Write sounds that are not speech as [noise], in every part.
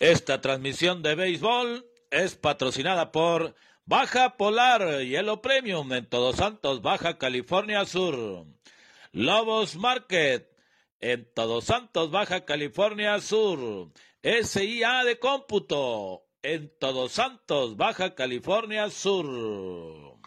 Esta transmisión de béisbol es patrocinada por Baja Polar, Hielo Premium en Todos Santos, Baja California Sur. Lobos Market en Todos Santos, Baja California Sur. SIA de cómputo en Todos Santos, Baja California Sur.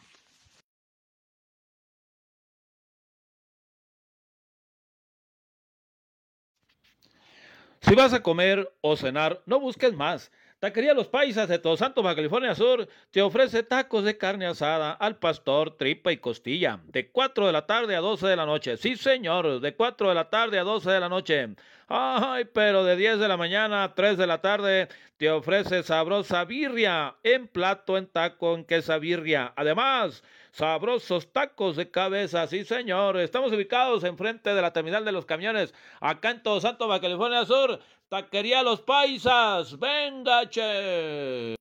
Si vas a comer o cenar, no busques más. Taquería Los Paisas de Todos Santos, Baja California Sur, te ofrece tacos de carne asada al pastor, tripa y costilla, de 4 de la tarde a 12 de la noche. Sí, señor, de 4 de la tarde a 12 de la noche. Ay, pero de 10 de la mañana a 3 de la tarde te ofrece sabrosa birria en plato, en taco, en queso birria. Además, sabrosos tacos de cabeza, sí señor. Estamos ubicados enfrente de la terminal de los camiones, acá en Todos Santos, Baja California Sur. Taquería Los Paisas, venga, che.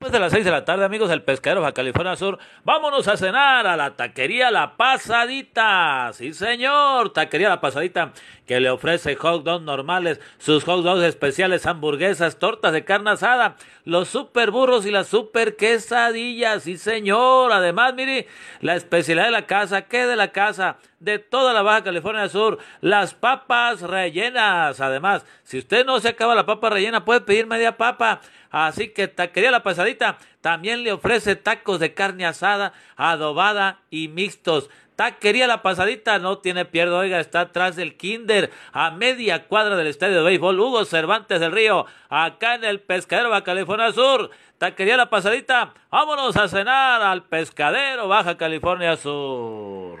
Después de las 6 de la tarde, amigos del Pescadero Baja California Sur, vámonos a cenar a la taquería La Pasadita. Sí, señor, taquería La Pasadita, que le ofrece hot dogs normales, sus hot dogs especiales, hamburguesas, tortas de carne asada, los super burros y las super quesadillas. Sí, señor. Además, mire, la especialidad de la casa, ¿qué de la casa? De toda la Baja California Sur, las papas rellenas. Además, si usted no se acaba la papa rellena, puede pedir media papa. Así que Taquería La Pasadita también le ofrece tacos de carne asada, adobada y mixtos. Taquería La Pasadita no tiene pierde, oiga, está atrás del Kinder, a media cuadra del estadio de béisbol Hugo Cervantes del Río, acá en el Pescadero Baja California Sur. Taquería La Pasadita, vámonos a cenar al Pescadero Baja California Sur.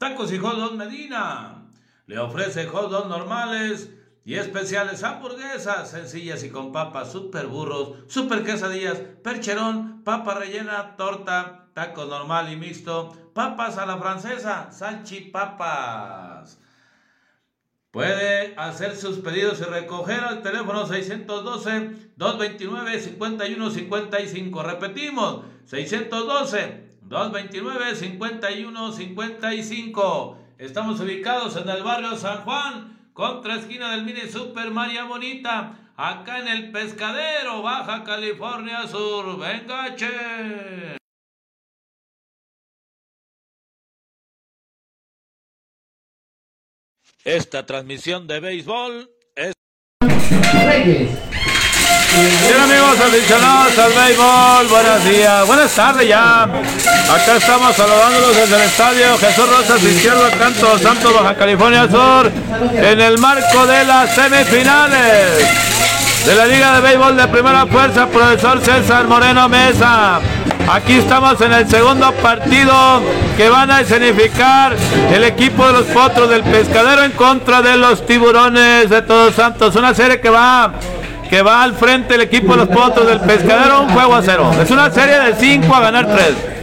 Tacos y hot dog Medina. Le ofrece hot dogs normales y especiales hamburguesas sencillas y con papas, super burros, super quesadillas, percherón, papa rellena, torta, taco normal y mixto, papas a la francesa, salchipapas. Puede hacer sus pedidos y recoger al teléfono 612-229-5155. Repetimos, 612 229-5155. Estamos ubicados en el barrio San Juan, contra esquina del Mini Super María Bonita, acá en el Pescadero, Baja California Sur. Venga, che. Esta transmisión de béisbol es... Bien amigos aficionados al béisbol, buenos días, buenas tardes ya. Acá estamos saludándolos desde el estadio Jesús Rosas Izquierdo, Canto Santo, Baja California Sur, en el marco de las semifinales de la Liga de Béisbol de Primera Fuerza, profesor César Moreno Mesa. Aquí estamos en el segundo partido que van a escenificar el equipo de los potros del pescadero en contra de los tiburones de Todos Santos. Una serie que va que va al frente el equipo de los Potros del Pescadero, un juego a cero. Es una serie de 5 a ganar 3.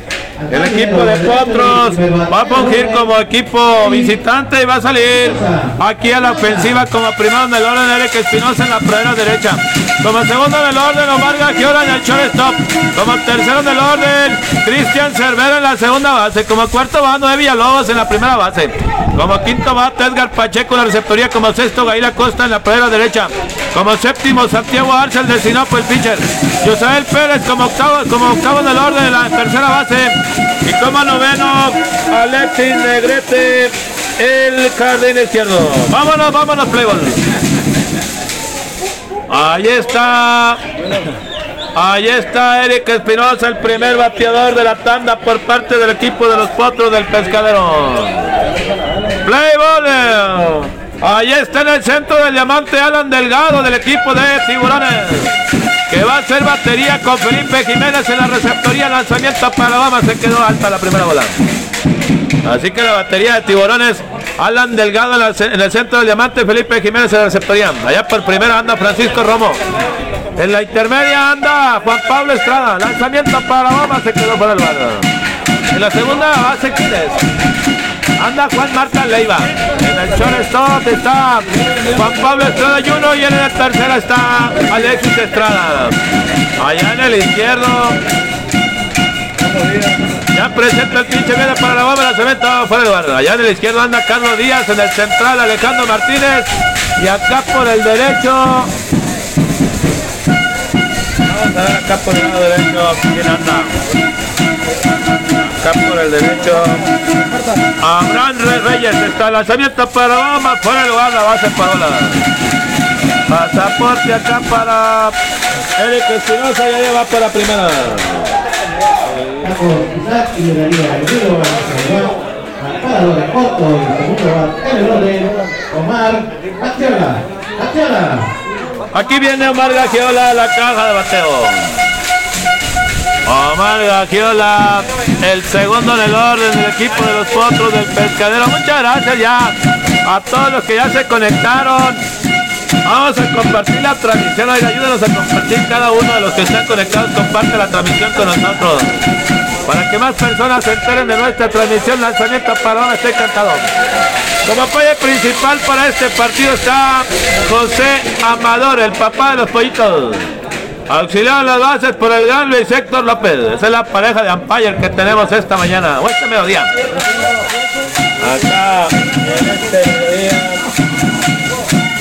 El equipo de Potros va a fungir como equipo visitante y va a salir aquí a la ofensiva como primero en el orden Eric Espinosa en la pradera derecha. Como segundo del orden Omar Gajiora en el shortstop. Como tercero del orden Cristian Cervera en la segunda base. Como cuarto va Noé Villalobos en la primera base. Como quinto va Edgar Pacheco en la receptoría. Como sexto Gaila Costa en la pradera derecha. Como séptimo Santiago Arce el de Sinopo el pitcher. Josael Pérez como octavo, como octavo del orden en la tercera base. Y como noveno, Alexis Negrete, el jardín izquierdo. Vámonos, vámonos, Playboy. Ahí está. Ahí está Eric Espinosa, el primer bateador de la tanda por parte del equipo de los potros del pescadero. Playboy. Ahí está en el centro del diamante Alan Delgado del equipo de Tiburones que va a ser batería con Felipe Jiménez en la receptoría, lanzamiento para Alabama, se quedó alta la primera bola. Así que la batería de tiburones, Alan Delgado en el centro del diamante, Felipe Jiménez en la receptoría. Allá por primera anda Francisco Romo. En la intermedia anda Juan Pablo Estrada, lanzamiento para Alabama, se quedó para el barrio. En la segunda base, ¿quién? Anda Juan Marta Leiva. En el shortstop está Juan Pablo Estrada Juno y en la tercera está Alexis Estrada. Allá en el izquierdo. Ya presenta el pinche, viene para la bomba, la cemento fuera de lugar. Allá en el izquierdo anda Carlos Díaz, en el central Alejandro Martínez. Y acá por el derecho Vamos a ver acá por el lado derecho quién anda. Por el derecho. Abraham Reyes está lanzamiento para Obama. Fuera de lugar la base parola. Pasaporte acá para Eric Espinosa ya lleva para primera. Y el Omar. Aquí viene Omar Gagiola la caja de bateo. Omar Gagiola, el segundo en el orden del equipo de los potros del pescadero. Muchas gracias ya a todos los que ya se conectaron. Vamos a compartir la transmisión. Ayúdenos a compartir cada uno de los que están conectados. Comparte la transmisión con nosotros. Para que más personas se enteren de nuestra transmisión, lanzamiento para ahora esté encantado. Como apoyo principal para este partido está José Amador, el papá de los pollitos. Auxiliado en las bases por el gran Luis Héctor López. Esa es la pareja de umpire que tenemos esta mañana, o este mediodía. Acá, en este mediodía.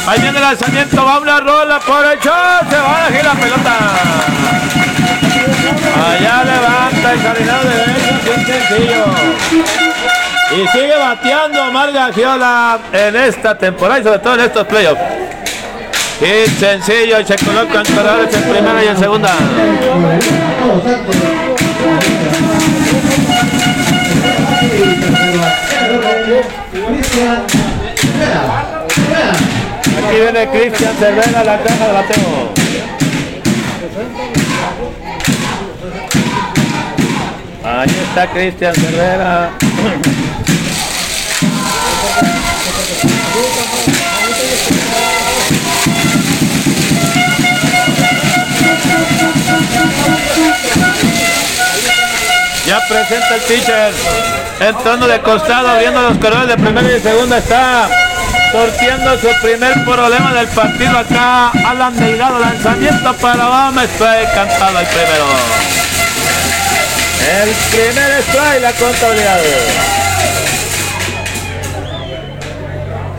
Ahí viene el lanzamiento, va una rola por el shot, se va a elegir la pelota. Allá levanta el jardinero derecho, bien sencillo. Y sigue bateando Omar Gagiola en esta temporada y sobre todo en estos playoffs. Y sencillo, y se colocan corredores en primera y en segunda. Aquí viene Cristian Cervera la caja de bateo. Ahí está Cristian Cervera. Ya presenta el pitcher. Entrando de costado, abriendo los corredores de primera y segunda. Está sorteando su primer problema del partido acá. Alan Delgado, lanzamiento para Obama. Strike cantado el primero. El primer strike, la contabilidad.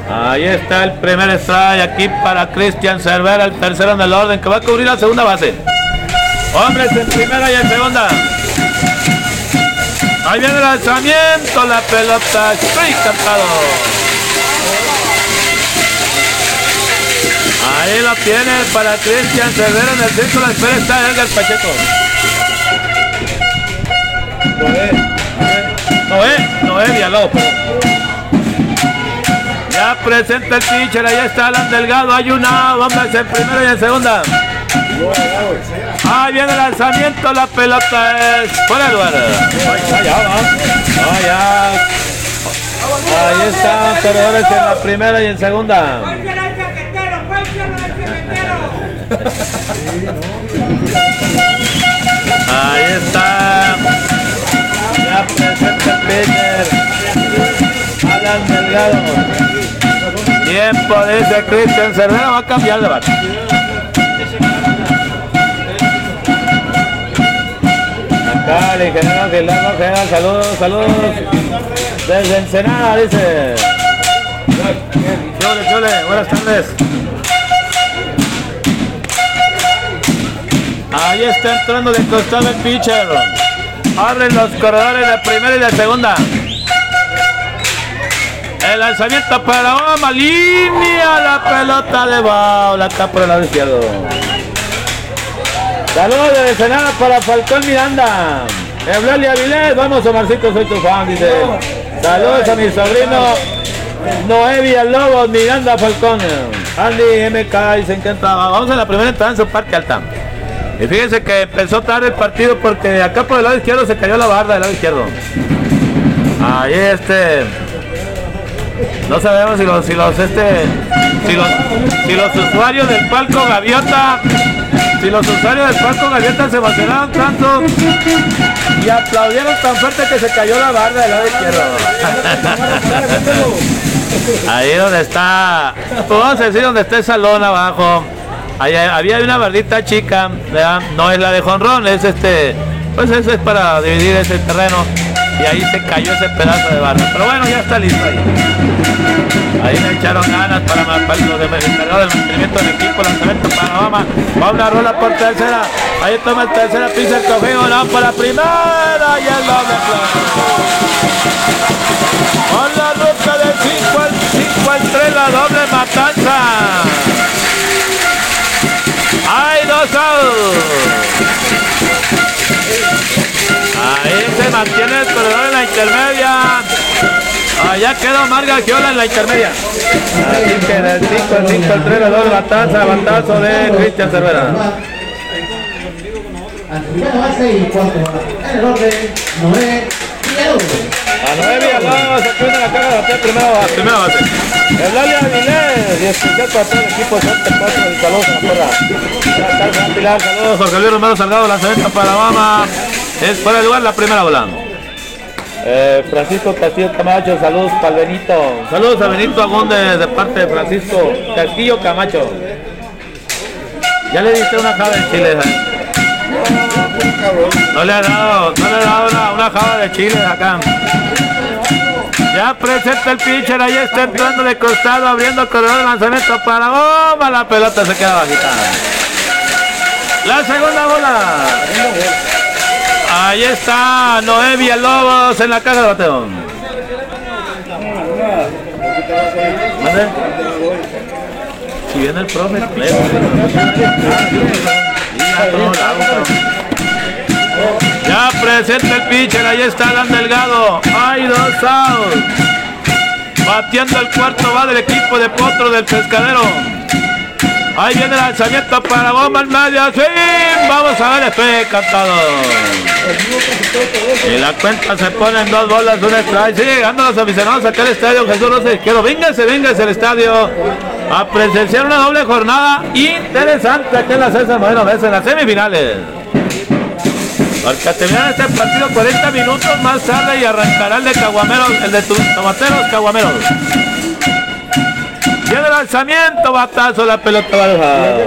Ahí está el primer strike aquí para Cristian Cervera, el tercero en el orden que va a cubrir la segunda base. Hombres en primera y en segunda. Ahí viene el lanzamiento, la pelota, strike cantado. Ahí lo tiene para Cristian Cervera en el centro, la espera está Edgar Pacheco. Noé, Noé, Noé Villalobos, perdón. Ya presenta el pitcher, ahí está Alan Delgado, hay una, hombres en primera y en segunda. Ahí viene el lanzamiento, la pelota es. No, ya. Ahí están corredores en la primera y en segunda. Ahí está. Ya presenta el pitcher. Tiempo dice Cristian Cervera, va a cambiar de bate. Acá el General, saludos, saludos. Desde Ensenada, dice. Chole, chole, buenas tardes. Ahí está entrando de costado el pitcher. Abren los corredores de primera y de segunda. El lanzamiento para Obama, línea la pelota de Bao, la está por el lado izquierdo. Saludos de Ensenada para Falcón Miranda. Eulalia Avilés, vamos Omarcito, soy tu fan, dice. Saludos a mi sobrino Noé Villalobos, Miranda Falcón. Andy MK que entraba. Vamos a la primera entrada en su parte alta. Y fíjense que empezó tarde el partido porque acá por el lado izquierdo se cayó la barda del lado izquierdo. Ahí este. No sabemos si los, si los este. Si los, si los usuarios del palco Gaviota si los usuarios del Parco Gaviota se emocionaron tanto y aplaudieron tan fuerte que se cayó la barra del lado izquierdo. [laughs] Ahí donde está, pues vamos a decir donde está el salón abajo. Ahí había una bardita chica, ¿verdad? no es la de jonrón, es este, pues eso es para dividir ese terreno y ahí se cayó ese pedazo de barra. Pero bueno, ya está listo ahí. Ahí me echaron ganas para, para los de, encargado del mantenimiento del equipo, lanzamiento. Va una rola por tercera. Ahí toma el tercera, pisa el cojín, no para la primera y el doble Con la ruta del 5 al 5 al 3, la doble matanza. Hay dos outs. Ahí se mantiene el corredor en la intermedia. Allá quedó Marga Giola en la intermedia. Así que del 5 al 5 al 3 la doble bataza, batazo de Cristian Cervera. A Noé Villalobos, se pone la cara de bater primera base. Primera base. El Lalia Avilés, y especial para todo el equipo de Suerte 4 y saludos a la porra. Pilar, saludos, Jorge Luis Romero Salgado, lanzamiento para Obama. Es fuera de lugar la primera bola. Eh, Francisco Castillo Camacho, saludos para Benito. Saludos a Benito Agonde de parte de Francisco Castillo Camacho. Ya le diste una java de chile. ¿eh? No le ha dado, no le ha dado una, una java de chile acá. Ya presenta el pitcher, ahí está entrando de costado, abriendo el corredor de lanzamiento para bomba, la pelota se queda bajita. La segunda bola. Ahí está Noé Villalobos en la caja de bateo. Si viene el profe, ya presenta el pitcher, ahí está Dan Delgado. Hay dos outs. Bateando el cuarto va del equipo de Potro del Pescadero. Ahí viene el lanzamiento para bomba en medio. ¡Sí! Vamos a ver el cantado. Y la cuenta se pone en dos bolas, un strike. Sigue llegando los aficionados acá al estadio Jesús Rosa Izquierdo. Véngase, véngase al estadio a presenciar una doble jornada interesante aquí en la César Mesa en las semifinales. Porque terminar este partido 40 minutos más tarde y arrancará el de Caguameros, el de Tomateros Caguameros. Viene el lanzamiento, batazo, la pelota baja.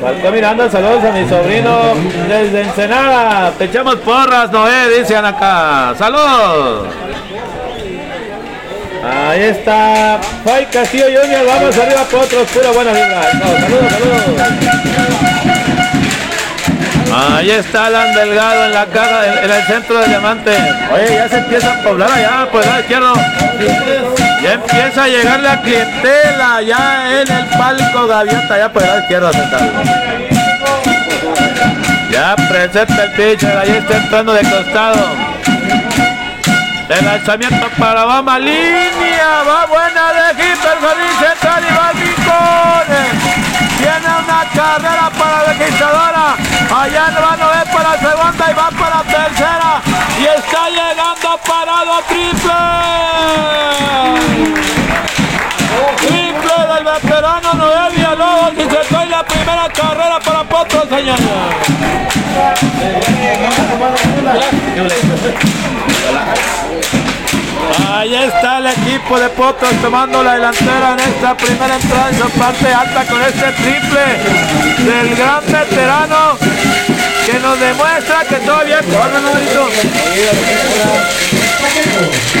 Marco Miranda, saludos a mi sobrino desde Ensenada. Te echamos porras, Noé, dicen acá. Saludos. Ahí está Fay Castillo Junior, vamos arriba por otros, pura buena vibra. saludos, saludos. Ahí está Alan Delgado en la caja, en el centro del diamante. Oye, ya se empieza a poblar allá el lado izquierdo. Ya empieza a llegar la clientela ya en el palco Gaviota, ya por el lado izquierdo sentado. Ya presenta el pitcher, ahí está entrando de costado. De lanzamiento para Obama, línea, va buena de el jardín central y va Viene una carrera para la registradora. Allá no va Noé para la segunda y va para la tercera. Y está llegando parado triple. Triple del veterano Noé Villalobos y se trae la primera carrera para Potro, señores. Ahí está el equipo de Potros tomando la delantera en esta primera entrada en su parte alta con este triple del gran veterano que nos demuestra que todavía corre, ¿no,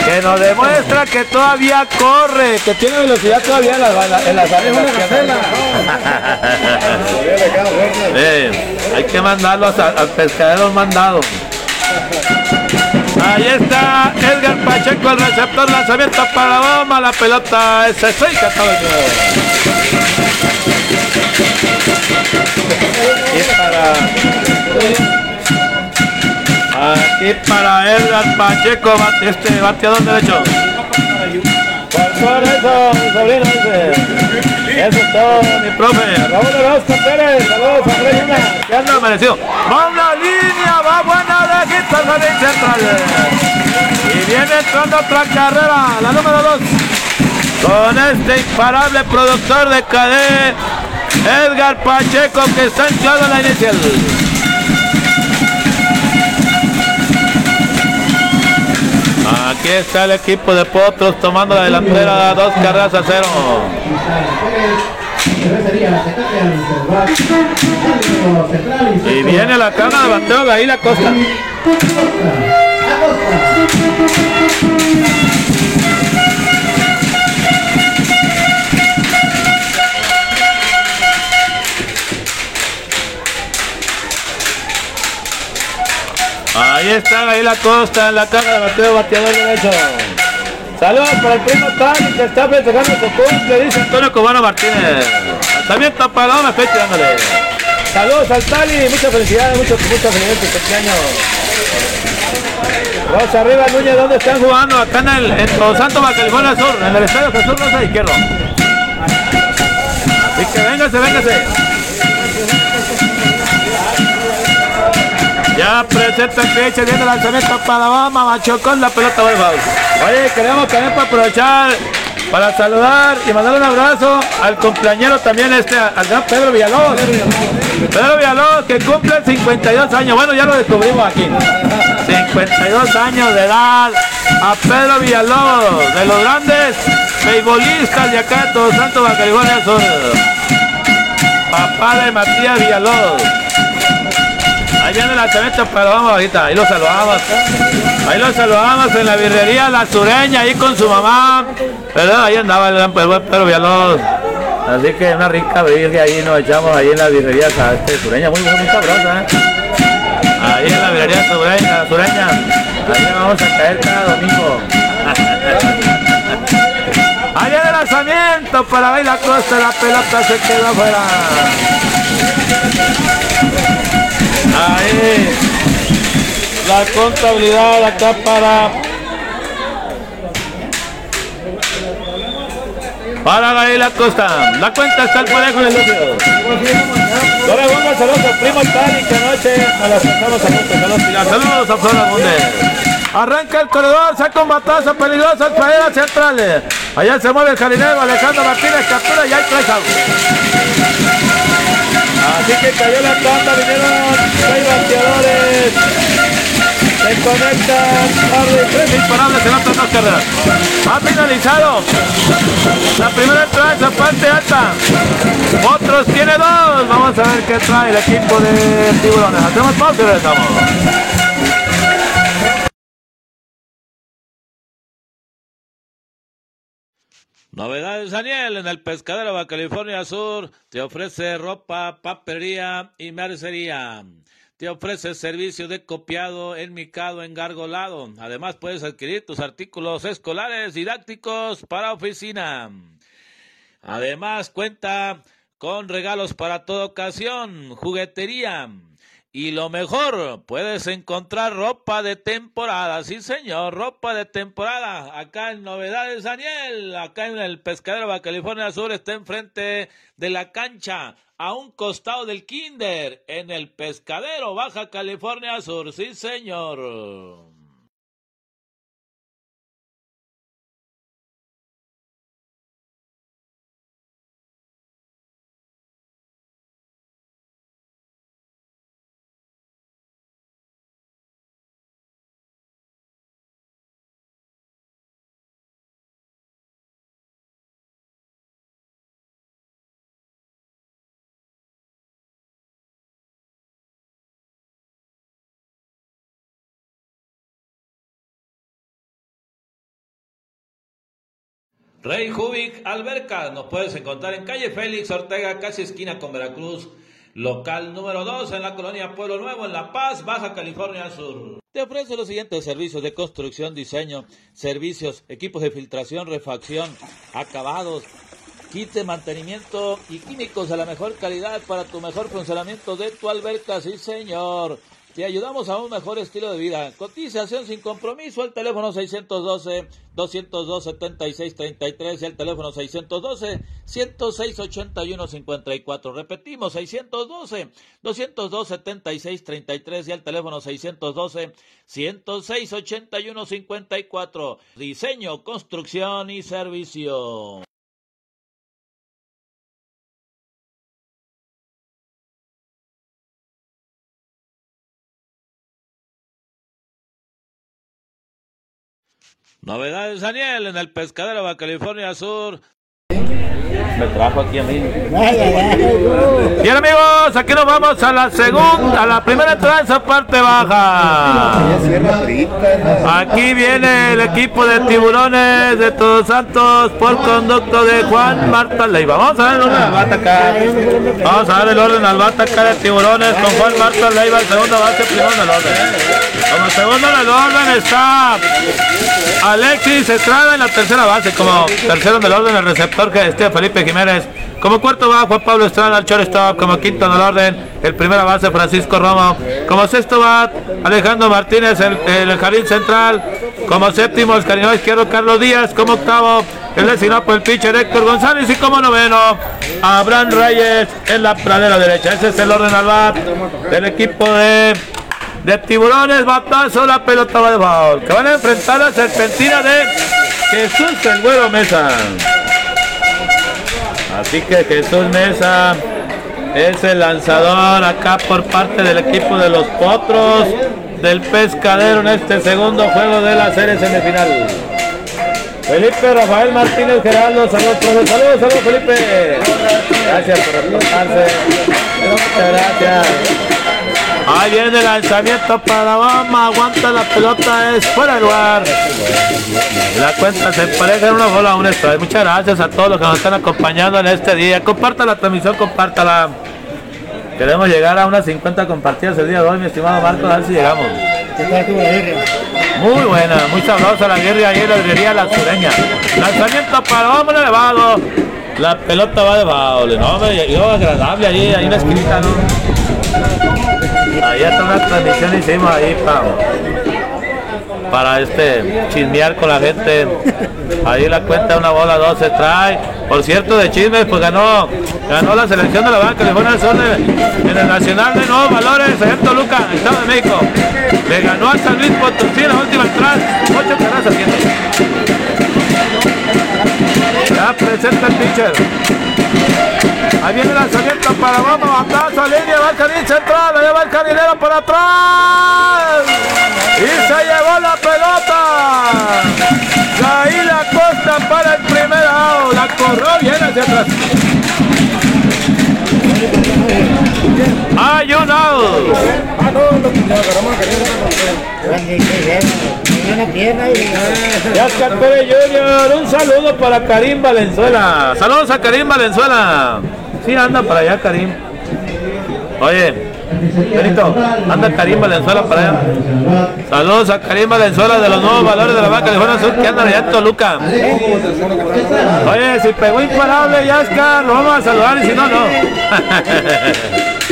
Que nos demuestra que todavía corre, que tiene velocidad todavía en las en la, [laughs] hay que mandarlos al pescadero mandado. Ahí está Edgar Pacheco, el receptor, lanzamiento para bomba, la pelota es seis Y para aquí para Edgar Pacheco, este bateador derecho. Por eso, mi sobrino dice. Eso es todo, mi profe. Raúl Orozco Pérez, saludos a Andrés Luna, que anda merecido. Va una línea, va buena Y viene entrando otra carrera, la número 2. Con este imparable productor de cadena Edgar Pacheco que está anclado en la inicial. Aquí está el equipo de Potros tomando la delantera, dos carreras a cero. Y viene la carga de bateo de la costa. Ahí está, ahí la costa, en la caja de bateo, bateador derecho. Saludos para el primo Tani que está festejando su cumple, dice Antonio Cobano Martínez. También tapadón, me estoy tirándole. Saludos al Tali, muchas felicidades, muchas, muchas felicidades cumpleaños. Rosa arriba Núñez, ¿dónde están jugando? Acá en el en Los Santos, California Sur, en el estadio Jesús Rosa Izquierdo. Así que véngase, véngase. Ya presenta el pitch, viene el lanzamiento para Bama, Macho con la pelota de. Oye, queremos también para aprovechar para saludar y mandar un abrazo al cumpleañero también este, al gran Pedro Villalobos. Pedro Villalobos que cumple 52 años, bueno ya lo descubrimos aquí. 52 años de edad a Pedro Villalobos, de los grandes beisbolistas de acá de Todos Santos, Sur. Papá de Matías Villalobos. Ahí viene el lanzamiento, pero vamos ahorita, ahí lo saludamos. Ahí lo saludamos en la birrería La Sureña, ahí con su mamá. ¿Verdad? Ahí andaba el gran Pedro Villalobos. Así que una rica birria ahí nos echamos ahí en la birrería este, Sureña, muy, muy sabrosa. ¿eh? Ahí en la birrería Sureña, Sureña. Ahí vamos a caer cada domingo. [laughs] Ahí viene el lanzamiento para ahí la costa, la pelota se quedó afuera. Ahí. La contabilidad acá para. Para ahí la costa. La cuenta está el parejo del. Ahora vamos saludos al primo Tani anoche nos las pasamos a punto. Saludos, a Flora. Arranca el corredor, saca un batazo peligroso al traer central. Allá se mueve el jardinero Alejandro Martínez, captura y hay tres outs. Así que cayó la tanda, vinieron seis bateadores. Se conectan Harley, tres imparables en otras dos carreras. Ha finalizado la primera entrada esa parte alta. Otros tiene dos. Vamos a ver qué trae el equipo de tiburones. Hacemos pausa y regresamos. Novedades Daniel en el pescadero de California Sur te ofrece ropa, papelería y mercería. Te ofrece servicio de copiado, enmicado, engargolado. Además puedes adquirir tus artículos escolares didácticos para oficina. Además cuenta con regalos para toda ocasión, juguetería. Y lo mejor, puedes encontrar ropa de temporada, sí señor, ropa de temporada, acá en Novedades Daniel, acá en el Pescadero de California Sur, está enfrente de la cancha, a un costado del Kinder, en el Pescadero Baja California Sur, sí señor. Rey Jubic Alberca, nos puedes encontrar en calle Félix Ortega, casi esquina con Veracruz, local número 2 en la colonia Pueblo Nuevo, en La Paz, Baja California Sur. Te ofrece los siguientes servicios de construcción, diseño, servicios, equipos de filtración, refacción, acabados, kit de mantenimiento y químicos a la mejor calidad para tu mejor funcionamiento de tu alberca, sí señor. Te ayudamos a un mejor estilo de vida. Cotización sin compromiso al teléfono 612-202-7633 y al teléfono 612-106-8154. Repetimos, 612-202-7633 y al teléfono 612-106-8154. Diseño, construcción y servicio. Novedades Daniel en el pescadero de California Sur. Me trajo aquí a mí. Bien amigos, aquí nos vamos a la segunda, a la primera esa parte baja. Aquí viene el equipo de tiburones de Todos Santos por conducto de Juan Marta Leiva. Vamos a ver el orden al bata Vamos a ver el orden al bata de tiburones con Juan Marta Leiva, el segundo base, primero en el orden. Como segundo en el orden está Alexis Estrada en la tercera base, como tercero en el orden el receptor que esté Felipe Jiménez. Como cuarto va Juan Pablo Estrada al shortstop. Como quinto en el orden, el primera base Francisco Romo. Como sexto va Alejandro Martínez, el, el jardín central. Como séptimo, el cariño izquierdo Carlos Díaz. Como octavo, el designado por el pitcher Héctor González. Y como noveno, Abraham Reyes en la pradera derecha. Ese es el orden al bat del equipo de de tiburones, batazo, la pelota va de foul. Que van a enfrentar la serpentina de Jesús el Güero Mesa. Así que Jesús Mesa es el lanzador acá por parte del equipo de los Potros del Pescadero en este segundo juego de la serie semifinal. Felipe Rafael Martínez Geraldo, saludos, saludos, saludos Felipe. Gracias por reportarse. Muchas gracias. Ahí viene el lanzamiento para Obama, aguanta la pelota, es fuera de lugar. La cuenta se pareja en una bola a un strike. Muchas gracias a todos los que nos están acompañando en este día. Comparta la transmisión, compártala. Queremos llegar a unas 50 compartidas el día de hoy, mi estimado Marco, a ver si llegamos. Muy buena, muy sabrosa la guerra ahí en la librería La Sureña. Lanzamiento para Obama elevado. La pelota va de bajo, no, llegó agradable ahí, hay una esquinita, ¿no? Está una transmisión hicimos ahí para, para este chismear con la gente. Ahí la cuenta una bola, dos se trae. Por cierto, de chismes, pues ganó, ganó la selección de la Banca California del Sur en el Nacional de Nuevos Valores, en Toluca, Estado de México. Le ganó a San Luis Potosí la última entrada, ocho carreras a Ya presenta el pitcher. Ahí viene el lanzamiento para Obama, batazo, línea, va el carín central, lo lleva el carinero por atrás. Y se llevó la pelota. Ahí la costa para el primer out. La corrió bien hacia atrás. Hay un out. Ya Pérez un saludo para Karim Valenzuela. Saludos a Karim Valenzuela. Sí, anda para allá, Karim. Oye, Benito, anda Karim Valenzuela para allá. Saludos a Karim Valenzuela de los nuevos valores de la banca de Sur que anda allá en Toluca. Oye, si pegó imparable Yascar, lo vamos a saludar y si no, no. [laughs]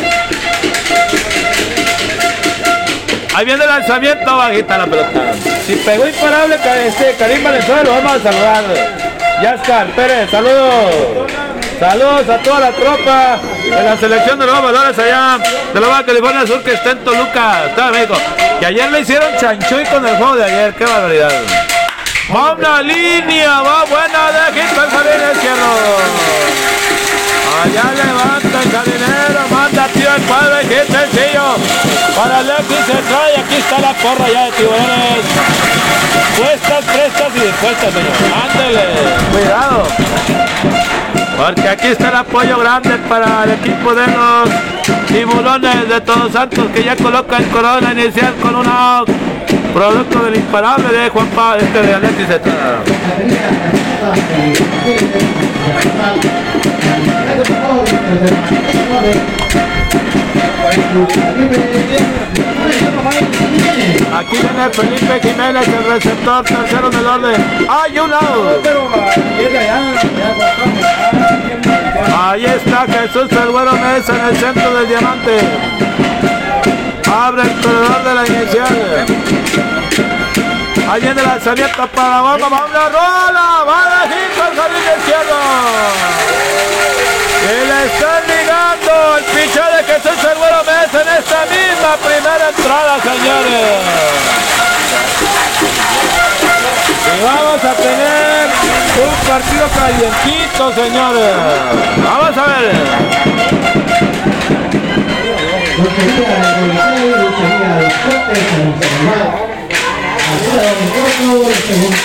Ahí viene el lanzamiento, bajita la pelota. Si pegó imparable este, Karim Valenzuela, lo vamos a saludar. Yascar Pérez, saludos. Saludos a toda la tropa de la selección de los valores allá de la Baja California Sur que está en Toluca, está México. Que ayer le hicieron chanchuy con el juego de ayer, qué barbaridad. Va una línea, va buena de para el jardín izquierdo. Allá levanta el jardinero, el padre, hit sencillo. Para Alexis se trae, aquí está la porra ya de tiburones. Puestas, prestas y dispuestas, señor. Ándele, cuidado. Porque aquí está el apoyo grande para el equipo de los tiburones de Todos Santos que ya coloca el corona inicial con una producto del imparable de Juan Pablo, este de Alexis Estrada. Aquí viene Felipe Jiménez, el receptor tercero del orden. ¡Hay un lado! Ahí está Jesús el Güero Mesa en el centro del diamante. Abre el corredor de la inicial. Ahí viene el lanzamiento para Obama, va una rola, va de al jardín izquierdo. Y le están ligando el piche de Jesús el Güero Mesa en esta misma primera entrada, señores. Y vamos a tener un partido calientito, señores. Vamos a ver. Tirador en corto, el segundo.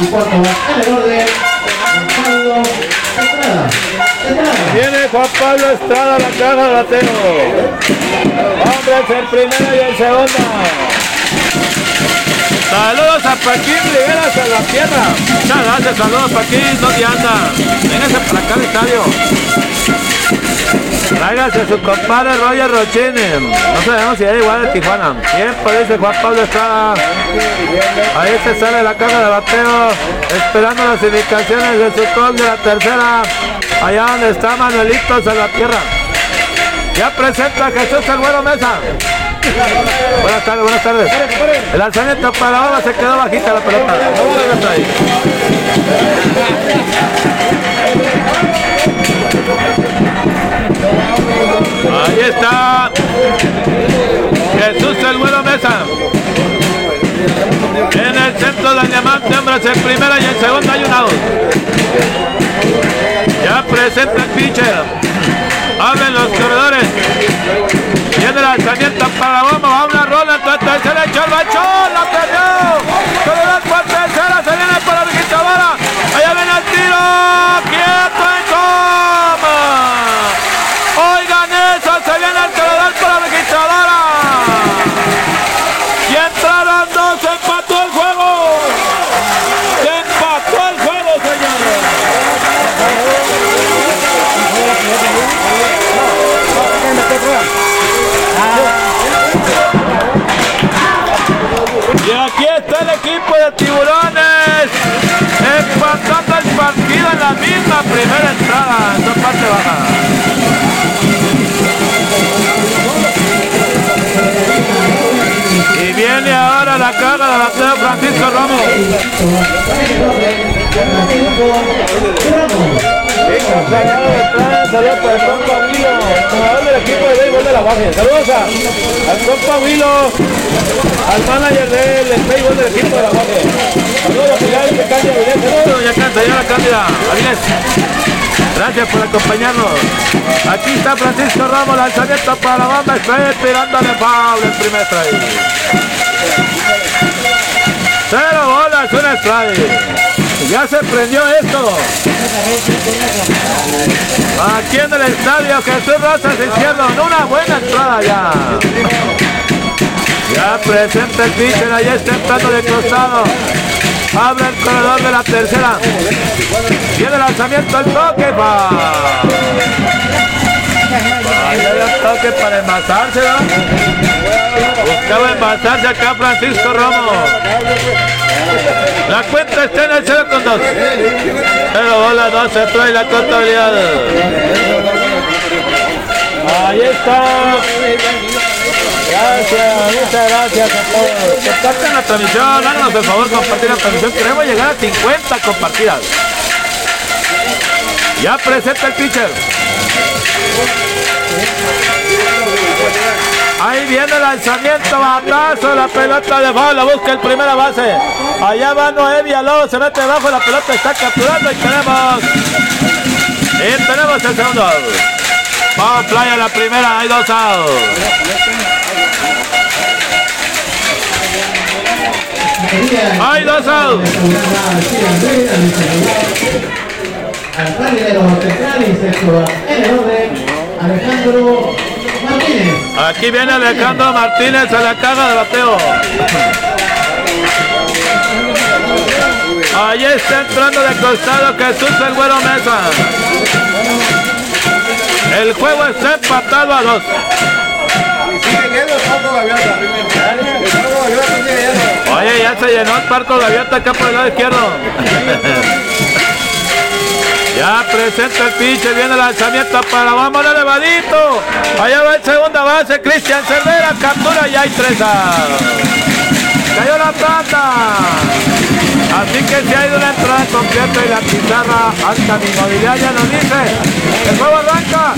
Y cuarto en el orden. Juan Pablo Estrada. Viene Juan Pablo Estrada a la caja de bateo. Hombres en primera y en segunda. Saludos a Paquín Rivera en la tierra. Muchas gracias, saludos Paquín, ¿dónde anda? Véngase para acá al estadio. A su compadre Roger Rochini. No sabemos si es igual de Tijuana. Tiempo, dice Juan Pablo Estrada. Ahí se sale la caja de bateo. Esperando las indicaciones de su gol de la tercera. Allá donde está Manuelitos en la tierra. Ya presenta a Jesús el Güero Mesa. Buenas tardes, buenas tardes. El lanzamiento para la bola se quedó bajita la pelota. Ahí. Está Jesús el Güero Mesa. En el centro del diamante, hombres en primera y en segunda hay un out. Ya presenta el pitcher. Abren los corredores. Viene el lanzamiento para la bomba. Va una rola. Entonces se le echó el bachón. La perdió. Corredor por tercera. Se viene para Vigitabara. Allá viene el tiro. Quieto Saludos para el jugador equipo de béisbol de la. Saludos a, al compa al manager del béisbol del equipo de la Baja. Saludos a Pilar de Cándida Avilés. Saludos, doña Cándida, Avilés. Gracias por acompañarnos. Aquí está Francisco Ramos, lanzamiento para la banda, strike, tirándole foul el primer strike. Cero bolas, un strike. Ya se prendió esto. Aquí en el estadio Jesús Rosas Izquierdo, una buena entrada ya. Ya presenta el pitcher, ahí está entrando de costado. Abre el corredor de la tercera. Viene el lanzamiento, el toque, va. Un toque para envasarse, ¿no? Buscaba envasarse acá Francisco Romo. La cuenta está en el 0 con 2. Pero bola 2 se trae la contabilidad. Ahí está. Gracias, muchas gracias a todos. Compartan la transmisión, háganos el favor compartir la transmisión. Queremos llegar a 50 compartidas. Ya presenta el pitcher. Ahí viene el lanzamiento, batazo, la pelota de bola, busca el primera base. Allá va Noé Villalobos, se mete debajo, la pelota está capturando y tenemos. Y tenemos el segundo. Vamos playa la primera, hay dos outs. Hay dos outs. Aquí viene Alejandro Martínez a la caja de bateo. Ahí está entrando de costado Jesús el Güero Mesa. El juego está empatado a dos. Oye, ya se llenó el parco gaviota acá por el lado izquierdo. [laughs] Ya presenta el pinche, viene el lanzamiento para vamos al elevadito. Allá va el segunda base, Cristian Cervera, captura y hay tres outs. Cayó la plata. Así que se ha ido una entrada completa y la pizarra hasta mi inmobiliaria nos dice, el juego arranca,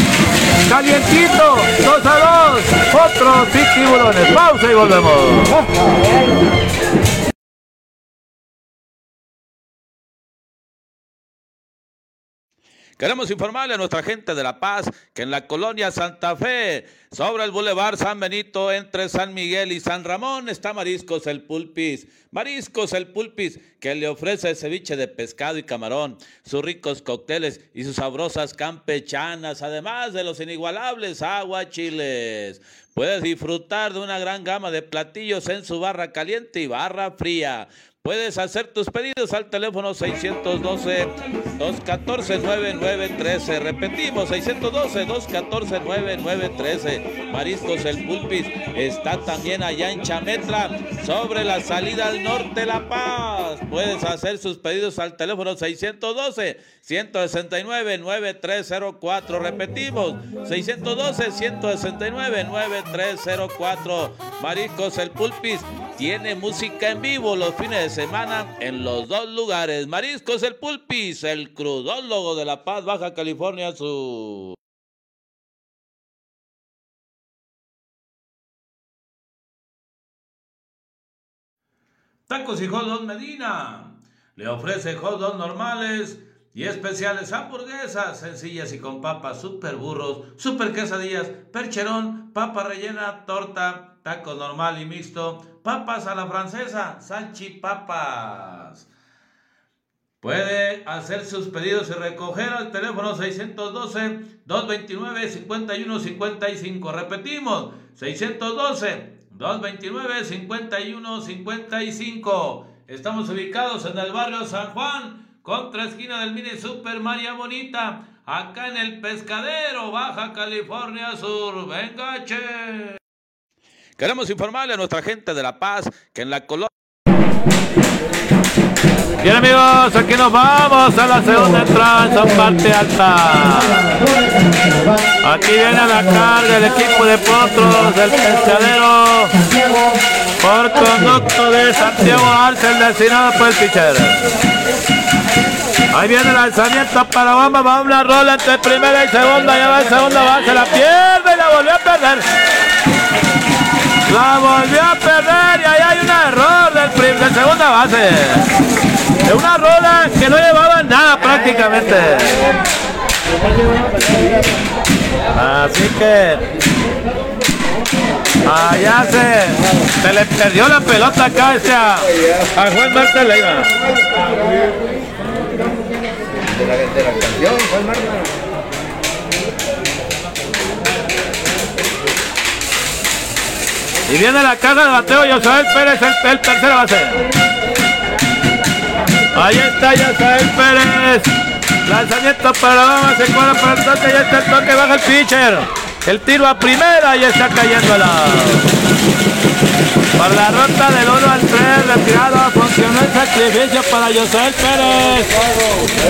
calientito, 2 a 2, otros sí tiburones. Pausa y volvemos. Queremos informarle a nuestra gente de La Paz que en la colonia Santa Fe, sobre el Boulevard San Benito, entre San Miguel y San Ramón, está Mariscos el Pulpis. Mariscos el Pulpis, que le ofrece ceviche de pescado y camarón, sus ricos cócteles y sus sabrosas campechanas, además de los inigualables aguachiles. Puedes disfrutar de una gran gama de platillos en su barra caliente y barra fría. Puedes hacer tus pedidos al teléfono 612-214-9913. Repetimos, 612-214-9913. Mariscos El Pulpis está también allá en Chametra, sobre la salida al norte de La Paz. Puedes hacer sus pedidos al teléfono 612-169-9304. Repetimos, 612-169-9304. Mariscos El Pulpis tiene música en vivo los fines de semana en los dos lugares. Mariscos El Pulpis, el crudólogo de La Paz, Baja California Sur. Tacos y hot Medina. Le ofrece hot normales y especiales hamburguesas sencillas y con papas, super burros, super quesadillas, percherón, papa rellena, torta, taco normal y mixto, papas a la francesa, salchipapas. Puede hacer sus pedidos y recoger al teléfono 612-229-5155. Repetimos, 612-229-5155. Estamos ubicados en el barrio San Juan, contra esquina del mini Super María Bonita, acá en el Pescadero, Baja California Sur. Venga, che. Queremos informarle a nuestra gente de La Paz que en la colonia... Bien amigos, aquí nos vamos a la segunda entrada en parte alta. Aquí viene la carga el equipo de potros del pescadero por conducto de Santiago Arce, el destinado por el pitcher. Ahí viene el lanzamiento para Bamba, va una rola entre primera y segunda, ya va en segunda base, la pierde y la volvió a perder. La volvió a perder y ahí hay un error del, de segunda base. De una rola que no llevaba nada prácticamente. Así que allá se, se le perdió la pelota acá este a, a Juan Marta Leiva. De la, de Juan Marta. Y viene la caja de bateo Yosael Pérez, el, el tercera base. Ahí está Yosael Pérez. Lanzamiento para la dama, se cuadra para el toque, ya está el toque, baja el pitcher. El tiro a primera y está cayendo la. Para la ronda del 1 al 3, retirado, funcionó el sacrificio para Yosael Pérez.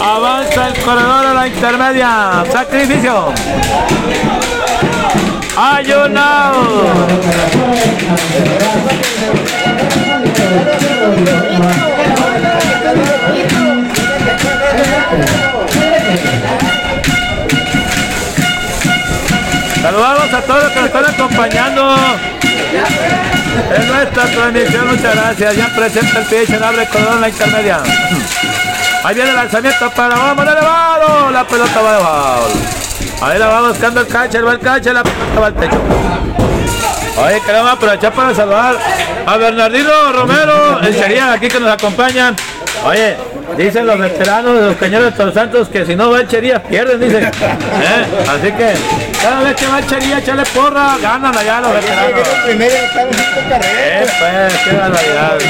Avanza el corredor a la intermedia. Sacrificio. Hay un out. Saludamos a todos los que nos están acompañando en nuestra transmisión. Muchas gracias. Ya presenta el pitcher, abre en la intermedia. Ahí viene el lanzamiento para vamos elevado. La pelota va de foul. Ahí la va buscando el catcher, va el catcher, la pelota va al techo. Oye, queremos aprovechar para saludar a Bernardino Romero, el Chería aquí que nos acompañan. Oye, dicen los veteranos de los cañones de Todos Santos que si no va el Chería pierden, dicen. ¿Eh? Así que cada vez que va el Chería, échale porra, ganan allá los veteranos. Primero cinco Eh, pues, qué barbaridad. Que.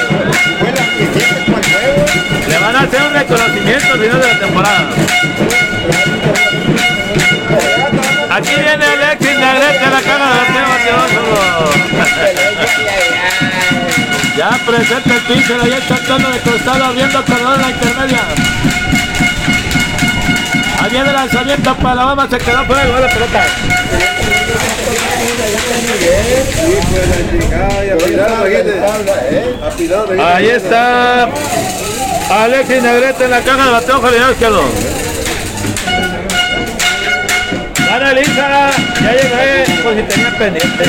Le van a hacer un reconocimiento al final de la temporada. Aquí viene Alexis Negrete la caja de bateador zurdo. Ya presenta el pitcher, ahí tratando de costado, abriendo en la intermedia. Ahí viene el lanzamiento para la Bama, se quedó fuera de la pelota. Ahí está Alexis Negrete en la caja de bateo, jardinero izquierdo. Ana Elisa, ya llegué, pues si tenía pendiente.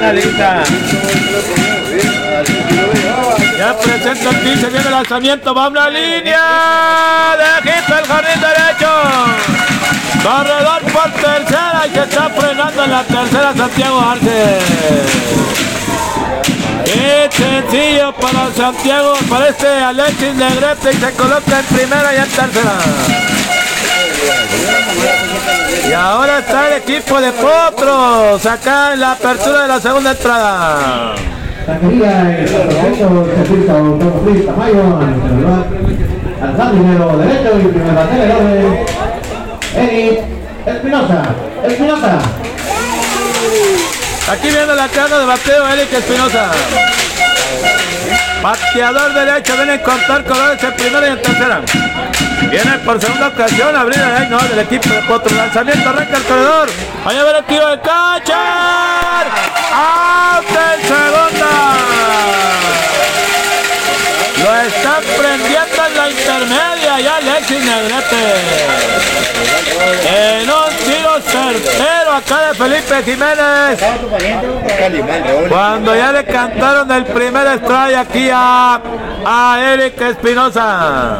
Buenas. Ya presenta el pitcher, viene el lanzamiento, va una línea de hit el jardín derecho. Corredor por tercera y se está frenando en la tercera Santiago Arce. Qué sencillo para Santiago, para este Alexis Negrete y se coloca en primera y en tercera. Y ahora está el equipo de Potros acá en la apertura de la segunda entrada. Taquería el proyecto Chefito Automotriz Tamayo, al jardinero derecho y primer orden. Espinosa, Espinosa. Aquí viene la carga de bateo Eric Espinosa. Bateador derecho, viene a contar colores en primera y en tercera. Viene por segunda ocasión a abrir el no, del equipo de Potro. Lanzamiento, arranca el corredor. Allá viene el tiro de catcher. ¡Out en segunda! Lo están prendiendo en la intermedia ya Alexis Negrete. En un tiro certero acá de Felipe Jiménez. Cuando ya le cantaron el primer strike aquí a, a Eric Espinosa.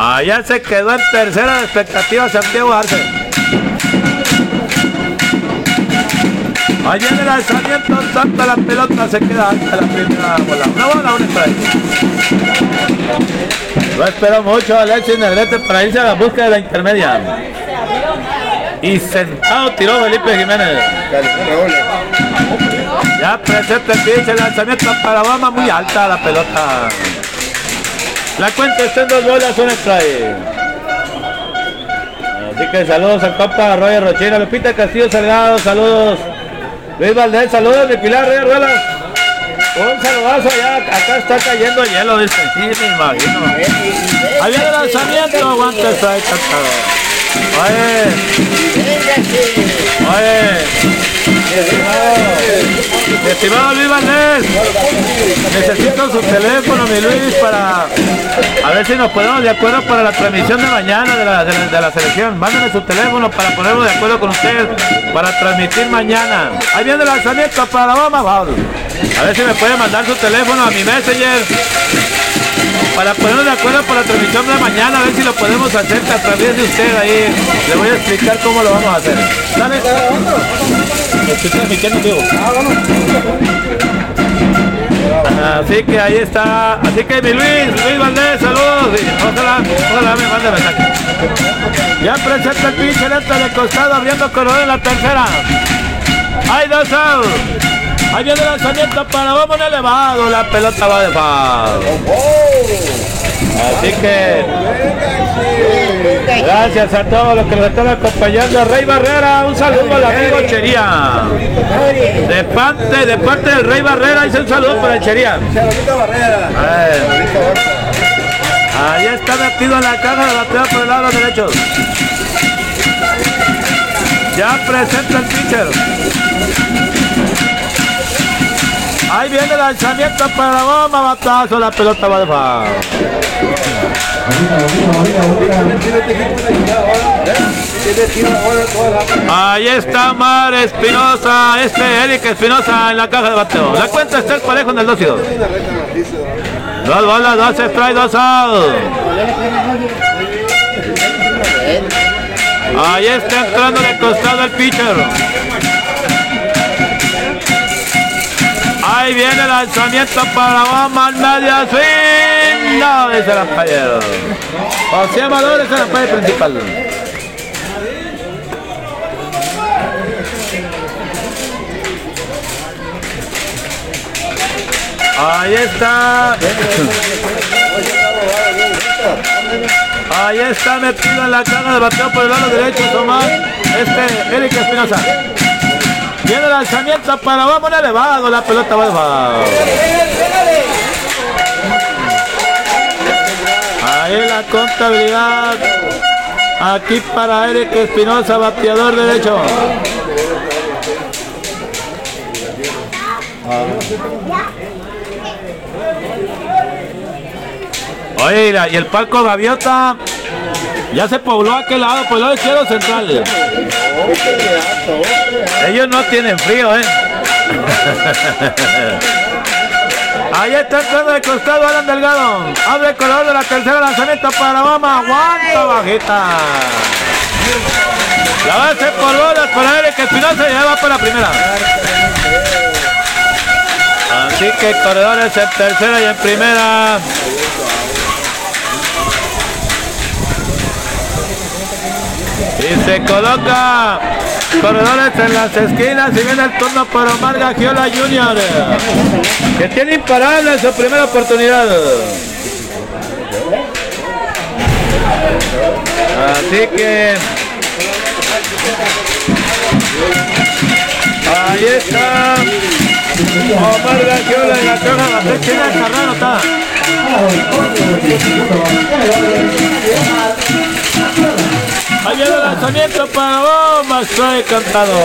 Allá se quedó en tercera de expectativa Santiago Arce. Allá en el lanzamiento salta la pelota, se queda hasta la primera bola. Una bola, un strike. No espero mucho a Alexis Negrete para irse a la búsqueda de la intermedia. Y sentado tiró Felipe Jiménez. Ya pitch, el lanzamiento para Obama, muy alta la pelota. La cuenta está en dos bolas, un strike. Así que saludos al compa Roger Rochina, Lupita Castillo Salgado, saludos. Luis Valdés, saludos de Pilar Reyes Ruelas. Un saludazo allá, acá está cayendo hielo, dice. Sí, me imagino. El lanzamiento, aguanta cantado. Oye, oye. Estimado Luis Valdés, necesito su teléfono, mi Luis, para a ver si nos ponemos de acuerdo para la transmisión de mañana de la, de la, selección. Mándeme su teléfono para ponernos de acuerdo con usted para transmitir mañana. Ahí viene el lanzamiento para la bomba. A ver si me puede mandar su teléfono a mi messenger para ponernos de acuerdo para la transmisión de mañana, a ver si lo podemos hacer a través de usted ahí. Le voy a explicar cómo lo vamos a hacer. ¿Dale? Así que ahí está. Así que mi Luis, Luis Valdés, saludos. Y Ojalá, ojalá me mande mensaje. Ya presenta el pinche lento de costado abriendo corredor en la tercera. Hay dos out. Ahí viene el lanzamiento para vamos elevado. La pelota va de foul. Así que gracias a todos los que nos están acompañando. Rey Barrera, un saludo al amigo Chería. De parte, de parte del Rey Barrera, hice un saludo para Chería. Barrera. Eh. Ahí está metido en la caja de bateo por el lado derecho. Ya presenta el pitcher. Ahí viene el lanzamiento para bomba, batazo, la pelota va de. Ahí está Mar Espinosa, este Eric Espinosa en la caja de bateo. La cuenta está el parejo en el 2 y 2. Una recta maciza. Dos bolas, dos strike, dos out. Ahí está entrando de costado el pitcher. Ahí viene el lanzamiento para la al medio swing. No, dice el ampallero. José Amador es el ampallero principal. Ahí está. Ahí está metido en la caja de bateo por el lado derecho, Tomás. Este, Eric Espinosa. Viene lanzamiento para vamos elevado, la pelota va elevado. Ahí la contabilidad. Aquí para Eric Espinosa, bateador derecho. Oye, y el palco Gaviota ya se pobló a aquel lado, por el lado izquierdo central. Ellos no tienen frío, ¿eh? [laughs] Ahí está entrando de costado Alan Delgado. Abre el corredor de la tercera lanzamiento para Obama. Aguanta bajita. La base por bolas para Eric Espinosa y ya va para la primera. Así que corredores en tercera y en primera. Y se coloca corredores en las esquinas y viene el turno para Omar Gagiola Jr. Que tiene imparable en su primera oportunidad. Así que ahí está Omar Gagiola en la flecha de Carrero está. Viene el lanzamiento para bomba, strike cantado.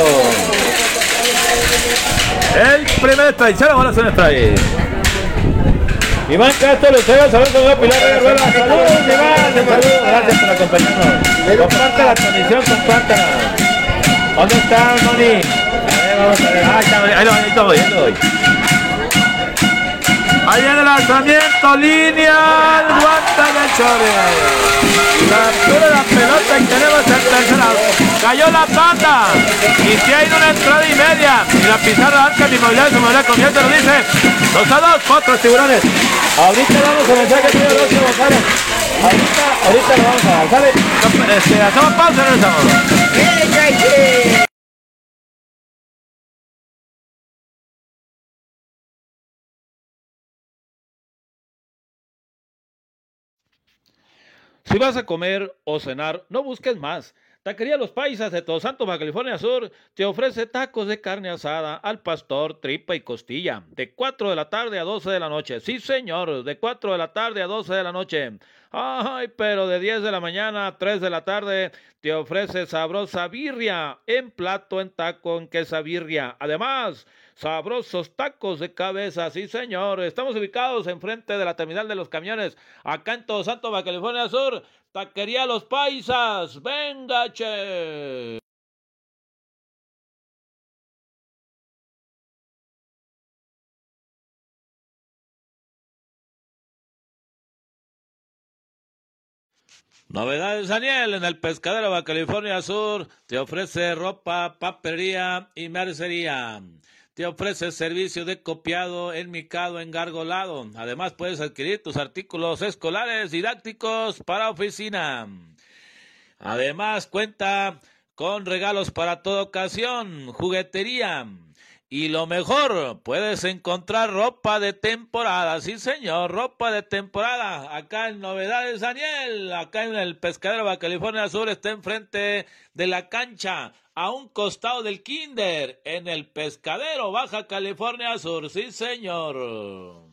El primer strike, la bola en strike. Iván Castro, Lucero, saludos con Pilar de Rueda. Saludos, Iván, saludos, gracias por acompañarnos. Comparte la transmisión, compártela. ¿Dónde está Moni? A ver, vamos a ver. Ah, está, ahí lo ahí lo voy, ahí lo voy. Ahí viene el lanzamiento, línea, guanta del Chore. Captura la pelota y tenemos el tercero. Cayó la tanda. Y si hay una entrada y media. Y la pizarra arca de inmobiliaria, su movilidad comienza, lo dice. 2 a 2, cuatro tiburones. Ahorita damos el mensaje que tiene Rocío González. Ahorita, ahorita lo vamos a dar. ¿Sale? Este, hacemos pausa y regresamos. Si vas a comer o cenar, no busques más. Taquería Los Paisas de Todos Santos, Baja California Sur, te ofrece tacos de carne asada al pastor, tripa y costilla, de 4 de la tarde a 12 de la noche. Sí, señor, de 4 de la tarde a 12 de la noche. Ay, pero de 10 de la mañana a 3 de la tarde te ofrece sabrosa birria en plato, en taco, en quesabirria. Además, sabrosos tacos de cabeza, sí señor. Estamos ubicados enfrente de la terminal de los camiones, acá en Todo Santo, Baja California Sur. Taquería Los Paisas, venga, che. Novedades Daniel en el pescadero Baja California Sur te ofrece ropa, papelería y mercería. Te ofrece servicio de copiado, enmicado, engargolado. Además puedes adquirir tus artículos escolares didácticos para oficina. Además cuenta con regalos para toda ocasión, juguetería. Y lo mejor, puedes encontrar ropa de temporada, sí señor, ropa de temporada. Acá en Novedades Daniel, acá en el Pescadero Baja California Sur, está enfrente de la cancha, a un costado del Kinder, en el Pescadero Baja California Sur, sí señor.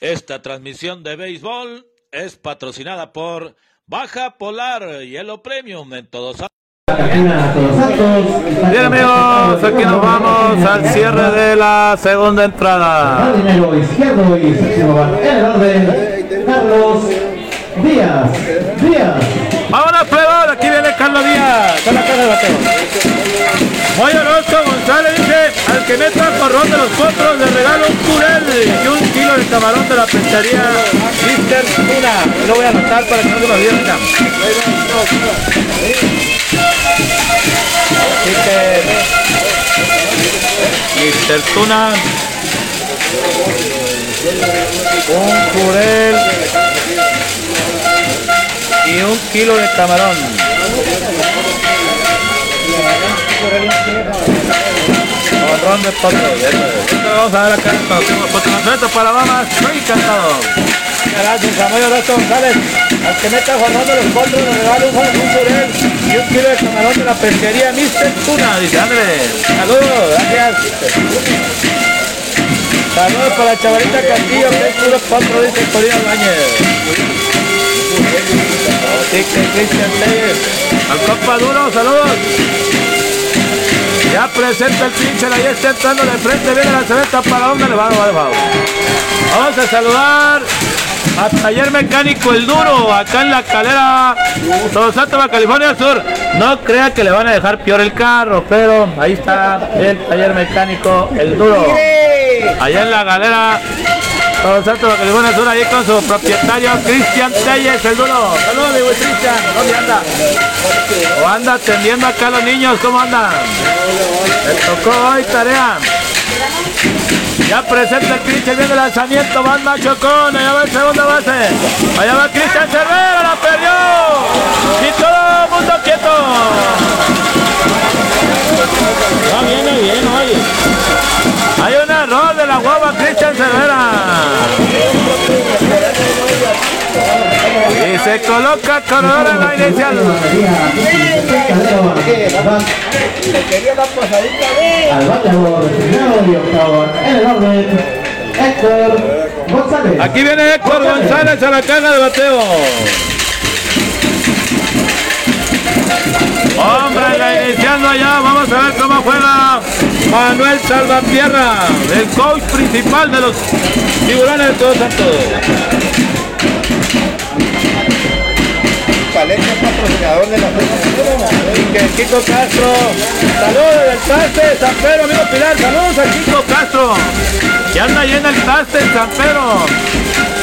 Esta transmisión de béisbol es patrocinada por Baja Polar Hielo Premium en todos. Bien amigos, aquí nos vamos al cierre de la segunda entrada. El Carlos Díaz. Díaz. Vámonos, plebón, aquí viene Carlos Díaz, con la cara de bateo. Moy Orozco González dice, al que meta corrón de los potros le regalo un curel y un kilo de camarón de la pescaría Mister Tuna. Lo voy a anotar para que no se me olvide. Mister Tuna, un curel y un kilo de camarón. Corrón de. Esto lo vamos a ver acá en para Bahamas. Muy encantado. Gracias, Samuel Orozco González. Al que meta jornando los potros, le regalo un, surel y un kilo de camarón de la pesquería Mister Tuna. Dice, ándale. Saludos, gracias. Saludos para la chavalita Castillo, que es puro potro, dice Corina Bañez. Así Cristian Telles. Al compa duro, saludos. Ya presenta el pinche, ahí está entrando de frente, viene la cerveza para dónde le va, va, va. Vamos a saludar a Taller Mecánico El Duro, acá en la calera Todo Santo, California Sur. No crea que le van a dejar peor el carro, pero ahí está el Taller Mecánico El Duro. Allá en la galera Todo Santo, California Sur, ahí con su propietario Cristian Telles El Duro. Saludos, Cristian, ¿dónde anda? ¿O anda atendiendo acá a los niños? ¿Cómo andan? Le tocó hoy tarea. Ya presenta el Cristian viene el lanzamiento, va Machocón, allá va el segundo base. Allá va Cristian Cervera, la perdió. Y todo el mundo quieto. Ya viene bien hoy. Hay un error de la guava Cristian Cervera. Y se coloca corredor en la inicial. Aquí viene Héctor González a la caja de bateo. Hombre, la iniciando allá, vamos a ver cómo juega Manuel Salvatierra, el coach principal de los tiburones de Todos Santos. Patrocinador de la Kiko Castro, saludos del Taste de San Pedro, amigo Pilar, saludos a Kiko Castro, que anda ahí el Taste San Pedro.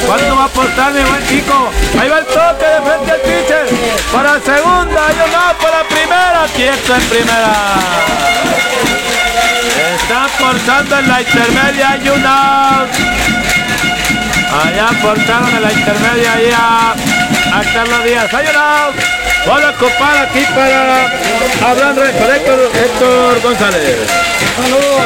¿Cuánto va a apostar mi buen Kiko? Ahí va el toque de frente al pitcher, para segunda, un out para primera, quieto en primera. Está forzando en la intermedia, hay. Allá forzaron en la intermedia ahí a, Carlos Díaz. Out. Bola ocupada aquí para Abraham Reyes, para Héctor, Héctor González. Saludos a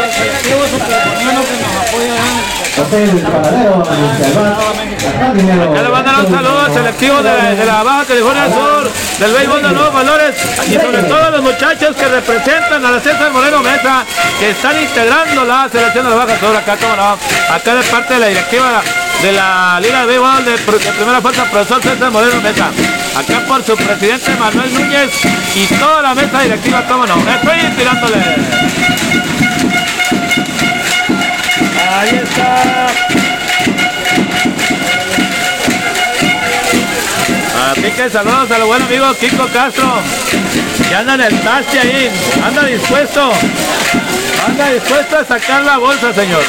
le mandan un saludo al selectivo de, de la Baja California Sur, del béisbol de Nuevos Valores, y sobre todo a los muchachos que representan a la César Moreno Mesa, que están integrando la selección de la Baja Sur, acá como no, acá de parte de la directiva de la Liga de Béisbol de, Primera Fuerza, profesor César Moreno Mesa, acá por su presidente Manuel Núñez y toda la mesa directiva, como no, estoy tirándole. Ahí está. Así que saludos a los buenos amigos Kiko Castro, que anda en el taxi ahí, anda dispuesto, anda dispuesto a sacar la bolsa, señor.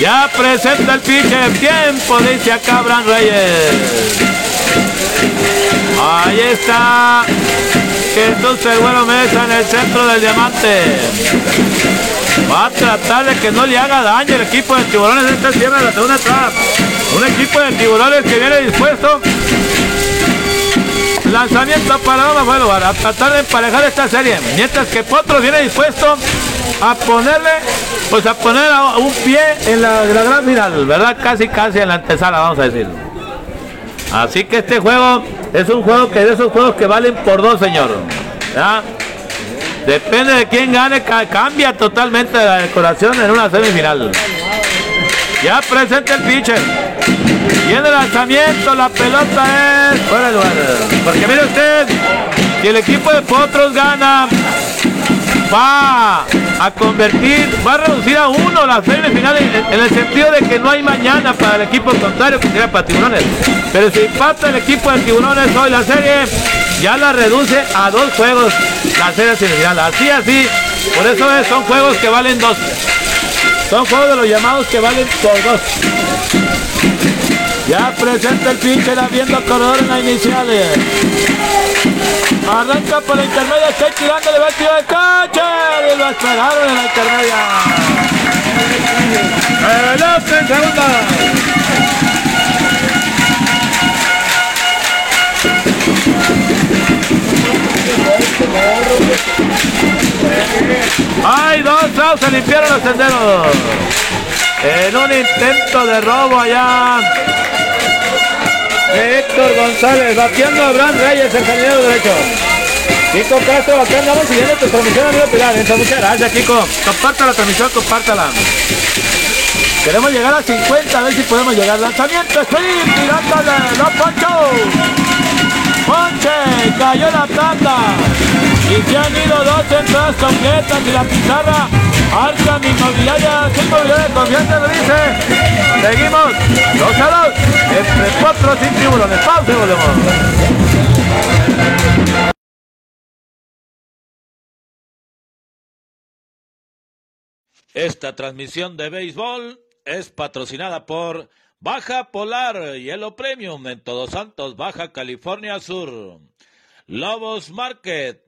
Ya presenta el pitcher, tiempo, dice acá Abraham Reyes. Ahí está Jesús el bueno Mesa en el centro del diamante. Va a tratar de que no le haga daño el equipo de tiburones esta cierre de la segunda entrada. Un equipo de tiburones que viene dispuesto. Lanzamiento para Doma fue lugar. A tratar de emparejar esta serie. Mientras que Potros viene dispuesto a ponerle, pues a poner a un pie en la, gran final, ¿verdad? Casi, casi en la antesala, vamos a decir. Así que este juego es un juego que de esos juegos que valen por dos, señor. Depende de quién gane, ca- cambia totalmente la decoración en una semifinal. Ya presenta el pitcher. Viene el lanzamiento, la pelota es. Porque mire usted, si el equipo de Potros gana, va a convertir, va a reducir a uno la serie final en, el sentido de que no hay mañana para el equipo contrario que sería para tiburones. Pero si empata el equipo de tiburones hoy la serie, ya la reduce a dos juegos la serie semifinal. Así, así. Por eso es, son juegos que valen dos. Son juegos de los llamados que valen por dos. Ya presenta el pitcher habiendo corredor en la inicial. Arranca por la intermedia, está tirando, le va a tirar el catcher y lo esperaron en la intermedia. Pelota en segunda. Hay dos outs, se limpiaron los senderos. En un intento de robo allá Héctor González, bateando a Abraham Reyes, el jardinero derecho. Kiko Castro, acá andamos siguiendo tu transmisión, amigo Pilar. Entonces, muchas gracias, Kiko. Comparta la transmisión, compártala. Queremos llegar a 50, a ver si podemos llegar. Lanzamiento, estoy tirándole, no Poncho. Ponche, cayó la tanda. Y se han ido dos entradas completas y la pizarra Arca Inmobiliaria, sin movilidad de lo dice. Seguimos, 2 a 2, entre cuatro sin tiburones. Pausa y volvemos. Esta transmisión de béisbol es patrocinada por Baja Polar Hielo Premium en Todos Santos, Baja California Sur. Lobos Market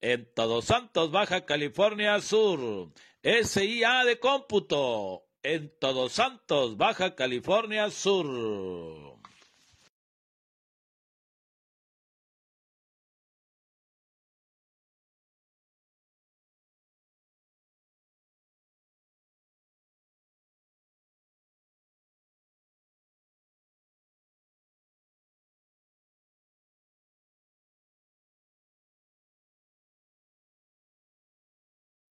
en Todos Santos, Baja California Sur. SIA de cómputo en Todos Santos, Baja California Sur.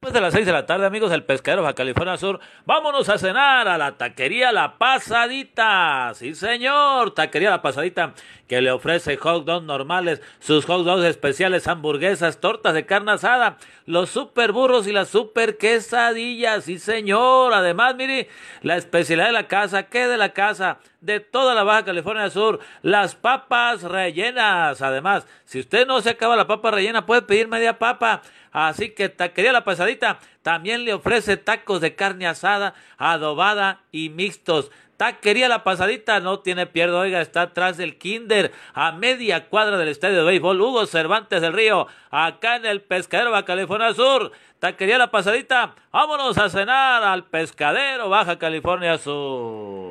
Después de las 6 de la tarde, amigos del Pescadero Baja California Sur, vámonos a cenar a la taquería La Pasadita. Sí, señor, taquería La Pasadita, que le ofrece hot dogs normales, sus hot dogs especiales, hamburguesas, tortas de carne asada, los super burros y las super quesadillas. Sí, señor. Además, mire, la especialidad de la casa, ¿qué de la casa? De toda la Baja California Sur, las papas rellenas. Además, si usted no se acaba la papa rellena, puede pedir media papa. Así que Taquería La Pasadita también le ofrece tacos de carne asada, adobada y mixtos. Taquería La Pasadita no tiene pierde, oiga, está atrás del Kinder, a media cuadra del estadio de béisbol Hugo Cervantes del Río, acá en el Pescadero Baja California Sur. Taquería La Pasadita, vámonos a cenar al Pescadero Baja California Sur.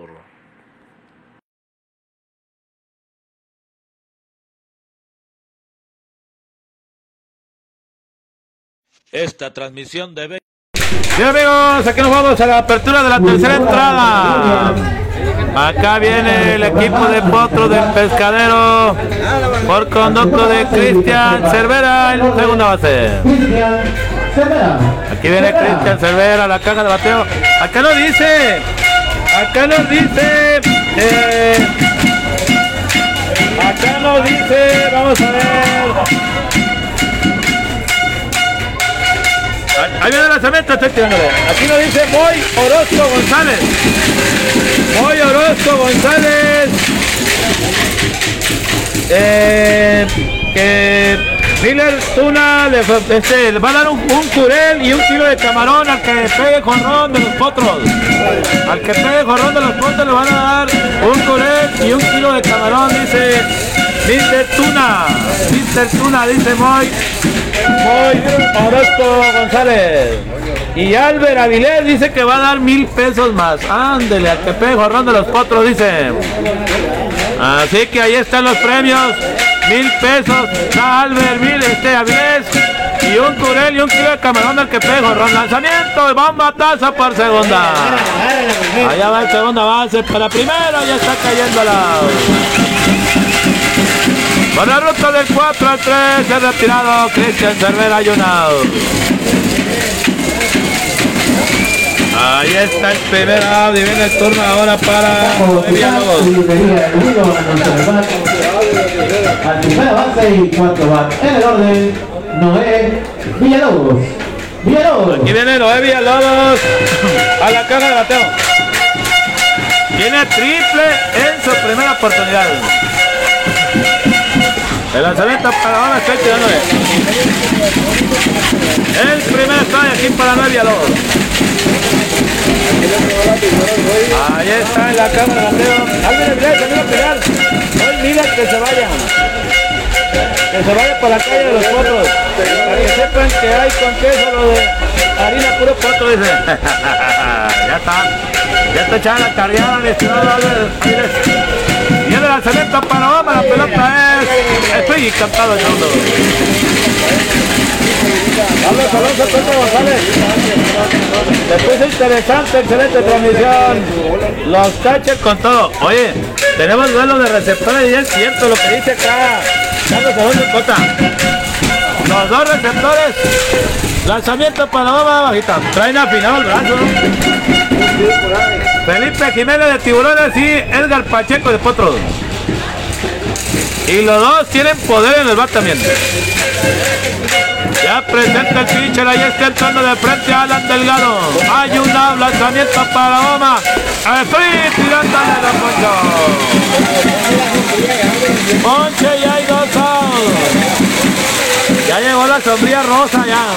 Esta transmisión de Bien amigos, aquí nos vamos a la apertura de la tercera entrada. Acá viene el equipo de Potro del Pescadero por conducto de Cristian Cervera en segunda base. Aquí viene Cristian Cervera, la caja de bateo. Acá nos dice, acá nos dice, eh, acá nos dice, vamos a ver. Ahí viene el lanzamiento, estoy. Aquí nos dice Moy Orozco González. Moy Orozco González. Eh, que Miller Tuna le, este, va a dar un, un curel y un kilo de camarón al que pegue jorrón de los potros. Al que pegue jorrón de los potros le van a dar un curel y un kilo de camarón, dice Mr. Tuna. Mr. Tuna, dice Moy. Orozco González. Y Albert Avilés dice que va a dar mil pesos más. Ándele, al pegue jorrón de los potros, dice. Así que ahí están los premios. Mil pesos. Da Albert, mil, este Avilés. Y un curel y un kilo de camarón al que jorrón. Lanzamiento y bomba taza por segunda. Allá va el segunda base para primero. Ya está cayendo la. Con la ruta del 4 al 3 se ha retirado Cristian Cervera Junao. Ahí está el primer y viene el turno ahora para. Al primera base y cuatro bate. En el orden, Noé Villalobos. Villalobos. Aquí viene Noé Villalobos a la caja de bateo. Tiene triple en su primera oportunidad. El lanzamiento para ahora está tirándole. El primer strike aquí para Noé Villalobos. Ahí está en la cámara bateo. Alguien debería también a pelear. Hoy mira que se vaya. Que se vaya para la calle de los potros. Para que sepan que hay con queso lo de harina puro potro, dice. [laughs] ya está. Ya está echada la cargada, mi estimado Albert El lanzamiento para Obama, la pelota es. Estoy encantado de todo. Carlos Alonso Costa González. Después interesante, excelente transmisión. Los catchers con todo. Oye, tenemos duelo de receptores y es cierto lo que dice acá. Carlos Alonso Cota. Los dos receptores. Lanzamiento para Obama bajita. Traen afinado el brazo. Felipe Jiménez de Tiburones y Edgar Pacheco de Potros. Y los dos tienen poder en el también. Ya presenta el pitcher, ahí está entrando de frente Alan Delgado. Hay un lanzamiento para Goma. Estoy tirándole la poncho. Ponche y hay dos outs. Ya llegó la sombría rosa ya.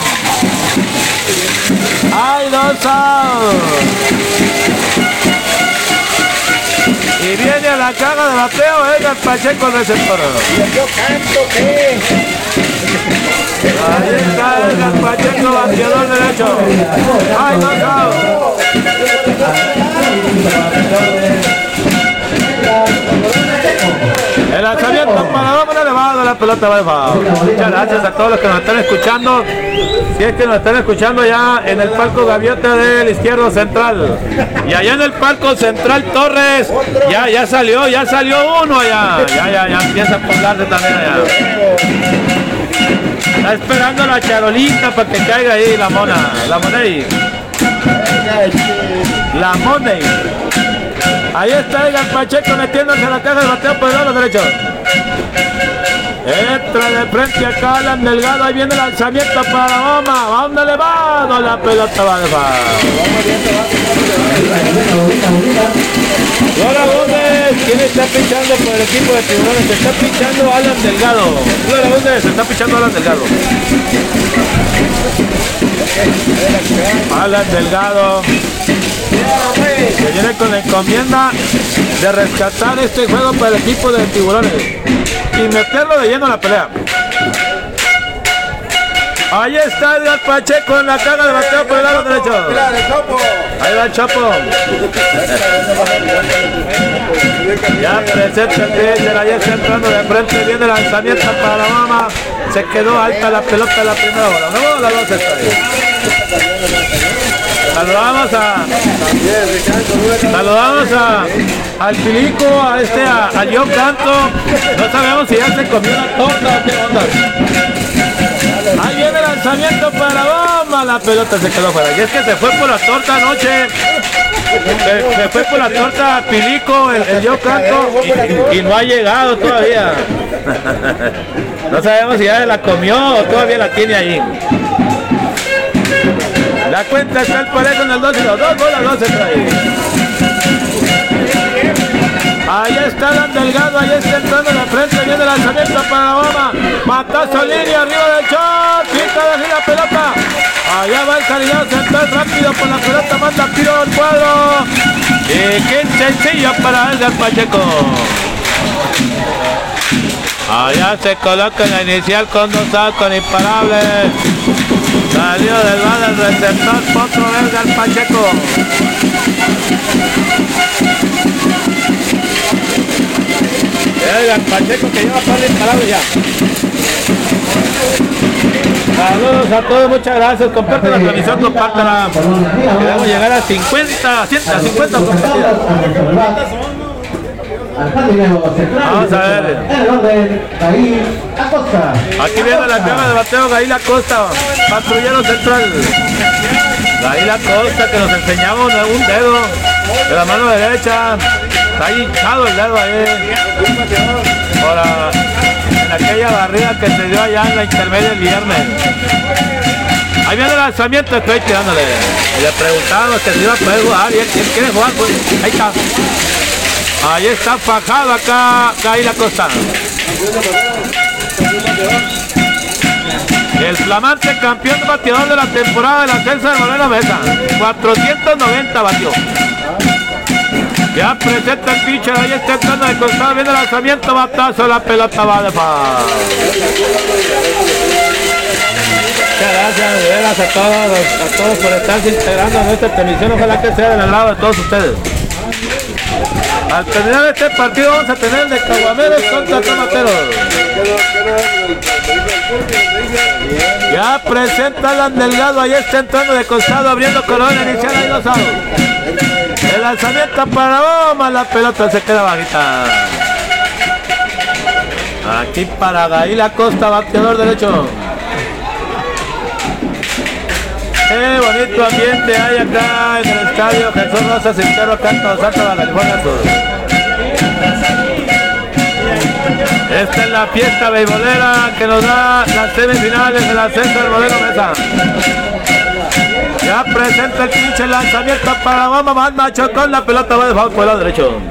Hay dos outs. Y viene a la caga de bateo Edgar Pacheco el receptor. Yo canto que. Ahí está Edgar Pacheco, bateador derecho. Hay dos outs. El lanzamiento para Gómez elevado, la pelota va foul. Muchas gracias a todos los que nos están escuchando. Si es que nos están escuchando ya en el palco Gaviota del izquierdo central. Y allá en el palco central Torres, ya, ya salió, ya salió uno allá. Ya, ya, ya empieza a poblarse también allá. Está esperando la charolita para que caiga ahí la mona, la money. La money. Ahí está Edgar Pacheco metiéndose a la caja de bateo por el lado derecho. Entra de frente acá Alan Delgado, ahí viene el lanzamiento para Goma. ¿A dónde le va? No, la pelota va de ¿quién está pichando por el equipo de tiburones? Se está pichando Alan Delgado. Gómez, se está pichando Alan Delgado. Alan Delgado. Que viene con la encomienda de rescatar este juego para el equipo de tiburones y meterlo de lleno a la pelea. Ahí está Edgar Pacheco en la caga de bateo por el lado derecho. Ahí va el Chapo. Ya presenta el pitcher, ahí está entrando de frente, viene el lanzamiento para la mama. Se quedó alta la pelota en la primera bola. No, la dos está ahí. Saludamos a saludamos a al Filico, a este a, a John Canto. No sabemos si ya se comió la torta o qué onda. Ahí viene el lanzamiento para bomba. La pelota se quedó fuera. Y es que se fue por la torta anoche. Se, fue por la torta Pilico, el, el Yo Canto, y, y no ha llegado todavía. No sabemos si ya la comió o todavía la tiene ahí. La cuenta está el parejo en el 2 y los dos bolas, 12 trae. Ahí está Alan Delgado, ahí está entrando de frente, viene el lanzamiento para la bomba. Matazo línea, arriba del shot, quita de la pelota. Allá va el calidad central rápido por la pelota, manda tiro al cuadro. Y qué sencillo para Edgar Pacheco. Allá se coloca la inicial con dos con imparables. Salió del bar el receptor, otro Edgar Pacheco. Edgar Pacheco que lleva par imparables ya. Saludos a todos, muchas gracias. Comparte la transmisión, compártela. Queremos llegar a 50, 100, a 50 compartidas. Vamos a ver. Aquí viene la cama de bateo Gail Acosta, patrullero central. Gail Acosta que nos enseñamos de un dedo de la mano derecha. Está ahí hinchado el dedo ahí. La- en aquella barrida que se dio allá en la intermedia el viernes. Ahí viene el lanzamiento, estoy tirándole. Le preguntamos que si iba a poder jugar y él, él quiere jugar, pues ahí está. Ahí está fajado acá Gail Acosta. El flamante campeón bateador de la temporada del ascenso de Moreno Mesa. 490 batió. Ya presenta el pitcher, ahí está entrando de costado, viene el lanzamiento, batazo, la pelota va de foul. Muchas gracias, de veras a todos, a todos por estarse integrando a nuestra transmisión, ojalá que sea del agrado de todos ustedes. Al terminar este partido vamos a tener el de Caguameros contra Tomateros. Ya presenta Alan Delgado, ahí está entrando de costado, abriendo corona inicial, ahí outs. El lanzamiento para Boma, la pelota se queda bajita. Aquí para Gail Acosta, bateador derecho. Qué bonito ambiente hay acá en el estadio Jesús Rosa Cintero, Todos Santos, Baja California Sur. Esta es la fiesta beisbolera que nos da las semifinales de la César Modelo Mesa. Ya presenta el pinche lanzamiento para Mama Van Macho con la pelota va de foul por el derecho.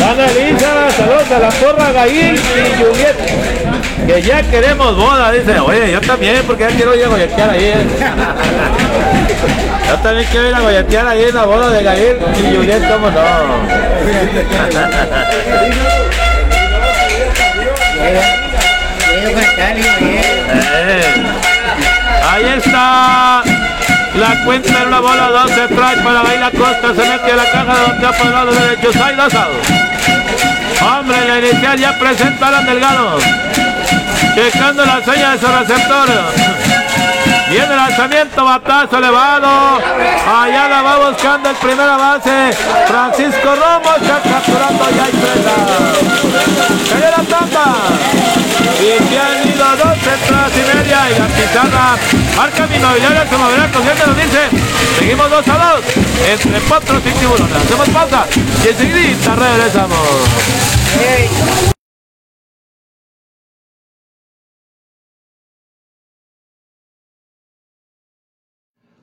Van Elisa, saludos a la porra Gail y Juliet. Que ya queremos boda, dice. Oye, yo también, porque ya quiero ir a goyetear ahí. eh. Yo también quiero ir a goyetear ahí en la boda de Gail y Juliet, cómo no. Eh. Ahí está. La cuenta en una bola, 12 strike para Baila Costa. Se mete a la caja de donde por el lado derecho. Hay dos. Hombre, la inicial ya presenta a Alan Delgado. Checando la seña de su receptor. Viene el lanzamiento, batazo elevado. Allá la va buscando el primera base. Francisco Romo está capturando ya presa. Cayó la tapa. Y que han ido dos entradas y media. Y la pizarra marca mi inmobiliaria. Su movilidad consciente nos dice. Seguimos 2 a 2. Entre potros y tiburones. Hacemos pausa. Y enseguida regresamos.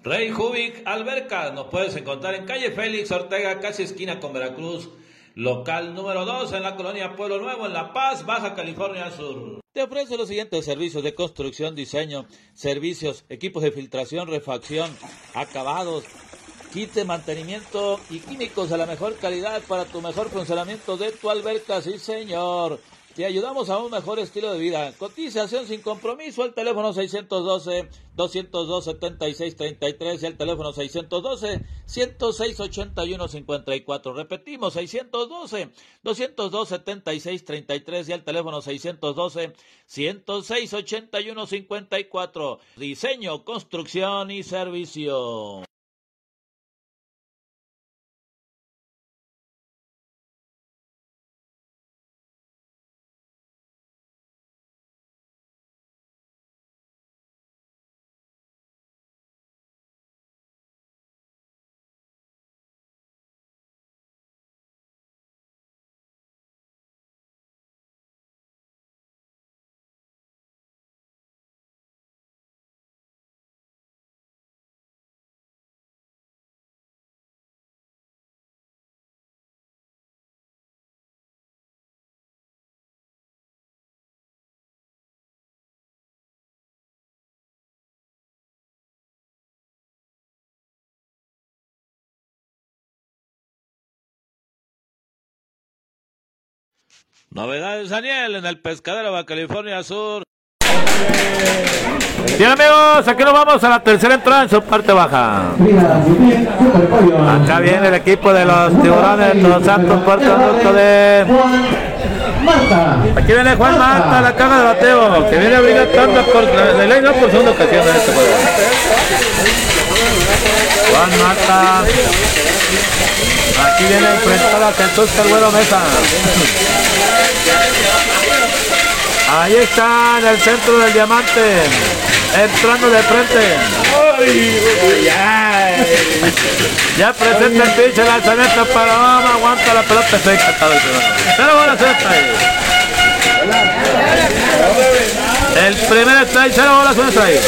Rey Jubic Alberca, nos puedes encontrar en calle Félix Ortega, casi esquina con Veracruz, local número 2 en la colonia Pueblo Nuevo, en La Paz, Baja California Sur. Te ofrece los siguientes servicios de construcción, diseño, servicios, equipos de filtración, refacción, acabados, kit de mantenimiento y químicos a la mejor calidad para tu mejor funcionamiento de tu alberca, sí señor. Te ayudamos a un mejor estilo de vida. Cotización sin compromiso al teléfono 612-202-7633 y al teléfono 612-106-8154. Repetimos, 612-202-7633 y al teléfono 612-106-8154. Diseño, construcción y servicio. Novedades, Daniel, en el pescadero de California Sur. Bien amigos, aquí nos vamos a la tercera entrada en su parte baja. Acá viene el equipo de los tiburones, los Santos Rico de... Aquí viene Juan Marta, la caja de bateo, que viene brigando por de no por segunda ocasión en este juego. Juan Marta. Aquí viene a enfrentar a Jesús Carbuero Mesa. Ahí está en el centro del diamante. Entrando de frente. Ya presenta el pinche lanzamiento para Obama. Aguanta la pelota perfecta. Cero bolas esta ahí. El primer strike, cero bolas, un strike.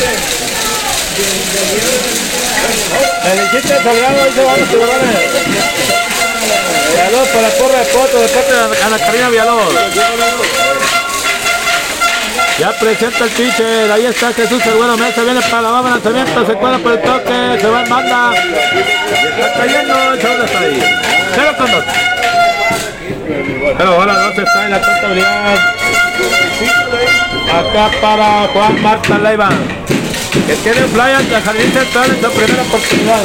El chiste Salgado dice vamos tiburones. Villalobos por la porra de Poto de parte de Ana Karina Villalobos. Ya presenta el pitcher, ahí está Jesús el bueno Mesa, viene para la baba lanzamiento, se cuadra por el toque, se va en banda. Está cayendo, el está ahí. Cero con dos. Pero bola, dos está en la contabilidad. Acá para Juan Marta Leiva, que tiene fly ante Jardín Central en su primera oportunidad.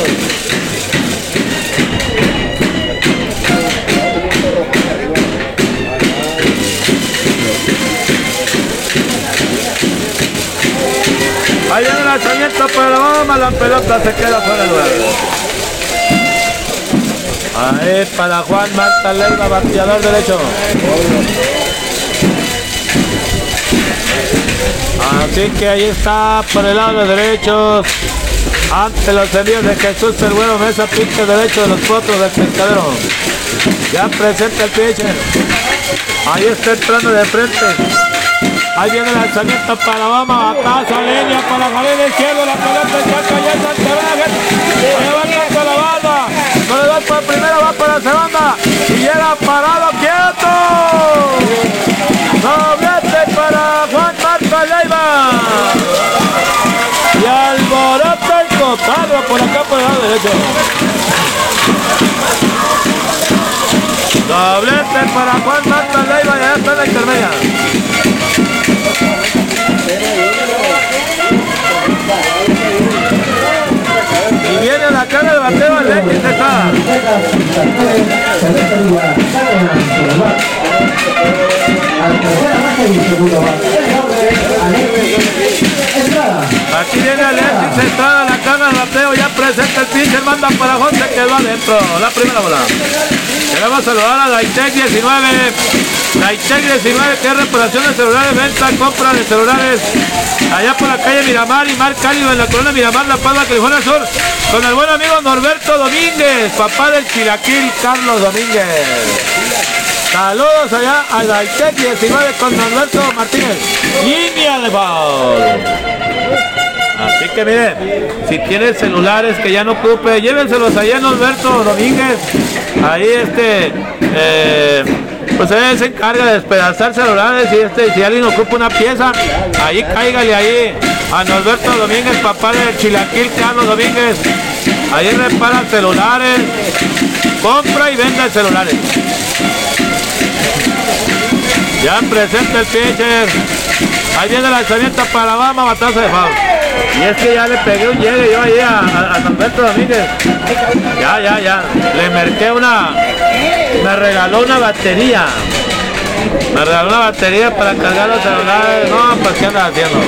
Ahí viene el lanzamiento la bomba, la pelota se queda fuera del. Ahí para Juan Marta Leiva, bateador derecho. Así que ahí está por el lado derecho. Ante los envíos de Jesús el bueno Mesa, pique derecho de los potros del pescadero. Ya presenta el pitcher. Ahí está entrando de frente. Ahí viene el lanzamiento para Obama. Acá línea para jardín izquierdo. La pelota está ya en Santana. Se va contra la banda. Corredor por primera, va para la segunda. Y llega parado quieto. Doblete para Juan Marco Leiva. Y alborota el cotarro por acá por el lado derecho. Doblete para Juan Marco Leiva y allá está la intermedia. Y viene la cara del bateo Alexis Estrada. Aquí viene Alexis Estrada, la cara del bateo, ya presenta el pitcher, manda para José, quedó adentro, la primera bola. Queremos saludar a Daitec 19, Daitec 19, que es reparación de celulares, venta, compra de celulares, allá por la calle Miramar y Mar Cálido en la colonia Miramar, La Paz, California Sur, con el buen amigo Norberto Domínguez, papá del Chilaquil Carlos Domínguez. Saludos allá a Daitec 19 con Norberto Martínez. Línea de foul. Así que miren, si tienen celulares que ya no ocupe, llévenselos allá a Norberto Domínguez. Ahí este, eh, pues él se encarga de despedazar celulares y este, si alguien ocupa una pieza, ahí cáigale ahí a Norberto Domínguez, papá del Chilaquil Carlos Domínguez. Ahí repara celulares, compra y vende celulares. Ya presenta el pitcher. Ahí viene el lanzamiento para Bama, batazo de foul. Y es que ya le pegué un llegue yo ahí a, a, a Norberto Domínguez. Ya, ya, ya. Le merqué una. Me regaló una batería. Me regaló una batería para cargar los celulares. No, pues ¿qué andas haciendo?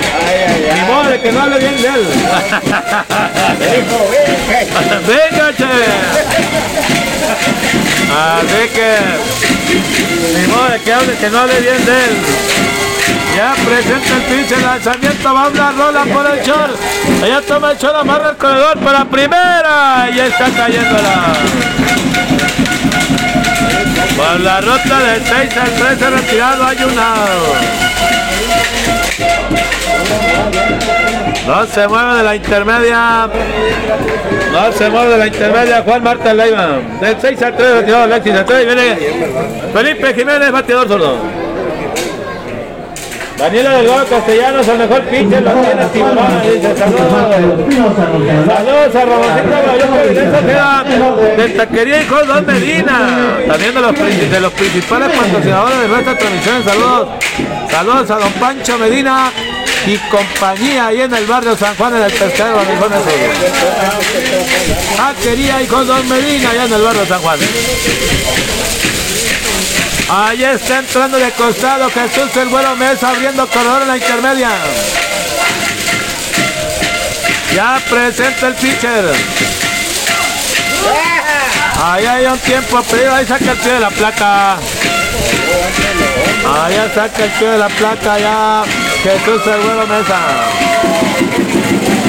Ni modo de que no hable bien de él. [laughs] Venga, che. Así que, ni modo de que, hable, que no hable bien de él. Ya presenta el pinche lanzamiento, va una rola por el short. Allá toma el short, amarra el corredor para primera. Y está cayéndola. Por la ruta del 6 al 13 retirado un No se mueve de la intermedia. No se mueve de la intermedia Juan Marta Leiva. Del 6 al 3 retirado Alexis. El 3 viene Felipe Jiménez, bateador zurdo. Daniela Delgado Castellanos, el mejor pitcher, lo tiene Tijuana, dice saludos. Saludos a Ramoncito Galloso Vincenzo Ojeda, de Taquería y Don Medina, también de los, de los principales patrocinadores de nuestra transmisión, saludos. Saludos a Don Pancho Medina y compañía ahí en el barrio San Juan en el Sur. Taquería y Don Medina allá en el barrio San Juan. Ahí está entrando de costado Jesús el vuelo Mesa abriendo corredor en la intermedia. Ya presenta el pitcher. Ahí hay un tiempo pedido, ahí saca el pie de la placa. Ahí saca el pie de la placa ya Jesús el vuelo Mesa.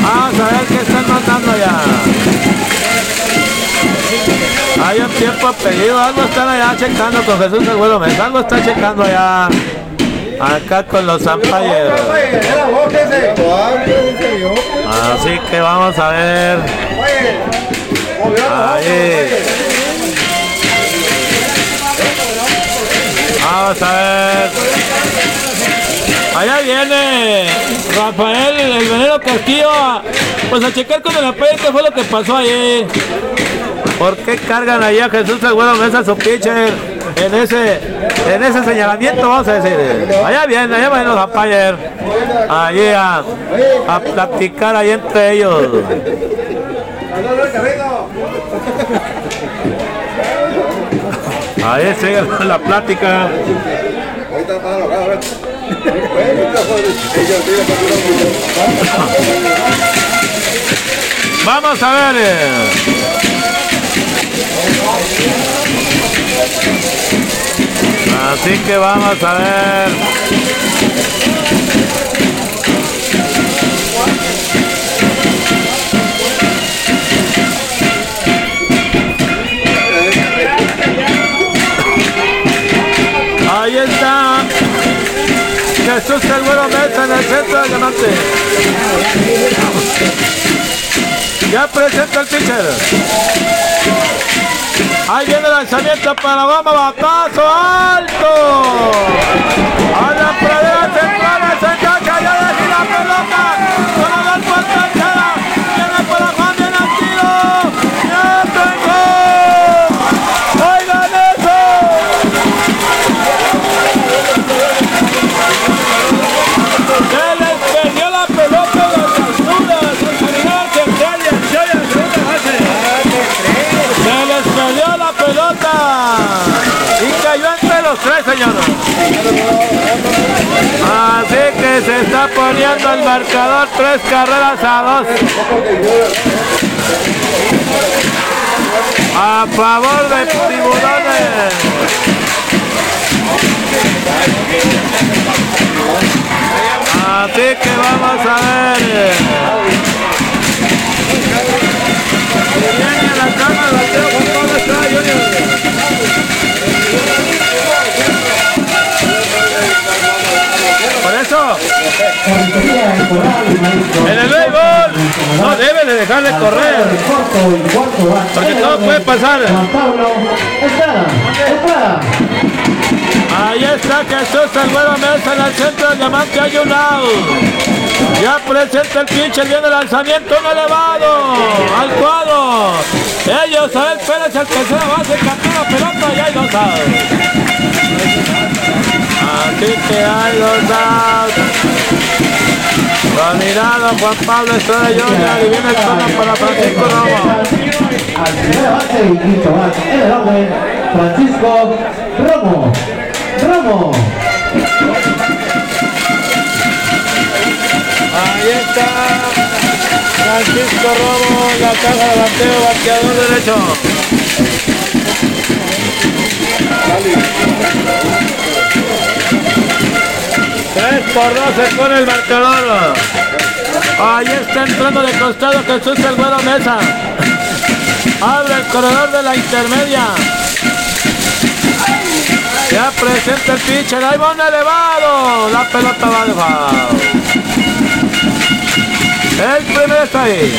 Vamos a ver qué están mandando ya. Hay un tiempo pedido, algo están allá checando con Jesús el Mesa, algo está checando allá acá con los umpires. Así que vamos a ver. Ahí. Vamos a ver. Allá viene Rafael, el veneno Castillo, pues a checar con el umpire qué fue lo que pasó ahí. ¿Por qué cargan allá Jesús Güero Mesa su pitcher en ese, en ese señalamiento? Vamos a decir. Allá vienen, allá van los umpires. Allí a, a platicar ahí entre ellos. Ahí sigue la plática. Vamos a ver. Así que vamos a ver. Ahí está. Jesús el Güero Mesa en el centro del diamante. Ya presenta el pitcher. Ahí viene el lanzamiento para bomba, batazo alto. A la pradera central, se ya deja la pelota. Así que se está poniendo el marcador tres carreras a dos. A favor de Tiburones. Así que vamos a ver. Viene la cama de Mateo en el béisbol no debe de dejar de correr. Porque todo puede pasar. Ahí está Jesús el Güero Mesa en el centro del diamante, hay un out. Ya presenta el pitcher, viene el lanzamiento, un elevado, al cuadro. Ellos, Abel Pérez, el tercera base, captura pelota y dos outs. Así que hay dos outs. Dominado Juan Pablo Estrada y viene el turno para Francisco Romo. Al primera base y quinto bate. En el hombre, Francisco Romo. Romo. Ahí está Francisco Romo, la caja de bateo, bateador derecho. Tres por dos se pone el marcador. Ahí está entrando de costado Jesús el Güero Mesa. Abre el corredor de la intermedia. Ya presenta el pitcher, ahí va elevado. La pelota va de foul. El primero está ahí.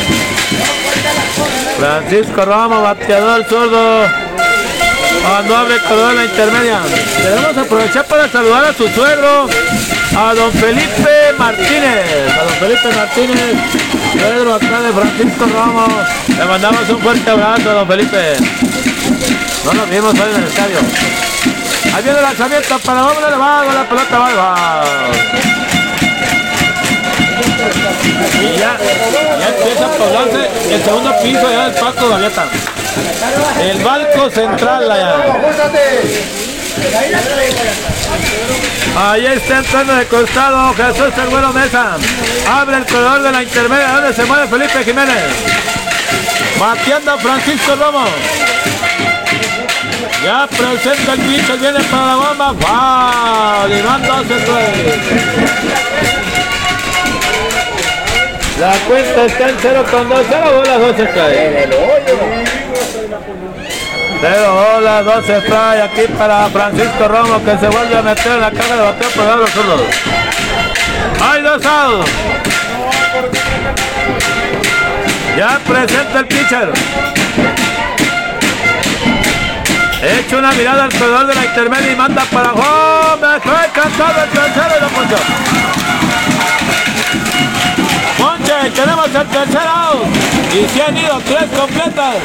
Francisco Ramos, bateador zurdo. Cuando abre el corredor de la intermedia. Debemos aprovechar para saludar a su suegro, a don Felipe Martínez. A don Felipe Martínez, suegro acá de Francisco Ramos. Le mandamos un fuerte abrazo a don Felipe. No nos vimos hoy en el estadio. Ahí viene el lanzamiento para hombre elevado, la pelota va. Y ya, ya empieza a poblarse el segundo piso ya del Paco Gavieta. El balco central allá. Ahí está entrando de costado Jesús el Güero Mesa. Abre el corredor de la intermedia donde se mueve Felipe Jiménez. Bateando Francisco Romo. Ya presenta el bicho, viene para la bomba. ¡Wow! Tres. La cuenta está en 0 con 2, 0 bolas, 2 strike. 0 bolas, 2 strike aquí para Francisco Romo que se vuelve a meter en la caja de bateo por los zurdos. Hay dos outs. Ya presenta el pitcher. Echa una mirada al corredor de la intermedia y manda para home. Fue cansado el tercero y lo ponchó. Tenemos el tercer out. Y se han ido tres completas.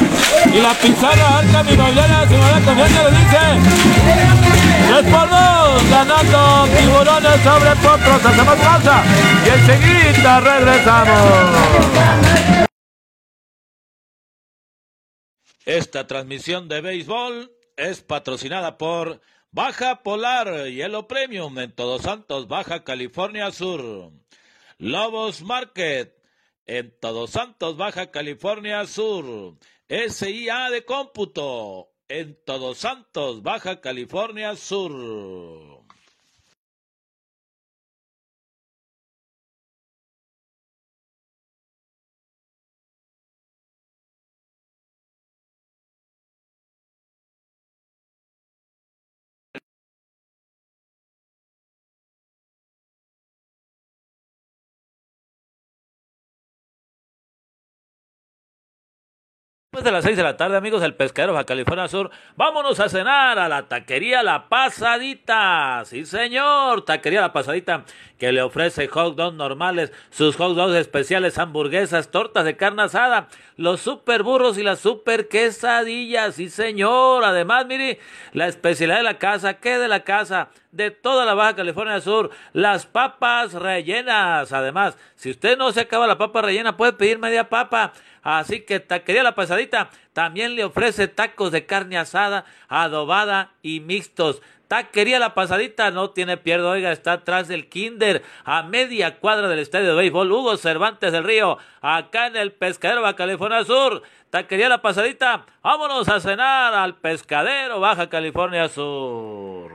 Y la pizarra Arca Inmobiliaria, si me da confianza, le dice. 3 por 2, ganando tiburones sobre potros. Hacemos pausa. Y enseguida regresamos. Esta transmisión de béisbol es patrocinada por Baja Polar Hielo Premium en Todos Santos, Baja California Sur. Lobos Market en Todos Santos, Baja California Sur. SIA de cómputo en Todos Santos, Baja California Sur. Después de las 6 de la tarde, amigos del Pescadero Baja California Sur, vámonos a cenar a la taquería La Pasadita. Sí, señor, taquería La Pasadita, que le ofrece hot dogs normales, sus hot dogs especiales, hamburguesas, tortas de carne asada, los super burros y las super quesadillas. Sí, señor. Además, mire, la especialidad de la casa, ¿qué de la casa? De toda la Baja California Sur, las papas rellenas. Además, si usted no se acaba la papa rellena, puede pedir media papa. Así que Taquería La Pasadita también le ofrece tacos de carne asada, adobada y mixtos. Taquería La Pasadita no tiene pierde, oiga, está atrás del Kinder, a media cuadra del estadio de béisbol Hugo Cervantes del Río, acá en el Pescadero Baja California Sur. Taquería La Pasadita, vámonos a cenar al Pescadero Baja California Sur.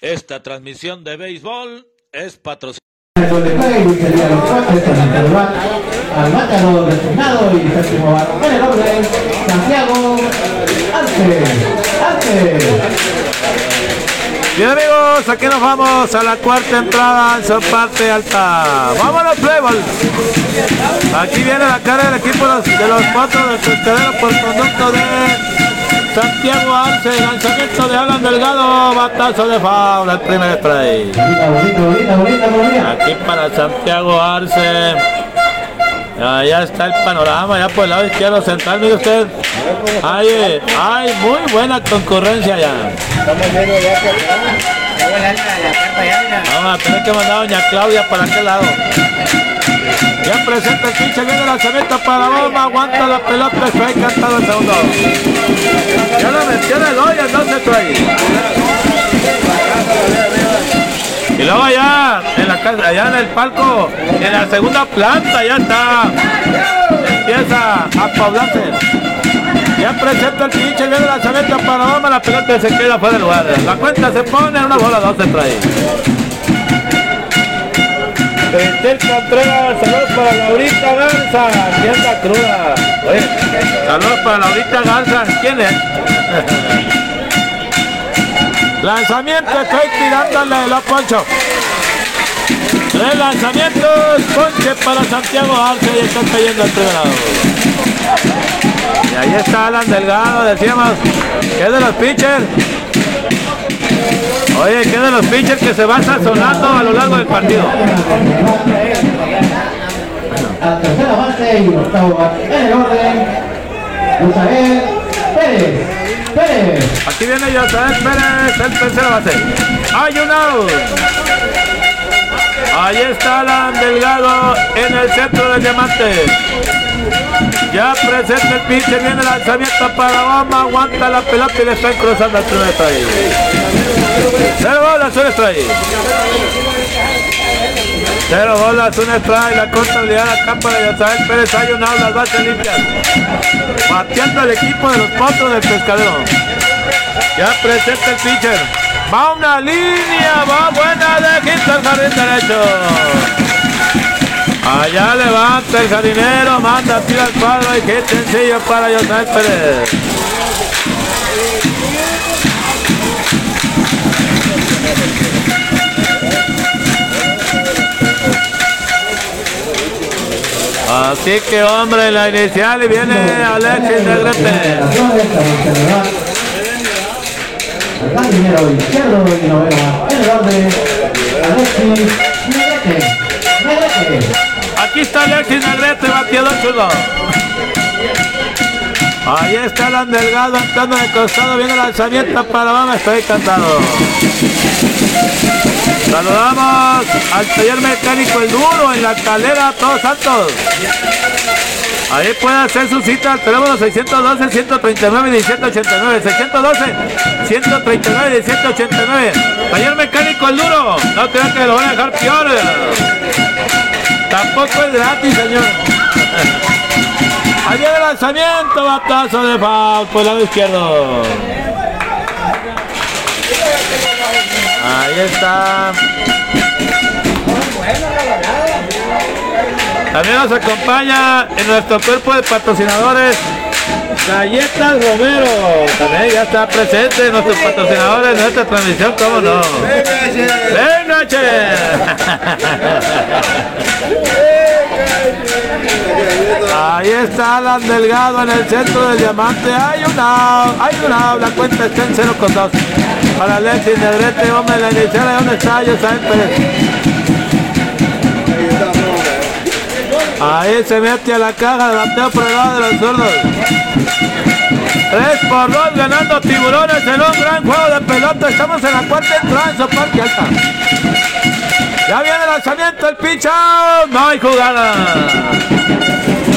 Esta transmisión de béisbol es patrocinada. Donde juega y sería los cuates con el celular al bácaro designado y séptimo barro en el orden, Santiago Arce, Arce. Bien amigos, aquí nos vamos a la cuarta entrada en su parte alta. Vámonos, Playboy. Aquí viene la cara del equipo de los, de los cuatro del pescadero por conducto de Santiago Arce. Lanzamiento de Alan Delgado. Batazo de foul, el primer bonita. Aquí para Santiago Arce. Allá está el panorama, ya por el lado izquierdo central, mire usted. Hay, hay muy buena concurrencia que Vamos a tener que mandar a doña Claudia para aquel lado. Ya presenta el pinche, viene el lanzamiento para la bomba, aguanta la pelota, está encantado el segundo. Ya lo metió el hoyo, entonces trae. Y luego allá en la casa, allá en el palco, en la segunda planta, ya está. Empieza a poblarse. Ya presenta el pinche, viene lanzamiento para la bomba, la pelota se queda fuera del lugar. La cuenta se pone en una bola, dos se trae. Peter Contreras, saludos para Laurita Garza, aquí anda cruda. Oye, saludos para Laurita Garza, ¿quién es? [laughs] Lanzamiento, estoy tirándole la poncho. Tres lanzamientos, ponche para Santiago Arce y está cayendo al primer. Y ahí está Alan Delgado, decíamos, que es de los pitchers. Oye, es de los pitchers que se va sazonando a lo largo del partido. A la tercera base y octavo bate en el orden, Usael Pérez, Pérez. Aquí viene Yosael Pérez, el tercera base. Hay un out. Ahí está Alan Delgado en el centro del diamante. Ya presenta el pitcher, viene el lanzamiento para bomba, aguanta la pelota y le están cruzando al primer strike. Cero bolas, un strike. Cero bolas, un strike, la contabilidad acá para Yosael Pérez, hay un out, las bases limpias. Bateando el equipo de los potros del pescadero. Ya presenta el pitcher. Va una línea, va buena de hit al jardín derecho. Allá levanta el jardinero, manda tira al cuadro y qué sencillo para José Pérez. Así que hombre, la inicial y viene Alexis Negrete. El. Aquí está Alexis Negrete, bateador chulo. Ahí está Alan Delgado entrando de costado, viene el lanzamiento para Bama, estoy encantado. Saludamos al taller mecánico El Duro en la calera Todos Santos. Ahí puede hacer su cita al teléfono 612 139 1789 612 139 1789 Taller mecánico El Duro. No crean que lo van a dejar peor. Tampoco es gratis, señor. Ahí viene el lanzamiento, batazo de foul por el lado izquierdo. Ahí está. También nos acompaña en nuestro cuerpo de patrocinadores Galletas Romero, también ya está presente nuestros patrocinadores en esta transmisión, ¿cómo no? ¡Venga, che! [laughs] Ahí está Alan Delgado en el centro del diamante. Hay una, hay una, la cuenta está en 0 con 2. Para Alexis Negrete, hombre, la inicial, ¿dónde está? Yo Pérez. Ahí se mete a la caja de por el lado de los zurdos. 3 por 2 ganando tiburones en un gran juego de pelota. Estamos en la cuarta entrada en Parque Alta. Ya viene el lanzamiento, el pitch No hay jugada.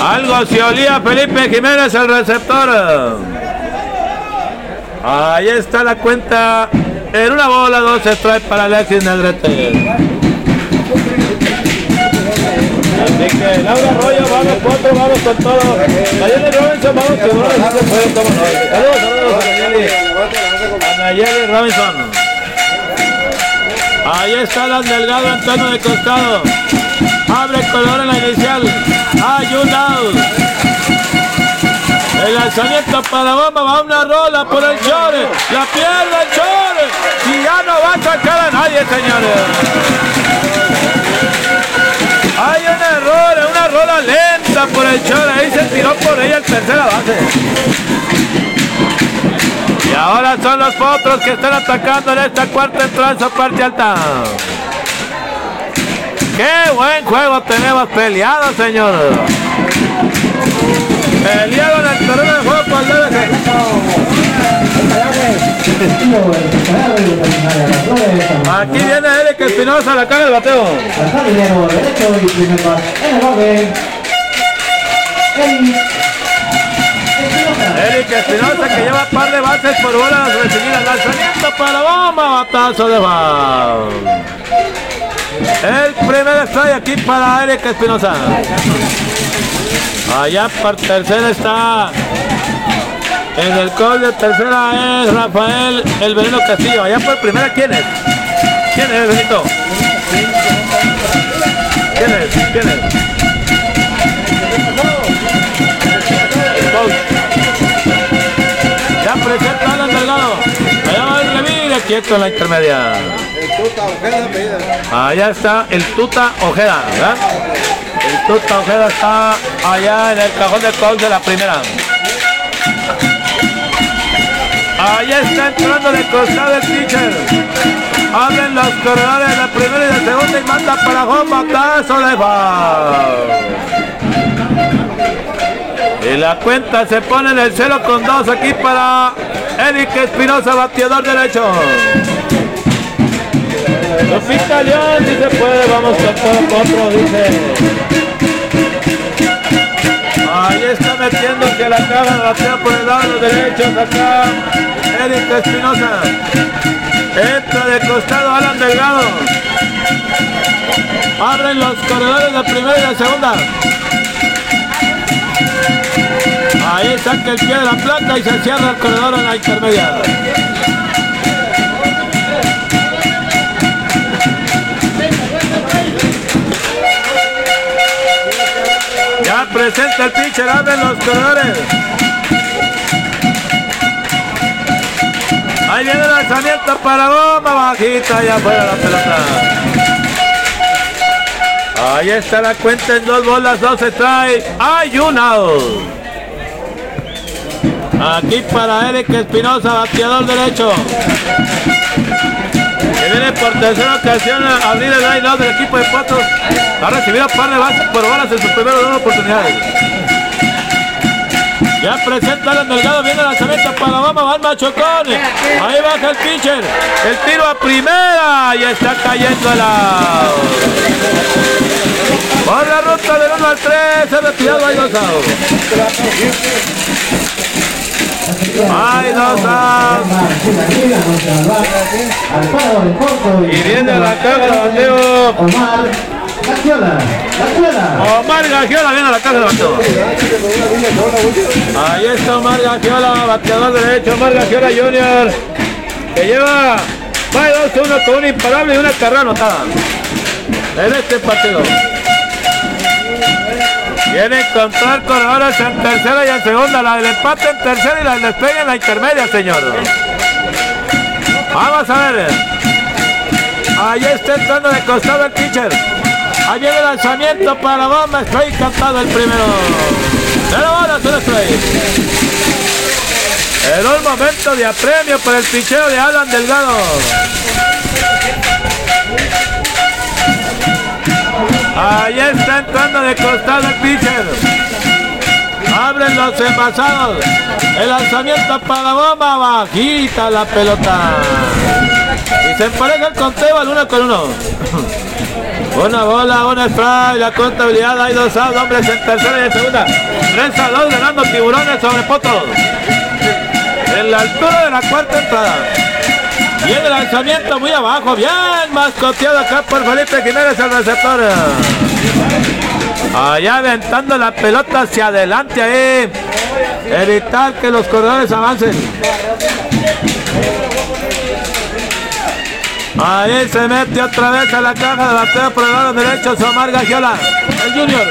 Algo se olía Felipe Jiménez, el receptor. Ahí está la cuenta. En una bola, dos trae para Alexis Negrete. Así que Laura Arroyo, vamos cuatro, vamos con todo. Nayeli Robinson, vamos que no. Saludos, saludos a Nayeli. A Nayeli Robinson. Ahí está el Delgado Antonio de costado. Abre color en la inicial. Out. El lanzamiento para bomba, va una rola por el Chore. La pierde el Chore. Y ya no va a sacar a nadie, señores. Hay un error, una rola lenta por el Chore. Ahí se tiró por ella el tercera base. Ahora son los potros que están atacando en esta cuarta entrada parte alta. Qué buen juego tenemos peleado, señor. Peleado en el terreno de juego por el Aquí viene Eric Espinosa, la caga del bateo. Eric Espinosa que lleva par de bases por bolas recibidas. Lanzamiento para bomba, batazo de foul. El primer strike aquí para Eric Espinosa. Allá para tercera está en el call de tercera es Rafael El Veneno Castillo. Allá por primera, ¿quién es? ¿Quién es, Benito? ¿Quién es? ¿Quién es? Presenta Alan Delgado. Allá revire, quieto en la intermedia. El Tuta Ojeda, Allá está el Tuta Ojeda, ¿verdad? El Tuta Ojeda está allá en el cajón de call de la primera. Ahí está entrando de costado el pitcher. Abren los corredores de primera y de segunda y manda para Juan Batazo de Y la cuenta se pone en el 0 con 2 aquí para Eric Espinosa, bateador derecho. Lupita León, si se puede, vamos con todo otro, dice. Ahí está metiendo que la caja batea por el lado derecho acá. Eric Espinosa. Entra de costado Alan Delgado. Abren los corredores de primera y de segunda. Ahí saca el pie de la placa y se cierra el corredor en la intermedia. presenta el pitcher, abren los corredores. Ahí viene el lanzamiento para bomba bajita, allá afuera la pelota. Ahí está la cuenta en dos bolas, dos trae. Hay un Aquí para Eric Espinosa, bateador derecho. Que viene por tercera ocasión a abrir el line del equipo de Potros. Ha recibido par de bases por balas en sus primeras dos oportunidades. Ya presenta el Delgado, viene el lanzamiento para Obama, va el Machocón. Ahí baja el pitcher. El tiro a primera y está cayendo el out. Por la ruta del 1 al 3, se retirado ahí Hay dos outs. Y viene la caja de bateo. Gagiola, Omar Gagiola viene a la casa de bateo. Ahí está Omar Gagiola, bateador derecho, Omar Gagiola Junior, que lleva va 2-1 con un imparable y una carrera anotada en este partido. Viene encontrar corredores en tercera y en segunda. La del empate en tercera y la del despegue en la intermedia, señor. Vamos a ver. Ahí está entrando de costado el pitcher. Ahí viene el lanzamiento para bomba. Estoy cantado el primero. De la bola, se En un momento de apremio por el picheo de Alan Delgado. Ahí está entrando de costado el pitcher. Abren los envasados. El lanzamiento para bomba. Bajita la pelota. Y se empareja el conteo al uno con uno. [laughs] Una bola, una strike, la contabilidad, hay dos hombres en tercera y en segunda. 3 a 2 ganando tiburones sobre potros. En la altura de la cuarta entrada. Viene el lanzamiento muy abajo, bien mascoteado acá por Felipe Jiménez el receptor. Allá aventando la pelota hacia adelante ahí. Evitar que los corredores avancen. Ahí se mete otra vez a la caja de bateo por el lado derecho Somar Gagiola, el Junior.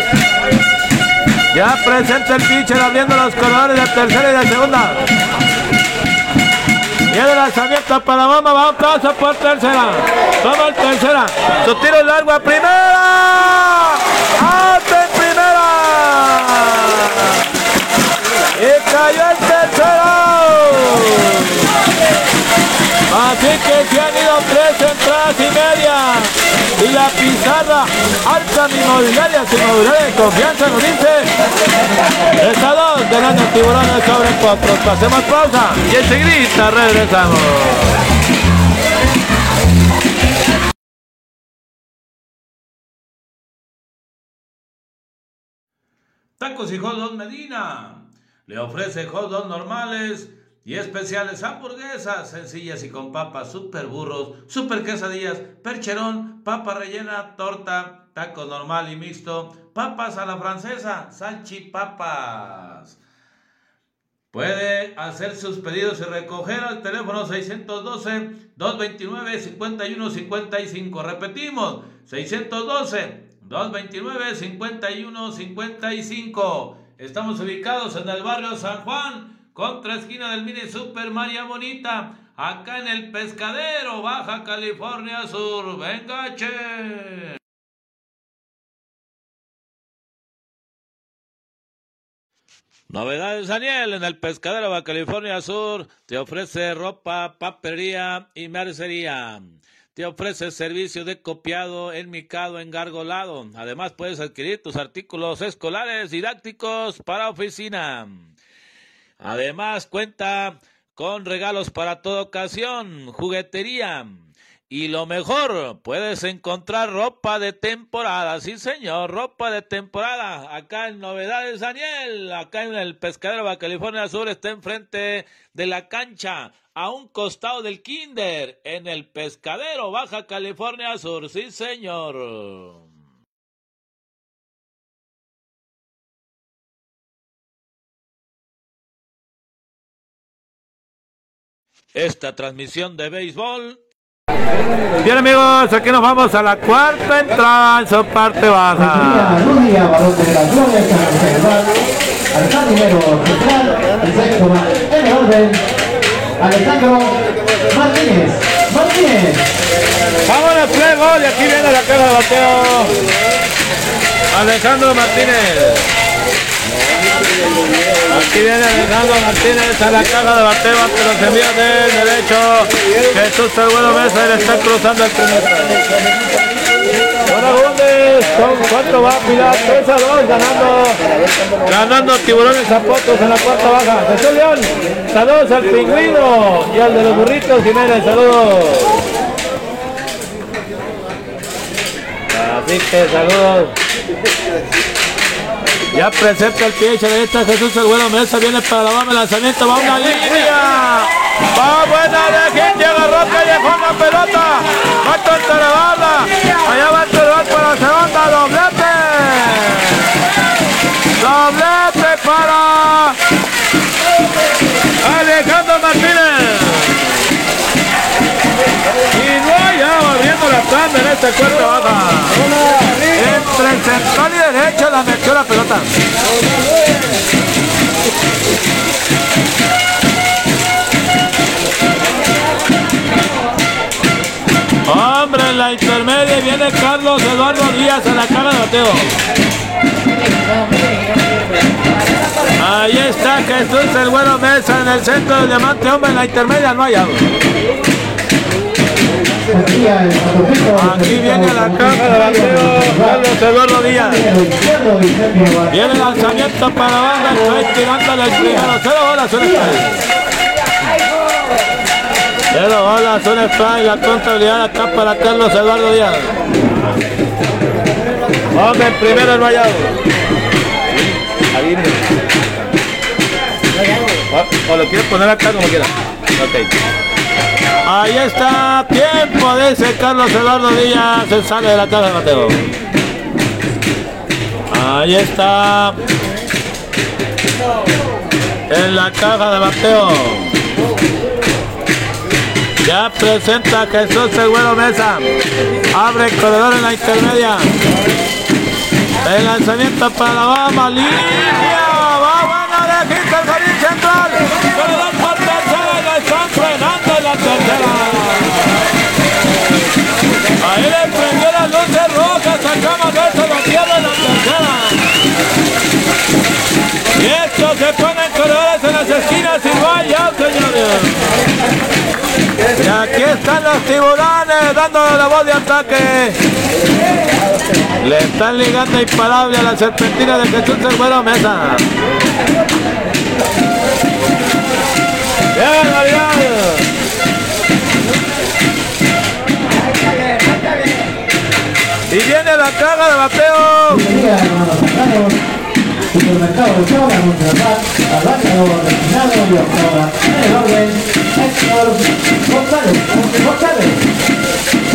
Ya presenta el pitcher abriendo los corredores de tercera y de segunda. Y el lanzamiento para Bomba, va un por tercera. Toma el tercera. Su tiro largo a primera. ¡Out en primera! Y cayó el tercero. Así que se han ido tres entradas y la pizarra alta inmobiliaria, sin mobiliaria de confianza nos dice. Está dos ganando tiburones sobre cuatro. Pasemos pausa y enseguida regresamos. Tacos y hot Medina. Le ofrece hot normales y especiales hamburguesas sencillas y con papas, super burros, super quesadillas, percherón, papa rellena, torta, taco normal y mixto, papas a la francesa, salchipapas. Puede hacer sus pedidos y recoger al teléfono 612-229-5155. Repetimos, 612-229-5155. Estamos ubicados en el barrio San Juan contra esquina del Mini Super María Bonita, acá en el Pescadero, Baja California Sur. Venga, che. Novedades Daniel en el Pescadero Baja California Sur te ofrece ropa, papelería y mercería. Te ofrece servicio de copiado, enmicado, engargolado. Además puedes adquirir tus artículos escolares didácticos para oficina. Además cuenta con regalos para toda ocasión, juguetería. Y lo mejor, puedes encontrar ropa de temporada, sí señor, ropa de temporada. Acá en Novedades Daniel, acá en el Pescadero de California Sur, está enfrente de la cancha, a un costado del Kinder, en el Pescadero Baja California Sur, sí señor. Esta transmisión de béisbol. Bien amigos, aquí nos vamos a la cuarta entrada en su parte baja. Alejandro Martínez. Martínez. Vámonos, play gol y aquí viene la caja de bateo. Alejandro Martínez. Aquí viene Alejandro Martínez a la caja de bateo ante los envíos del derecho. Jesús bueno Mesa le está cruzando el primer. Con cuatro va Pilar, 3 a 2 ganando, ganando tiburones zapotos en la cuarta baja. Jesús León, saludos al pingüino y al de los burritos Jiménez, saludos. Así que saludos. Ya presenta el pie, ahí está Jesús el bueno Mesa, viene para la bomba, lanzamiento, va una línea. Va buena de quien llega Roca, dejó la pelota. Va a elevarla. Allá va entregar para la segunda, doblete. Doblete para Alejandro Martínez. Ya abriendo la tanda en esta cuarta baja. entre el central y derecho la metió la pelota. Hombre, en la intermedia viene Carlos Eduardo Díaz a la cara de bateo. Ahí está Jesús el bueno Mesa en el centro del diamante, hombre, en la intermedia no hay algo. Aquí viene la caja de bateo Carlos Eduardo Díaz. Viene el lanzamiento para la banda, está tirándole el primero. Cero bolas, un strike. Cero bolas, un strike. La contabilidad acá para Carlos Eduardo Díaz. Hombre, el primero el vallado. O, o lo quieres poner acá como quieras. Ok. Ahí está, tiempo ese Carlos Eduardo Díaz, se sale de la caja de Mateo. Ahí está. En la caja de Mateo. Ya presenta Jesús Güero Mesa. Abre el corredor en la intermedia. El lanzamiento para la Bama. Línea. La tercera. Ahí le prendió las luces rojas. Sacamos eso, lo pierde la tercera. Y esto se ponen corredores en las esquinas y out, señores. Y aquí están los tiburones dando la voz de ataque. Le están ligando imparable a la serpentina de Jesús Güero Mesa. Bien, Mariano. Y viene la caga de bateo.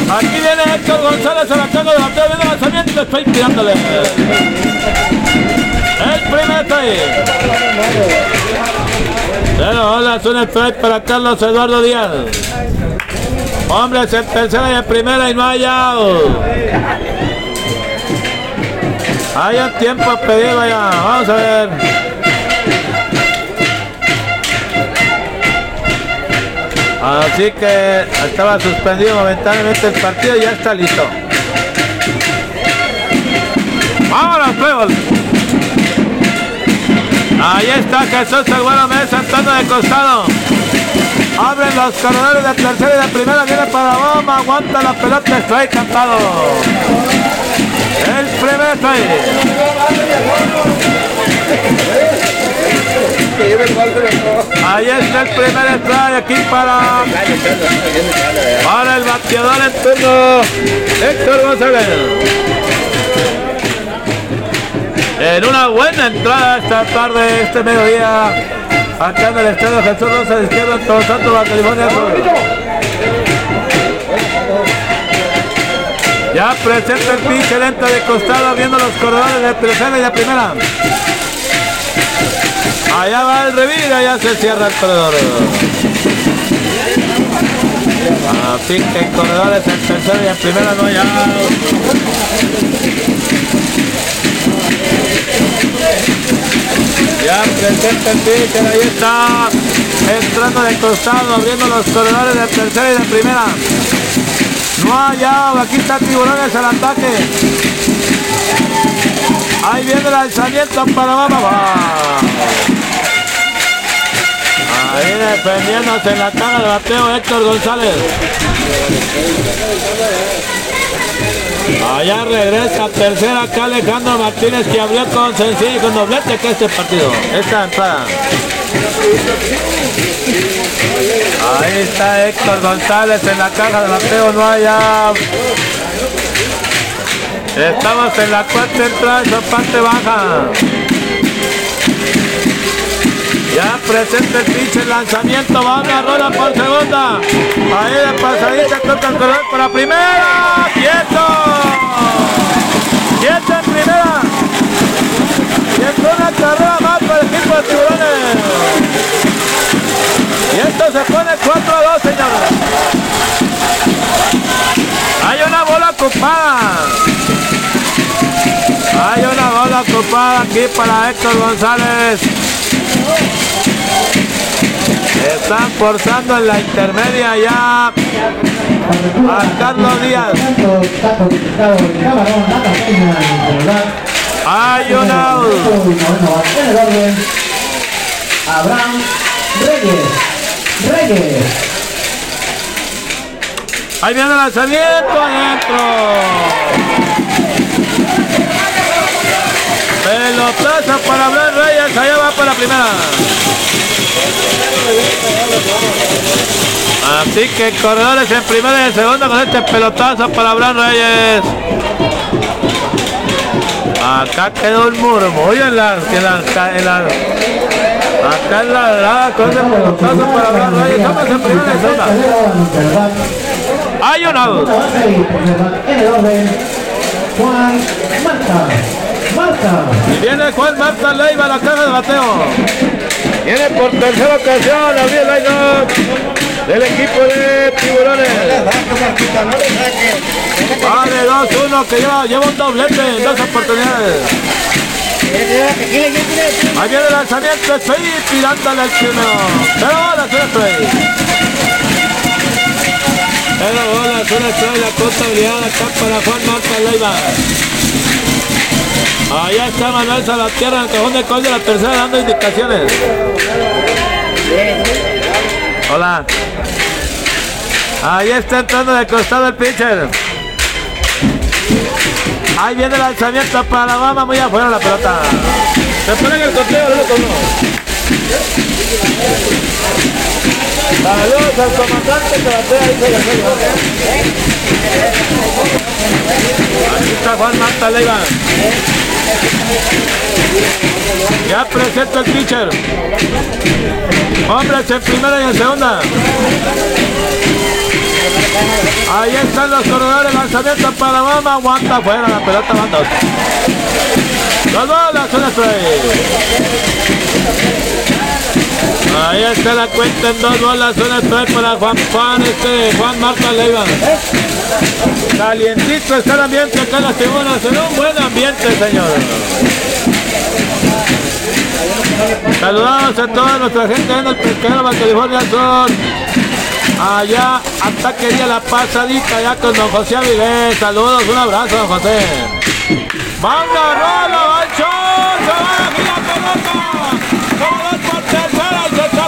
Aquí viene Héctor González a la caga de bateo. Viene lanzamiento. Estoy tirándole. El primer strike. Pero hola, es un strike para Carlos Eduardo Díaz. Hombres en tercera y en primera y no hay out. Hay un tiempo pedido allá. Vamos a ver. Así que estaba suspendido momentáneamente el partido y ya está listo. ¡Vámonos, Playboy! Ahí está Jesús el bueno Mesa entrando de costado. Abren los corredores de tercera y de primera. Viene para bomba. Aguanta la pelota. Strike cantado. El primer strike. Ahí está el primer strike aquí para, para el bateador en turno. Héctor González. En una buena entrada esta tarde, este mediodía, acá en el estadio Jesús Rosa de izquierda en Todos Santos, Baja California. Ya presenta el pinche lento de costado, viendo los corredores de tercera y de primera. Allá va el revira, ya se cierra el corredor. Así que corredores en tercera y en primera no hay Ya presenta el pitcher, ahí está. Entrando de costado, abriendo los corredores de tercera y de primera. No hay out, aquí está Tiburones al ataque. Ahí viene el alzamiento para Baba. Ahí defendiéndose en la cara de bateo Héctor González. Allá regresa tercera acá Alejandro Martínez que abrió con sencillo y con doblete que este partido, esta entrada. Ahí está Héctor González en la caja de bateo, no hay out. Estamos en la cuarta entrada, parte baja. Ya presenta el pinche lanzamiento, va una rola por segunda. Ahí de pasadita toca el corredor para primera. ¡Quieto! ¡Quieto en primera! Y entró una carrera más para el equipo de tiburones. Y esto se pone 4 a 2, señores. Hay una bola ocupada. ocupada aquí para Héctor González. Están forzando en la intermedia ya a Carlos Díaz. Hay un out. Abraham Reyes. Reyes. Ahí viene el lanzamiento adentro. Pelotazo para Abraham Reyes. Allá va para la primera. Así que corredores en primera y en segunda con este pelotazo para Abraham Reyes. Acá quedó un murmullo en la, en la, en la acá en la grada con ese pelotazo para Abraham Reyes. Estamos en primera y en segunda. Hay un out. En el Juan Marta. Marta. Y viene Juan Marta Leiva a la caja de bateo. Viene por tercera ocasión abrir el del equipo de Tiburones. Vale, 2-1 que lleva, lleva un doblete en dos oportunidades. Ahí viene el lanzamiento, estoy tirándole al primero. Pero suena Trey. Pero bola, suena Trey, la contabilidad acá para Juan Marta Leiva. Allá está Manuel Salvatierra en el cajón de de la tercera dando indicaciones. Hola. Ahí está entrando de costado el pitcher. Ahí viene el lanzamiento para la Bama, muy afuera la pelota. Se pone en el conteo, uno con uno. Saludos al comandante que batea ahí se Aquí está Juan Marta Leiva. Ya presenta el pitcher. Hombres en primera y en segunda. Ahí están los corredores, lanzamiento para Bama, aguanta afuera la pelota, banda. Dos bolas, una Ahí está la cuenta en dos bolas, una strike para Juan Juan, este Juan Marta Leiva. Calientito está el ambiente acá en las tribunas, en un buen ambiente, señor. Saludamos a toda nuestra gente en el pesquero de California Sur. Allá, hasta quería la pasadita allá con don José Avilés. Saludos, un abrazo, don José. Manda rola, short, se va. Como dos por tercera y se está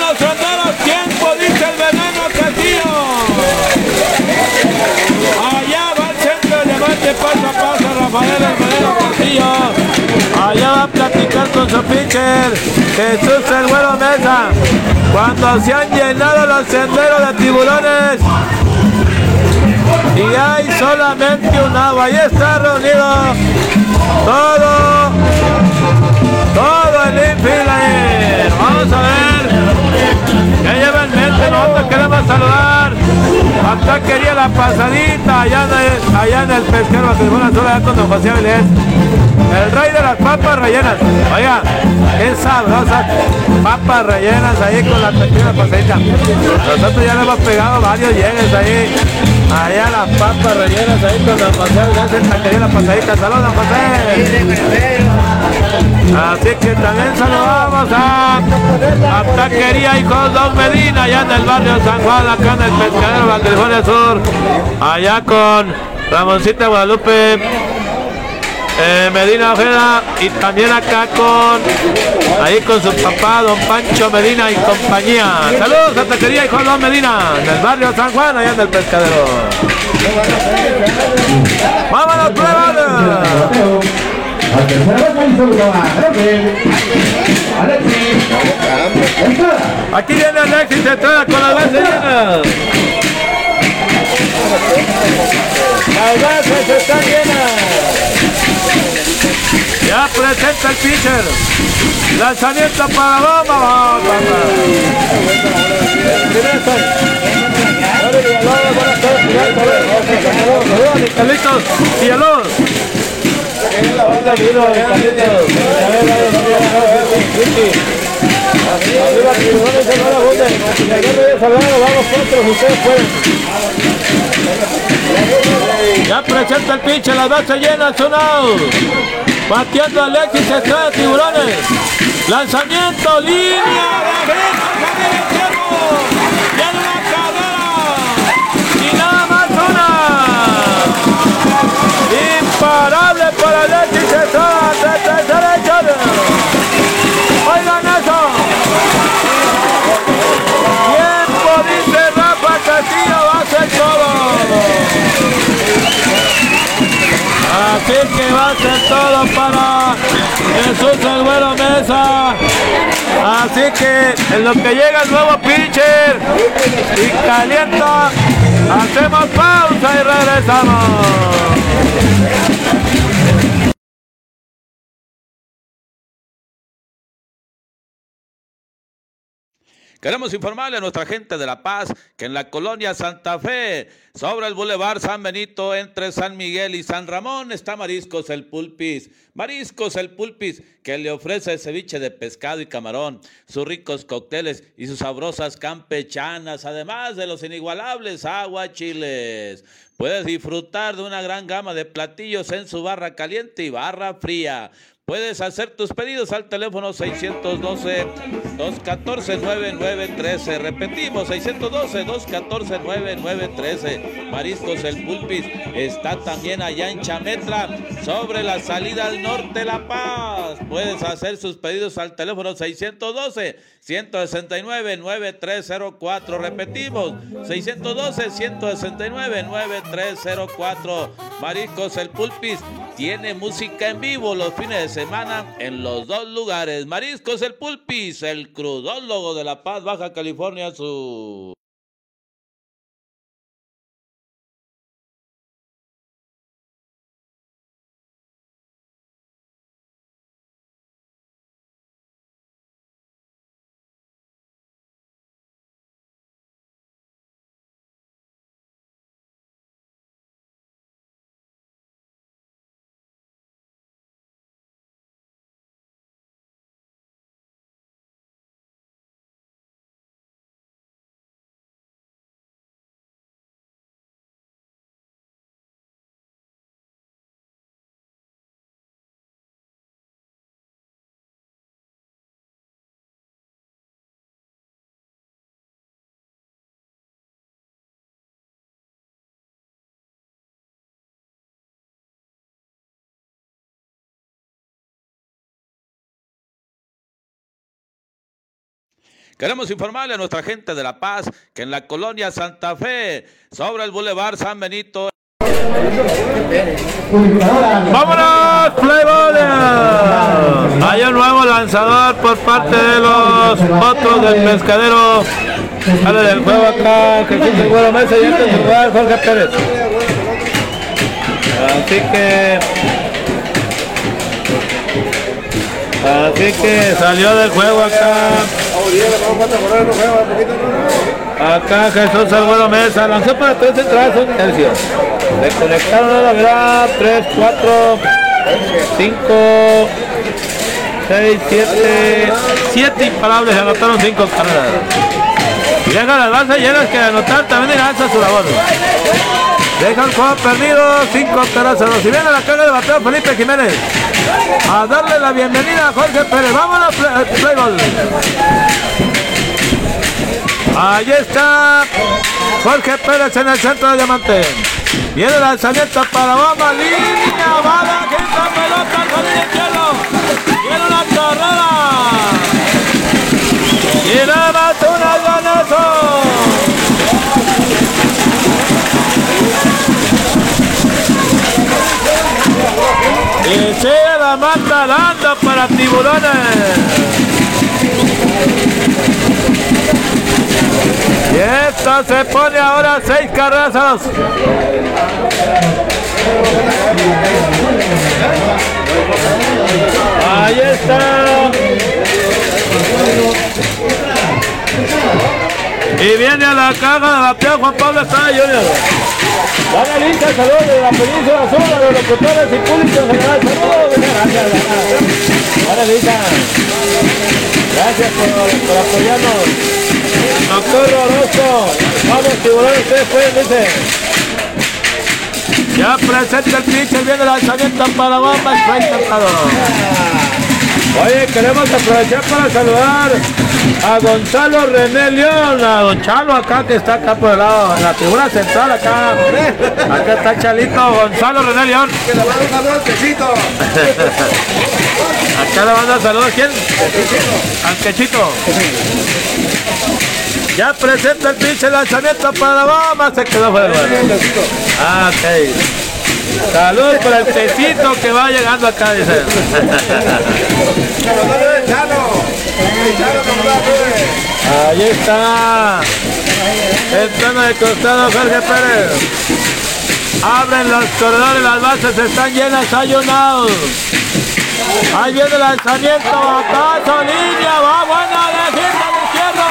los tiempo, dice el veneno Castillo. Allá va el centro de levante paso a paso, Rafael el Castillo. Allá va a platicar con su pitcher, Jesús el Güero Mesa. Cuando se han llenado los senderos de tiburones y hay solamente un agua. Ahí está reunido todo, Vamos a ver qué lleva en mente. Nosotros queremos saludar. Hasta quería la pasadita allá en el, allá en el pesquero allá con don José. El rey de las papas rellenas. Oiga, qué sabrosa. Papas rellenas ahí con la pequeña pasadita. Nosotros ya le hemos pegado varios llegues ahí. Allá las papas rellenas ahí con don José Avilés. En taquería la pasadita. Saludos, don José. Así que también saludamos a, a Taquería Hijos Don Medina, allá en el barrio San Juan, acá en el pescadero de California Sur, allá con Ramoncita Guadalupe, eh, Medina Ojeda y también acá con ahí con su papá Don Pancho Medina y compañía. Saludos a Taquería Hijos Don Medina, en el barrio San Juan, allá en el pescadero. ¡Vámonos, pruebas! Base segundo a Alexis. Aquí viene Alexis Estrada con las bases llenas. Las bases están llenas. Ya presenta el pitcher. Lanzamiento para Bamba. Carlitos, Villalobos. Ya presenta el pinche, la base llena, son out. Pateando Alexis Estrada Tiburones. Lanzamiento, línea, regresa Javier Entierro. Alexis Estrada. De tercera echada. Oigan eso. Tiempo dice Rafa Castillo, va a ser todo. Así que va a ser todo para Jesús el Güero Mesa. Así que en lo que llega el nuevo pitcher y calienta, hacemos pausa y regresamos. Queremos informarle a nuestra gente de La Paz que en la colonia Santa Fe, sobre el Boulevard San Benito, entre San Miguel y San Ramón, está Mariscos el Pulpis. Mariscos el Pulpis, que le ofrece ceviche de pescado y camarón, sus ricos cócteles y sus sabrosas campechanas, además de los inigualables aguachiles. Puedes disfrutar de una gran gama de platillos en su barra caliente y barra fría. Puedes hacer tus pedidos al teléfono 612-214-9913. Repetimos, 612-214-9913. Mariscos El Pulpis está también allá en Chametla, sobre la salida al norte La Paz. Puedes hacer sus pedidos al teléfono 612-169-9304. Repetimos, 612-169-9304. Mariscos El Pulpis tiene música en vivo los fines de semana en los dos lugares. Mariscos El Pulpis, el crudólogo de La Paz, Baja California Sur. Queremos informarle a nuestra gente de La Paz que en la colonia Santa Fe, sobre el Boulevard San Benito, ¡Vámonos, Playboy! Hay un nuevo lanzador por parte de los otros del pescadero. Sale del juego acá, Güero Mesa y Jorge Pérez. Así que... Así que salió del juego acá. Acá Jesús el Güero Mesa lanzó para tres entradas, un tercio. Le conectaron a la verdad 3, 4, 5, 6, 7, 7 imparables, anotaron 5 carreras. Llega las bases llenas que anotar también irá a su labor. Deja el juego perdido, 5 carreras a 2. Y viene la carga de bateo Felipe Jiménez. A darle la bienvenida a Jorge Pérez. Vámonos, play, Playball. Ahí está Jorge Pérez en el centro de diamante. Viene el lanzamiento para Bamba, línea, bala, quinta pelota, al jardín izquierdo. Viene una carrera. Y nada más una ganazo. Y sigue la mata dando para tiburones. Y esto se pone ahora seis dos. Ahí está. Y viene a la caja de la pia Juan Pablo Estrada Junior. Dale lista, saludos de la península azul a los locutores y público en general. Saludos, gracias. Dale lista. Gracias por, apoyarnos. Doctor Orozco, vamos tiburones, ustedes pueden, dice. Ya presenta el pitcher, viene el lanzamiento para bomba, fue intentado. Oye, queremos aprovechar para saludar a Gonzalo René León, a Don Chalo acá que está acá por el lado, en la figura central acá. Acá está Chalito, Gonzalo René León. Que le mando un saludo al quechito. [laughs] Acá le manda saludos, ¿quién? Al Quechito. Ya presenta el pinche lanzamiento para la bomba, se quedó fuera. Ah, ok. Salud para el tecito que va llegando acá, dice. El. El. Ahí está. Entrando de costado Jorge Pérez. Abren los corredores, las bases están llenas, out. Ahí viene el lanzamiento, batazo, línea, va buena de gira de izquierdo.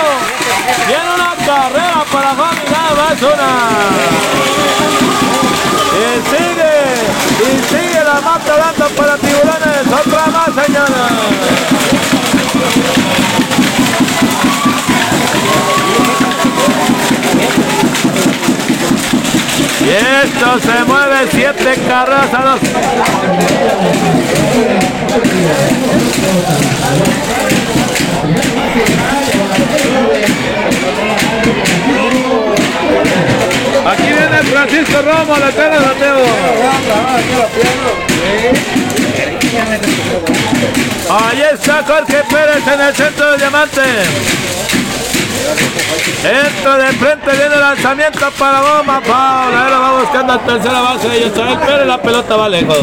Viene una carrera para Juan Miguel, una. Y sigue, y sigue la mata dando para tiburones, otra más señores. Y esto se mueve siete carreras a dos. Aquí viene Francisco Romo, la cara de Mateo. Ahí está Jorge Pérez en el centro del diamante. Entra de frente, viene el lanzamiento para bomba. Paula, ahora va buscando a tercera base y Israel Pérez, la pelota va lejos.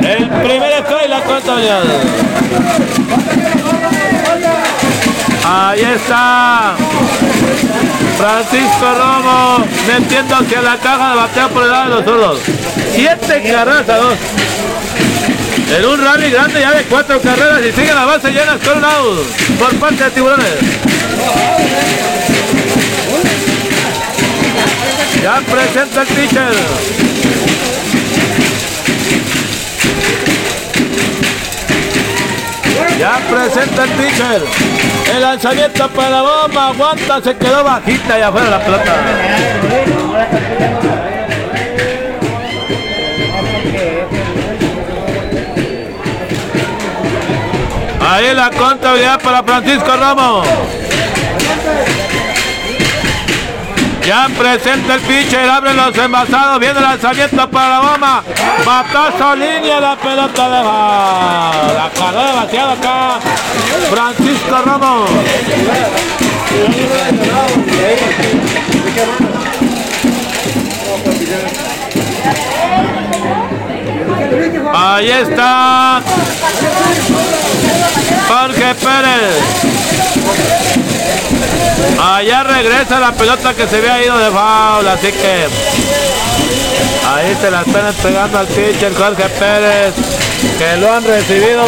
El primer strike, la contabilidad. Ahí está. Francisco Romo metiendo hacia la caja de bateo por el lado de los zurdos. Siete carreras a dos. En un rally grande ya de cuatro carreras y sigue la base llena con un out por parte de Tiburones. Ya presenta el pitcher. Ya presenta el pitcher. El lanzamiento para la bomba. Aguanta, se quedó bajita y afuera la pelota. Ahí la contabilidad para Francisco Ramos. Ya presenta el pitcher, abre los envasados, viene el lanzamiento para la bomba. Batazo línea, la pelota de la carrera vaciada acá. Francisco Ramos. Ahí está Jorge Pérez. Allá regresa la pelota que se había ido de foul, así que ahí se la están entregando al pitcher Jorge Pérez, que lo han recibido,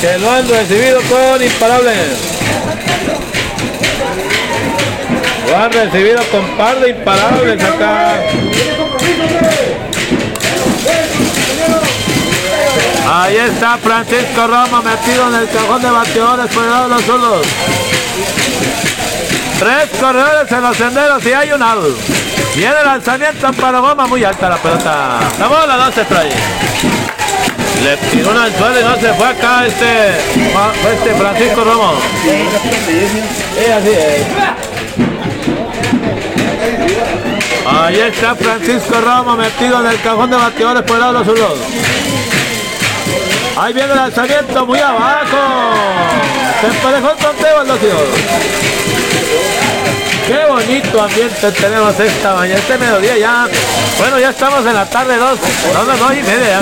que lo han recibido con imparables. Lo han recibido con par de imparables acá. Ahí está Francisco Roma metido en el cajón de bateadores por el lado de los zurdos. Tres corredores en los senderos y hay un out. Viene el lanzamiento para bomba muy alta la pelota. La bola no se trae. Le tiró una al suelo y no se fue acá este, este Francisco Romo. Sí, así es. Ahí está Francisco Romo metido en el cajón de bateadores por el lado de los. Ahí viene el lanzamiento muy abajo. Se emparejó el conteo al tío. Qué bonito ambiente tenemos esta mañana, este mediodía ya. Bueno, ya estamos en la tarde dos, son las dos y media.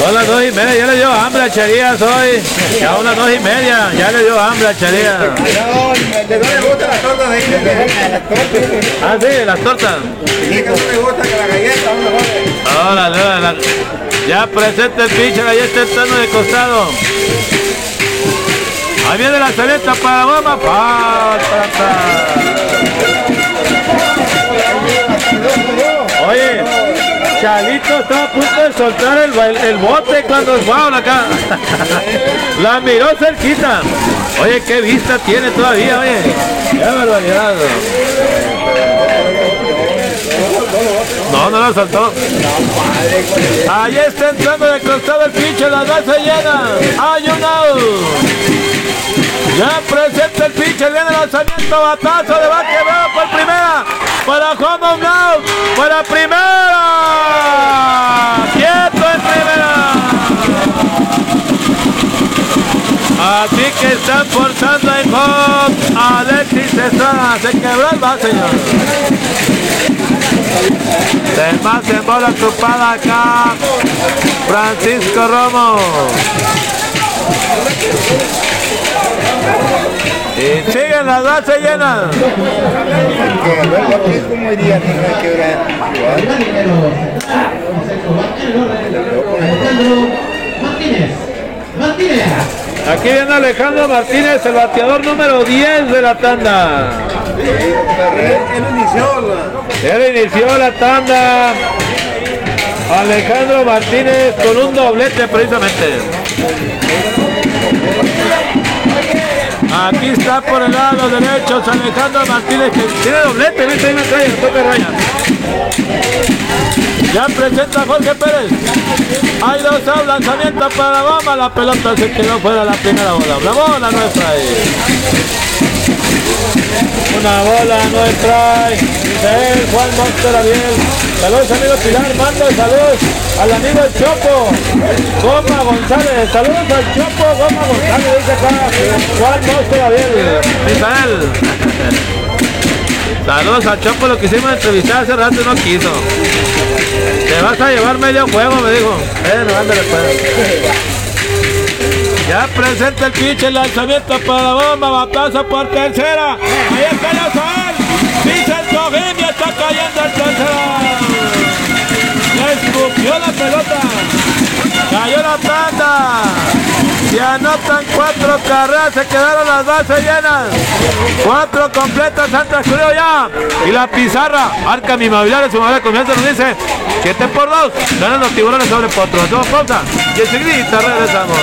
Son las dos y media, ya le dio hambre a Cherías hoy. Ya a las dos y media, ya le dio hambre a Cherías. No le gustan las tortas de Ah, sí, las tortas. que no le gusta que la galleta, no. Ya presenta el pitcher, ahí está entrando de costado. Ahí viene la saleta para. Falta. Oye, Chalito está a punto de soltar el, el bote cuando es foul acá. [laughs] La miró cerquita. Oye, qué vista tiene todavía, oye. Qué barbaridad. No, la saltó. Ahí está entrando de costado el pinche, la base llena. Hay un out. Ya presenta el pinche, viene el lanzamiento, batazo de bate, por primera. Para Juan out, para primera. Quieto en primera. Así que están forzando en home. Alexis Estrada se quebró el base, señor. Se más en bola ocupada acá. Francisco Romo. Y siguen las que ver. Alejandro Martínez. Martínez. Aquí viene Alejandro Martínez, el bateador número 10 de la tanda. Él inició la. Él inició la tanda. Alejandro Martínez con un doblete precisamente. Aquí está por el lado derecho Alejandro Martínez que tiene doblete, viste ahí me trae, toque raya. Ya presenta Jorge Pérez. Hay dos out, lanzamiento para bomba, la pelota se quedó fuera la primera bola. La bola nuestra ahí. Una bola nuestra. Él, Juan Monster Ariel. Saludos amigo Pilar, mando saludos al amigo El Chopo. Goma González. Saludos al Chopo, Goma González. Dice acá Juan Monster Ariel. Misael. Saludos al Chopo, lo quisimos entrevistar hace rato y no quiso. Te vas a llevar medio juego, me dijo. Eh, no, ándale, pues. Ya presenta el pitch, el lanzamiento para la bomba, batazo por tercera. Ahí está ya Sael. Pisa el cojín y está cayendo el tercera. Le escupió la pelota. Cayó la tanda. Se anotan cuatro carreras, se quedaron las bases llenas. Cuatro completas han transcurrido ya. Y la pizarra, Arca mi mobiliario, su madre confianza nos dice 7 por 2. Ganan los tiburones sobre potros. Hacemos pausa y enseguida regresamos.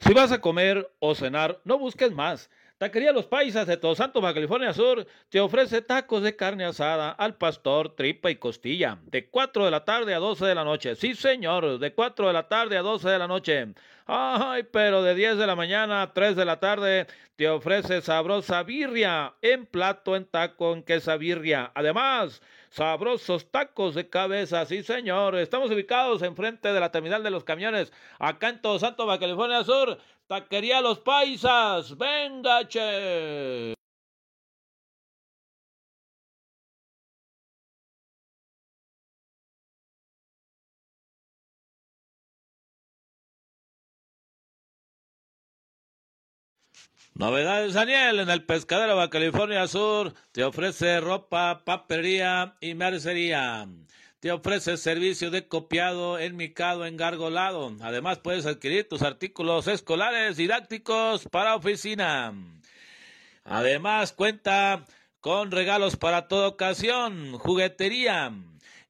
Si vas a comer o cenar, no busques más. Taquería Los Paisas de Todos Santos, Baja California Sur, te ofrece tacos de carne asada al pastor, tripa y costilla, de 4 de la tarde a 12 de la noche. Sí, señor, de 4 de la tarde a 12 de la noche. Ay, pero de 10 de la mañana a 3 de la tarde te ofrece sabrosa birria en plato, en taco, en quesabirria. Además, sabrosos tacos de cabeza, sí señor. Estamos ubicados enfrente de la terminal de los camiones, acá en Todo Santo, Baja California Sur. Taquería Los Paisas, venga, che. Novedades Daniel en el pescadero Baja California Sur te ofrece ropa, papelería y mercería. Te ofrece servicio de copiado, enmicado, engargolado. Además puedes adquirir tus artículos escolares didácticos para oficina. Además cuenta con regalos para toda ocasión, juguetería.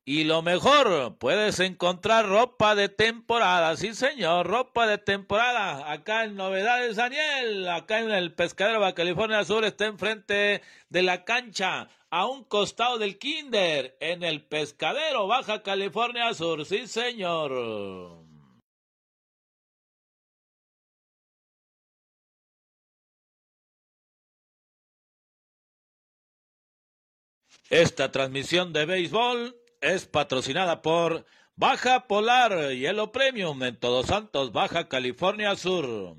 Y lo mejor, puedes encontrar ropa de temporada, sí señor, ropa de temporada, acá en Novedades Daniel, acá en el Pescadero Baja California Sur, está enfrente de la cancha, a un costado del Kinder, en el Pescadero Baja California Sur, sí señor. Esta transmisión de béisbol es patrocinada por Baja Polar Hielo Premium en Todos Santos, Baja California Sur.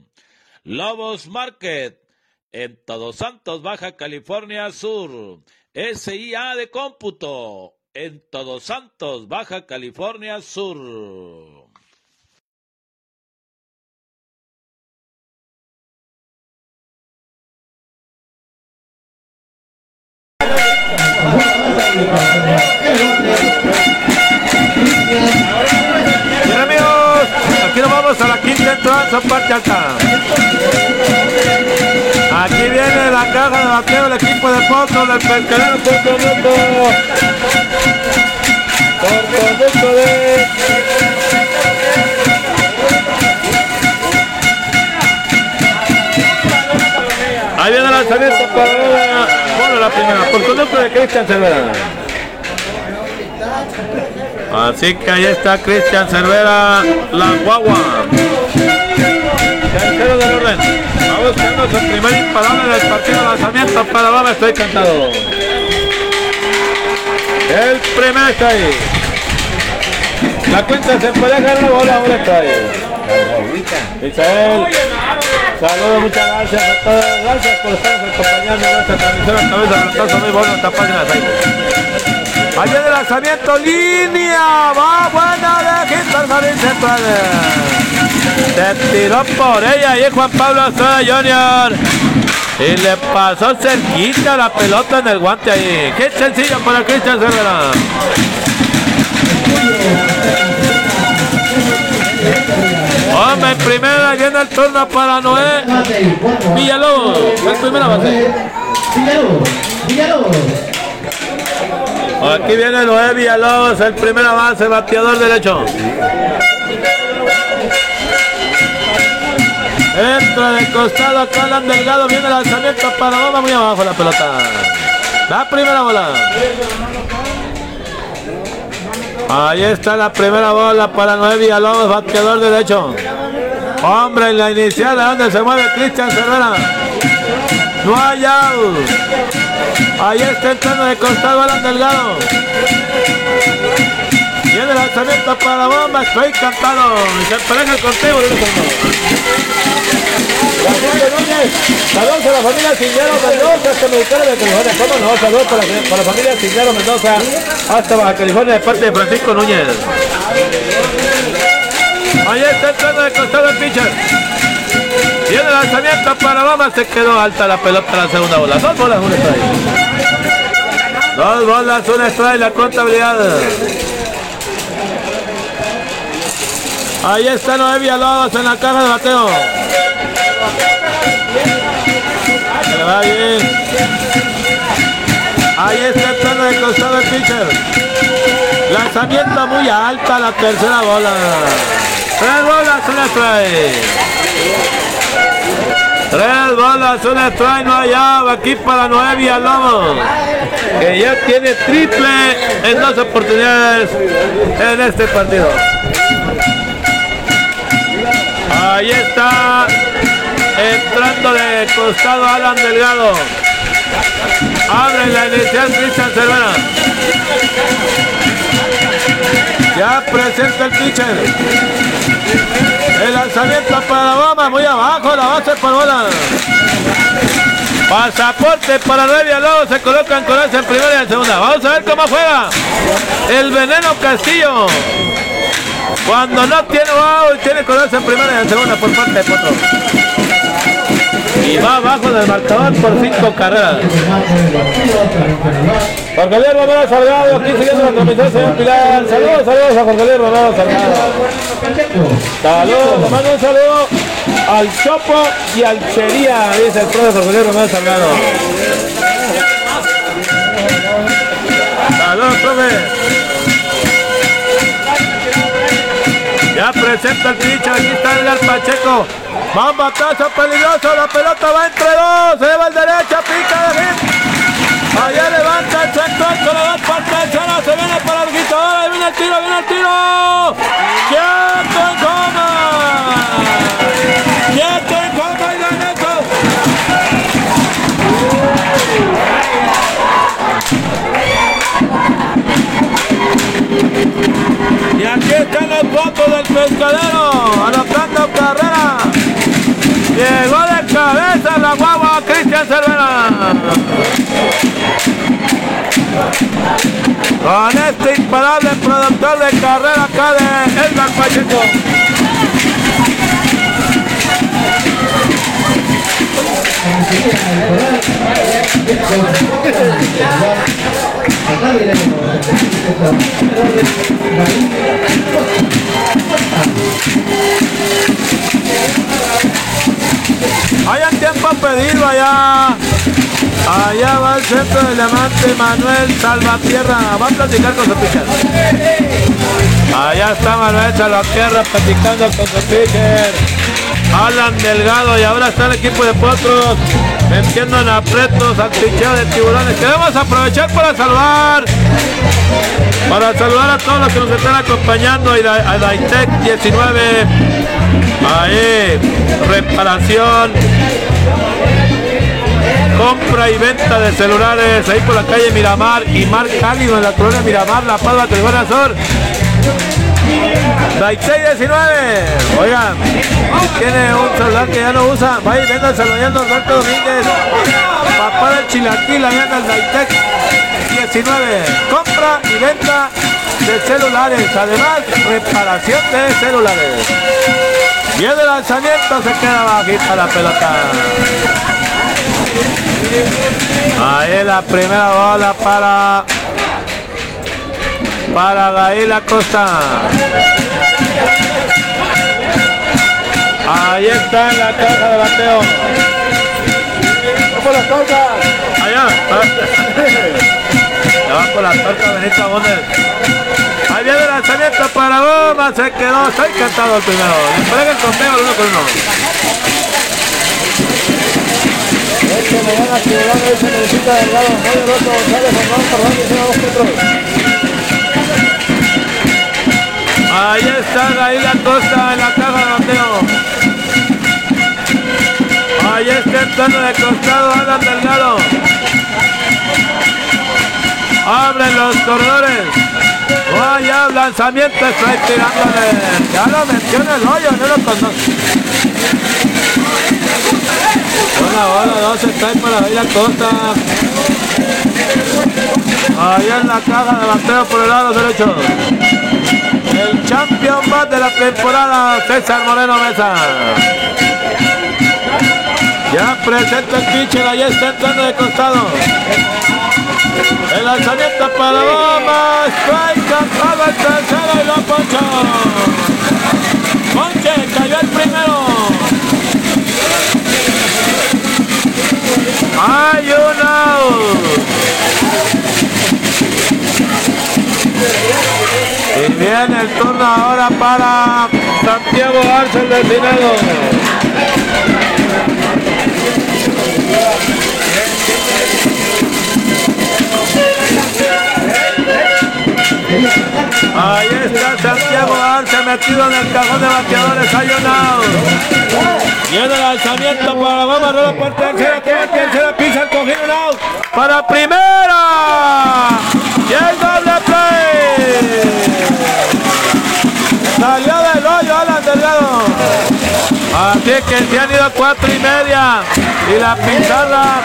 Lobos Market en Todos Santos, Baja California Sur. SIA de cómputo en Todos Santos, Baja California Sur. Bien amigos, aquí nos vamos a la quinta entrada, parte alta. Aquí viene la caja de bateo del equipo de Pozo del Pescadero Puerto Rico. De... Ahí viene el lanzamiento para la primera, por conducto de Cristian Cervera. Así que ahí está Cristian Cervera, la guagua. Tercero del orden. Va buscando su primer imparable en el partido de lanzamiento para. Estoy cantado. El primer está ahí. La cuenta se puede ganar la bola, ahora está ahí. Saludos, muchas gracias a todos, gracias por estar acompañando nuestra transmisión a través de muy bueno esta página de Facebook. Allá de lanzamiento, línea, va buena de Quintal Jardín Central. Se tiró por ella y Juan Pablo Azora Junior. Y le pasó cerquita la pelota en el guante ahí. Qué sencillo para Cristian Cervera. Hombre, en primera viene el turno para Noé Villalobos. El primera base. Villalobos, Villalobos. Aquí viene Noé Villalobos, el primer avance, bateador derecho. Entra de costado acá Alan Delgado, viene el lanzamiento para bomba muy abajo la pelota. La primera bola. Ahí está la primera bola para Noé Villalobos, bateador derecho. Hombre, en la inicial, ¿a dónde se mueve Cristian Cervera? No hay out. Ahí está entrando de costado Alan Delgado. Viene lanzamiento para la bomba, estoy encantado. Y se pareja el conteo. Saludos a la familia Ciñero Mendoza, hasta Mexicano de California. ¿Cómo no? Saludos para, para la familia Ciñero Mendoza, hasta Baja California, de parte de Francisco Núñez. Ahí está entrando de costado el pitcher. Viene el lanzamiento para Bama, se quedó alta la pelota la segunda bola. Dos bolas, un strike. Dos bolas, un strike, la contabilidad. Ahí está Noé Villalobos en la caja de bateo. Se va bien. Ahí está entrando de costado el pitcher. Lanzamiento muy alta la tercera bola. Tres bolas, un strike. Tres bolas, un strike, no hay out. Aquí para Noé Villalobos. Que ya tiene triple en dos oportunidades en este partido. Ahí está entrando de costado Alan Delgado. Abre la inicial Cristian Cervera. Ya presenta el pitcher. El lanzamiento para la bomba, muy abajo, la base por bola. Pasaporte para Revia Lobo, se colocan con ese en primera y en segunda. Vamos a ver cómo juega el Veneno Castillo. Cuando no tiene wow, tiene colorse en primera y en segunda por parte de Potro. Y va abajo del marcador por cinco carreras. Jorge Luis Romero Salgado, aquí siguiendo la transmisión, señor Pilar. Saludos, saludos a Jorge Luis Romero Salgado. Saludos, mando un saludo al Chopo y al Chería, dice el profe Jorge Luis Romero Salgado. Saludos, profe. Ya presenta el pinche, aquí está el Pacheco. Va batazo peligroso, la pelota va entre dos, se lleva al derecha, pica de hit. Allá levanta el sector, se lo da para tercera, se viene para el guitarra, viene el tiro, viene el tiro. ¡Quieto en coma! ¡Quieto en coma y! Y aquí están los votos del pescadero, anotando carrera. Llegó de cabeza la guagua Cristian Cervera. Con este imparable productor de carrera acá de Edgar Pacheco. Hayan tiempo pedido allá. Allá va el centro del diamante Manuel Salvatierra. Va a platicar con su pitcher. Allá está Manuel Salvatierra platicando con su pitcher. Alan Delgado y ahora está el equipo de Potros metiendo en apretos al picheo de tiburones. Queremos aprovechar para salvar, para saludar a todos los que nos están acompañando a Daitec 19. Ahí, reparación, compra y venta de celulares ahí por la calle Miramar y Mar Cálido en la colonia Miramar, La Palma, Telefónica Sur. Daitec 19. Oigan, tiene un celular que ya no usa, vaya venga saludando Alberto Domínguez. Papá del Chilaquil, allá el Daitec 19. Compra y venta de celulares. Además, reparación de celulares. Y el lanzamiento se queda bajita la pelota. Ahí la primera bola para para Gael Costa. Ahí está en la caja de bateo. por las tortas! Allá. Ya va por la torta Benito Gómez. Ahí viene el lanzamiento para Goma. Se quedó. Está encantado el primero. Le el conteo uno con uno. Este se necesita delgado. González, Fernando Fernández. Ahí está ahí la costa en la caja de bateo. Ahí está entrando de costado Adam Delgado. Abren los corredores. Vaya lanzamiento, está tirándole. Ya lo en el hoyo, no lo conoce. Una bola, dos ahí para ahí la costa. Ahí en la caja de bateo por el lado derecho. El champion más de la temporada, César Moreno Mesa. Ya presenta el pitcher, ahí está entrando de costado. El lanzamiento para bomba, strike cantado el tercero y lo ponchó. Ponche, cayó el primero. Hay un out. Y viene el turno ahora para Santiago Arce del Dinero. Ahí está Santiago Arce metido en el cajón de bateadores. Hay un out. Viene el lanzamiento para la bomba, rola por tercera, tiene tercera, pisa el un out. Para primera. Y el doble. Salió del hoyo Alan Delgado. Así que se han ido cuatro y media. Y la pintada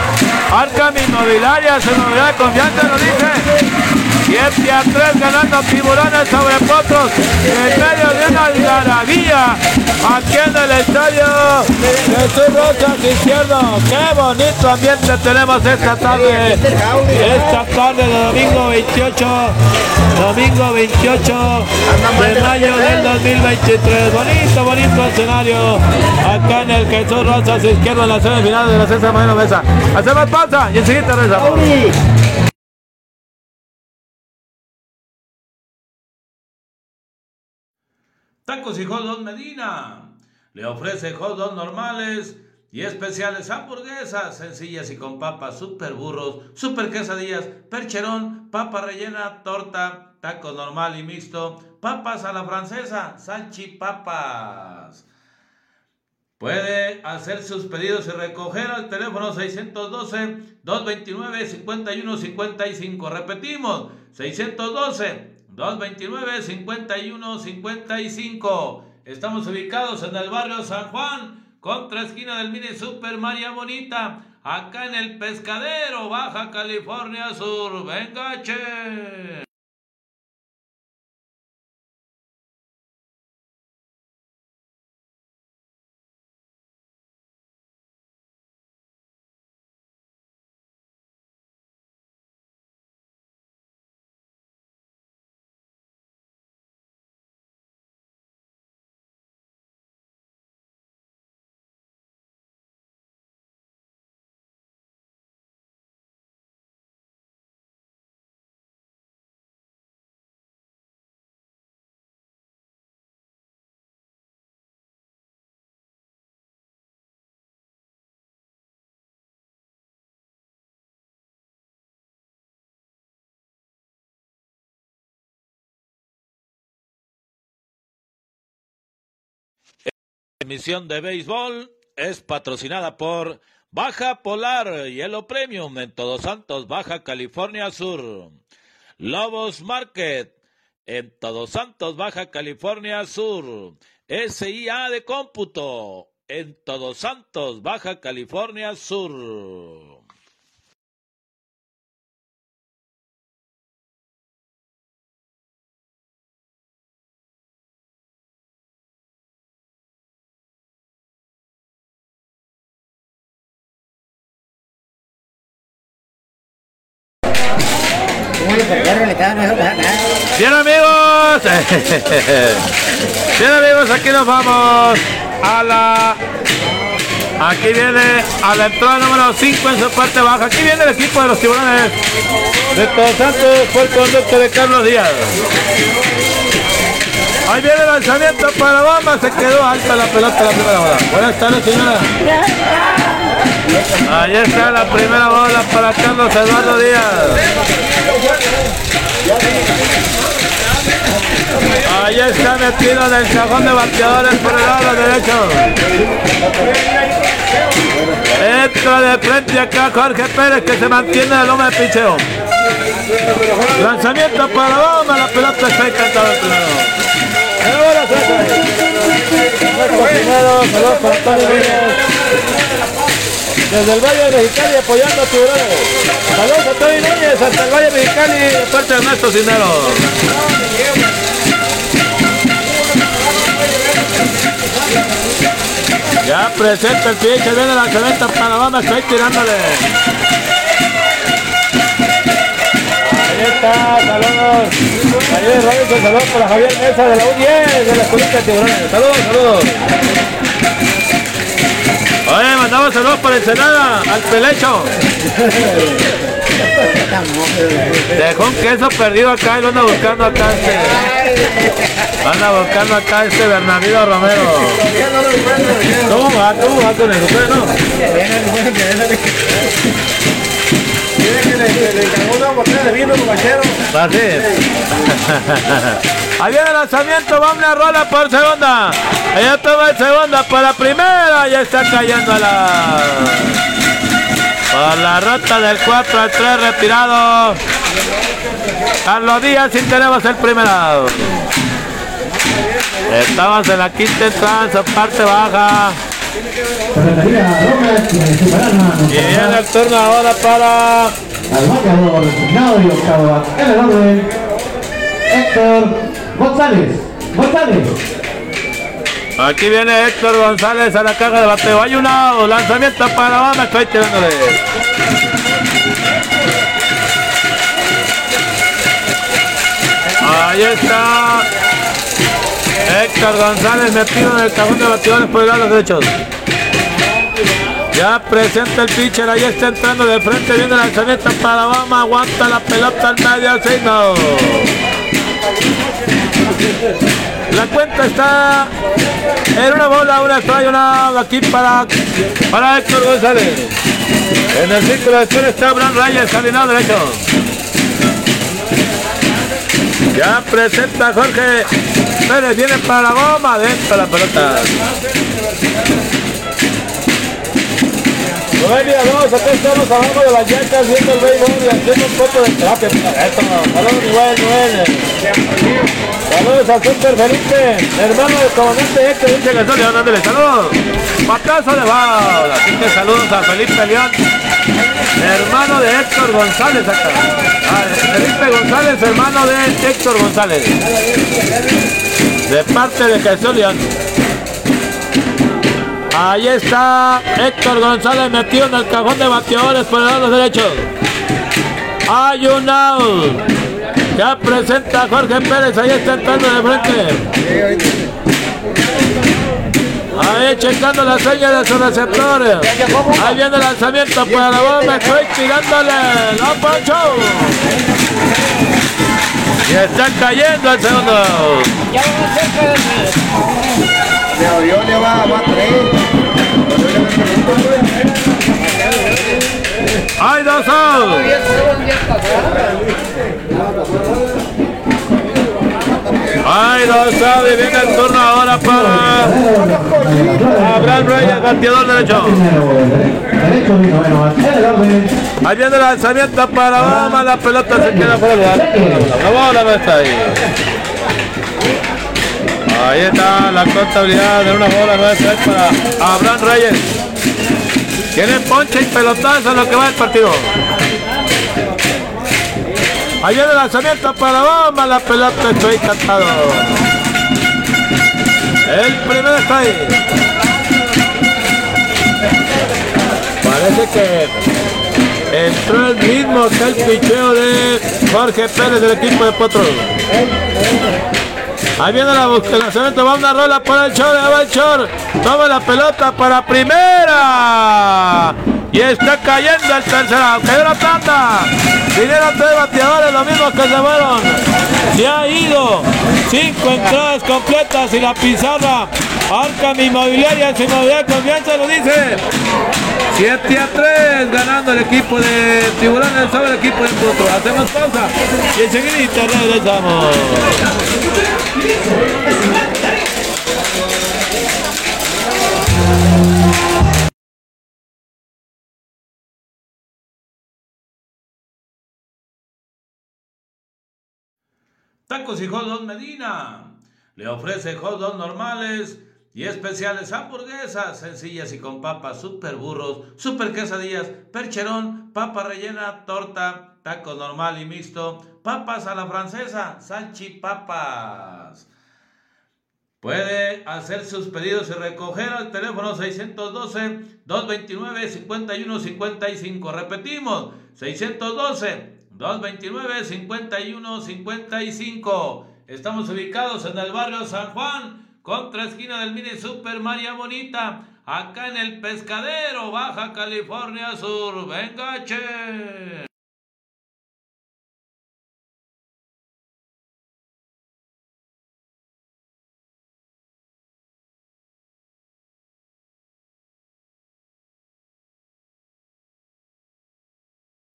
Arca Inmobiliaria se nos da confianza, lo dije. 7 a 3 ganando tiburones sobre potros en medio de una algarabía aquí en el estadio Jesús Rosas Izquierdo. Qué bonito ambiente tenemos esta tarde. Esta tarde de domingo 28, domingo 28 de mayo del 2023. Bonito, bonito escenario acá en el Jesús Rosas Izquierdo en la semifinal de la César Moreno Mesa. Hacemos pausa y enseguida regresamos. Tacos y hot Medina. Le ofrece hot normales y especiales hamburguesas sencillas y con papas, super burros, super quesadillas, percherón, papa rellena, torta, taco normal y mixto, papas a la francesa, salchipapas. Puede hacer sus pedidos y recoger al teléfono 612-229-5155. Repetimos, 612-229-5155. Estamos ubicados en el barrio San Juan, contra esquina del Mini Super María Bonita, acá en el Pescadero, Baja California Sur. Venga, che. Transmisión de béisbol es patrocinada por Baja Polar, Hielo Premium en Todos Santos, Baja California Sur. Lobos Market en Todos Santos, Baja California Sur. SIA de cómputo en Todos Santos, Baja California Sur. Bien amigos, [laughs] bien amigos, aquí nos vamos a la, aquí viene a la entrada número 5 en su parte baja, aquí viene el equipo de los tiburones de Todos Santos el conducto de Carlos Díaz. Ahí viene el lanzamiento para bomba, se quedó alta la pelota la primera bola. Buenas tardes señora. Ahí está la primera bola para Carlos Eduardo Díaz. Ahí está metido en el cajón de bateadores por el lado derecho. Entra de frente acá Jorge Pérez que se mantiene en el loma de picheo. Lanzamiento para bomba, la pelota está encantada. Saludos para. Desde el Valle de Mexicali apoyando a Tiburones. Saludos a Tony Núñez hasta el Valle Mexicali de parte de Ernesto Cisneros. Ya presenta el pitch, viene el lanzamiento para Bamba, estoy tirándole. Ahí está, saludos. Javier Robinson, saludos para Javier Mesa de la U10 de la Escuelita de Tiburones. Saludos, saludos. Oye, mandamos saludos para Ensenada, al Pelecho. Dejó un queso perdido acá y lo anda buscando acá este. Anda buscando acá este Bernardino Romero. ¿Cómo va? ¿Cómo va con? ¿Usted no? Así. Ahí viene el lanzamiento, va una rola por segunda. Allá toma el segunda para primera. Ya está cayendo a la. Por la rota del 4 al 3 retirado. Carlos Díaz y tenemos el primero. Estamos en la quinta entrada, en su parte baja. Y. Y viene el turno ahora para y el orden. Héctor González. González. Aquí viene Héctor González a la caja de bateo. Hay una lanzamiento para Bama. Estoy tirándole. Ahí está. Héctor González metido en el cajón de bateadores por el lado derechos. Ya presenta el pitcher, ahí está entrando de frente, viene el lanzamiento para Bama, aguanta la pelota al medio, así. La cuenta está en una bola, una strike, una aquí para, para Héctor González. En el círculo de espera está Bran Reyes, al lado derecho. Ya presenta Jorge Pérez, viene para la goma, dentro la pelota. Noelia, vamos, acá estamos abajo de las llantas viendo el béisbol y haciendo un poco de terapia esto. Saludos, Miguel, Noel. Saludos a Super Felipe, hermano del comandante Héctor. Que estoy dándole saludos. Patazo de bola. Así que saludos a Felipe León, hermano de Héctor González acá. Ah, Felipe González, hermano de Héctor González. De parte de Jesús León. Ahí está Héctor González metido en el cajón de bateadores por el lado derecho. Hay un out. Ya presenta Jorge Pérez, ahí está entrando de frente. Ahí checando la seña de su receptor. Ahí viene el lanzamiento para la bomba. Estoy tirándole. ¡No, Pancho! Y está cayendo el segundo. Hay dos está viene el turno ahora para Abraham Reyes, bateador derecho. Ahí viene el lanzamiento para Obama, la pelota se queda fuera. La bola no está ahí. Ahí está la contabilidad de una bola nuestra para Abraham Reyes. Tiene ponche y pelotazo en lo que va el partido. Viene el lanzamiento para Obama, la pelota estoy encantado. El primero está ahí. Parece que entró el mismo que el picheo de Jorge Pérez del equipo de Potro. Ahí viene la el lanzamiento, va una rola para el ahí va el short, toma la pelota para primera. Y está cayendo el tercero, cayó la tanda. Vinieron tres bateadores, lo mismo que se fueron. Se ha ido. Cinco entradas completas y la pizarra. Arca inmobiliaria, su inmobiliaria lo dice. 7 a 3 ganando el equipo de Tiburones sobre el equipo de Potro. Hacemos pausa y enseguida regresamos. Tacos y hot dog Medina. Le ofrece hot dogs normales y especiales hamburguesas sencillas y con papas, super burros, super quesadillas, percherón, papa rellena, torta, taco normal y mixto, papas a la francesa, salchipapas. Puede hacer sus pedidos y recoger al teléfono 612-229-5155. Repetimos, 612-229-5155. Estamos ubicados en el barrio San Juan, contra esquina del Mini Super María Bonita, acá en el Pescadero, Baja California Sur. Venga, che.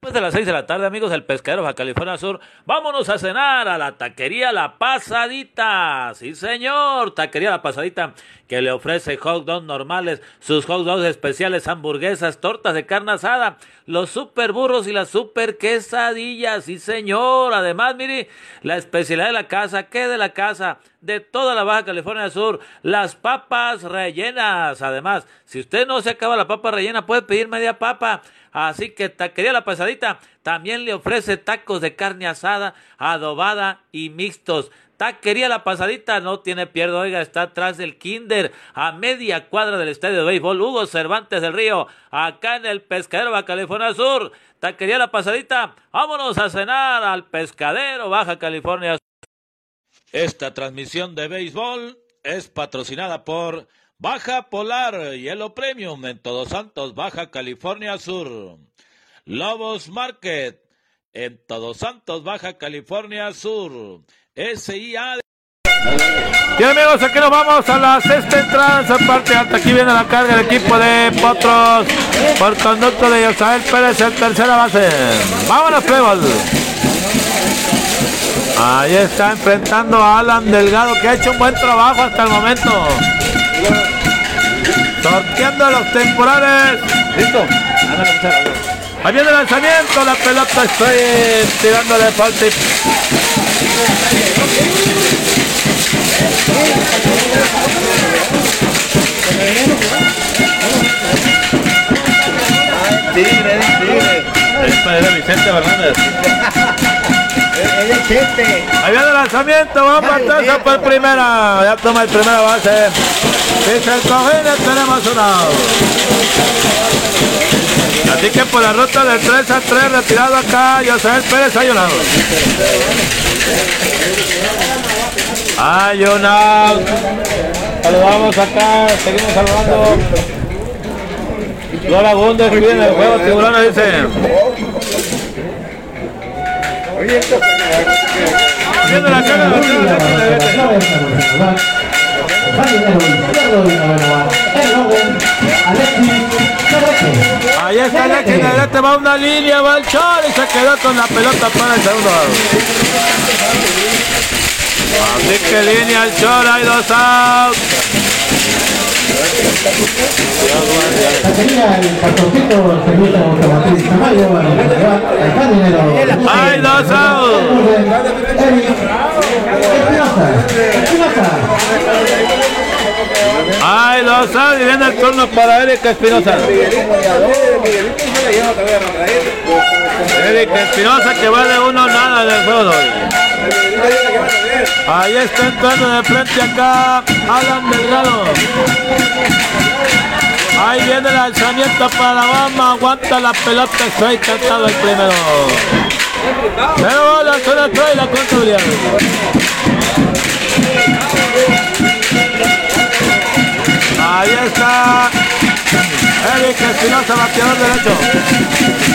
Después de las 6 de la tarde, amigos del Pescadero Baja California Sur, vámonos a cenar a la taquería La Pasadita. Sí, señor, taquería La Pasadita, que le ofrece hot dogs normales, sus hot dogs especiales, hamburguesas, tortas de carne asada, los super burros y las super quesadillas. Sí, señor. Además, mire, la especialidad de la casa, ¿qué de la casa? De toda la Baja California Sur, las papas rellenas. Además, si usted no se acaba la papa rellena, puede pedir media papa. Así que Taquería La Pasadita también le ofrece tacos de carne asada, adobada y mixtos. Taquería La Pasadita no tiene pierde, oiga, está atrás del Kinder, a media cuadra del estadio de béisbol Hugo Cervantes del Río, acá en el Pescadero Baja California Sur. Taquería La Pasadita, vámonos a cenar al Pescadero Baja California Sur. Esta transmisión de béisbol es patrocinada por Baja Polar Hielo Premium en Todos Santos, Baja California Sur. Lobos Market en Todos Santos, Baja California Sur. SIA. Bien amigos, aquí nos vamos a la sexta entrada, esa parte alta. Aquí viene la carga del equipo de Potros por conducto de Yosael Pérez, el tercera base. Vámonos, Pebble. Ahí está enfrentando a Alan Delgado, que ha hecho un buen trabajo hasta el momento. Sorteando los temporales. Listo. Ahí viene el lanzamiento, la pelota estoy tirándole falta. Tigre, tigre. Es de Vicente Fernández. [laughs] Es de Chente. Ahí viene el lanzamiento, va a patazo por primera. Ya toma el primera base. Dice el cojines, tenemos un out. Así que por la ruta del 3 a 3 retirado acá, José Pérez hay un out. Hay un out. Saludamos acá, seguimos saludando. Lola Gundes que viene el juego, tiburones dice. Oye, esto. Viendo la cara de Ahí está Alexis Negrete, va una línea, va el chor y se quedó con la pelota para el segundo lado. Así que línea el al jardinero. Hay dos outs. Espinosa, Espinosa. Hay dos outs y viene el turno para Eric Espinosa. Eric Espinosa que va de uno nada del juego de hoy. Ahí está entrando de frente acá Alan Delgado. Ahí viene el alzamiento para la bomba, aguanta la pelota, estoy cantado el primero. Pero la zona trae la contabilidad. Ahí está Eric Espinosa, bateador derecho.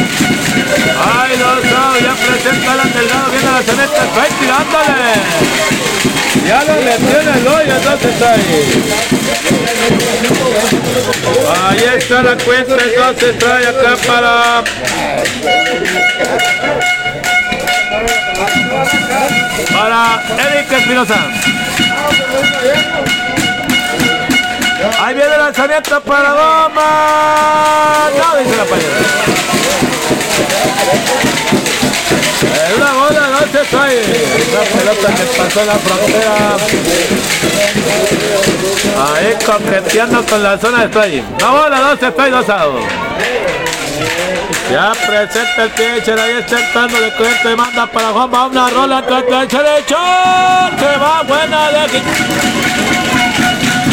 Ay, dos outs, ya presenta Alan Delgado, viene la está ahí tirándole. Ya lo metió en el hoyo, entonces ahí. Ahí está la cuenta, entonces trae acá para... Para Eric Espinosa. Ahí viene el lanzamiento para bomba. No, dice la pared. Es una bola, no se. Una pelota que pasó la frontera. Ahí coqueteando con la zona de strike. Una bola, dos strike, dos outs. Ya presenta el pitcher, ahí está entrando de corriente, manda para Juan, una rola contra el derecho, se va buena de aquí.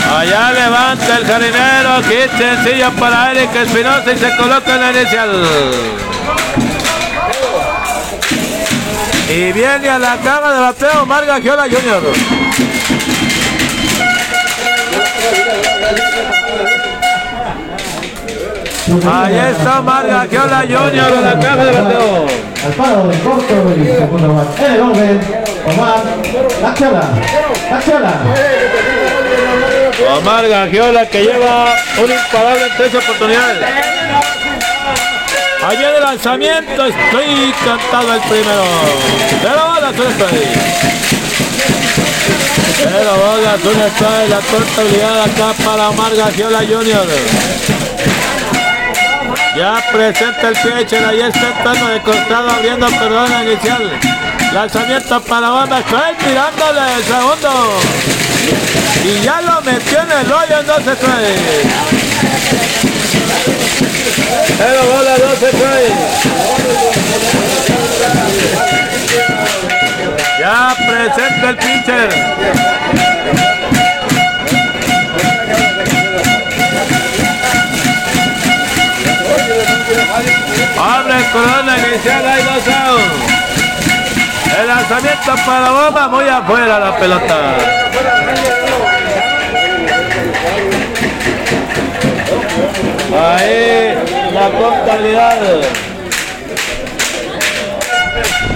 Allá levanta el jardinero, hit sencillo para Eric Espinosa y se coloca en la inicial. Y viene a la cama de bateo Marga Giola Junior. Ahí está Marga Giola Junior en la caja de bateo. Al paro de corto segundo. En el orden, Omar Lachola, Lachola. Omar Gagiola que lleva un imparable en tres oportunidades. Viene el lanzamiento, estoy cantado el primero. Pero bola, azul strike. Pero bola, azul strike, la contabilidad acá para Omar Gagiola Junior. Ya presenta el pitcher, ahí está entrando de costado abriendo perdón inicial. Lanzamiento para Bomba, estoy tirándole el segundo. Y ya lo metió en el hoyo, entonces trae. Pero bola, no se trae. Ya presenta el pitcher. Abre corona inicial, hay dos outs. El lanzamiento para bomba, muy afuera la pelota. Ahí la contabilidad.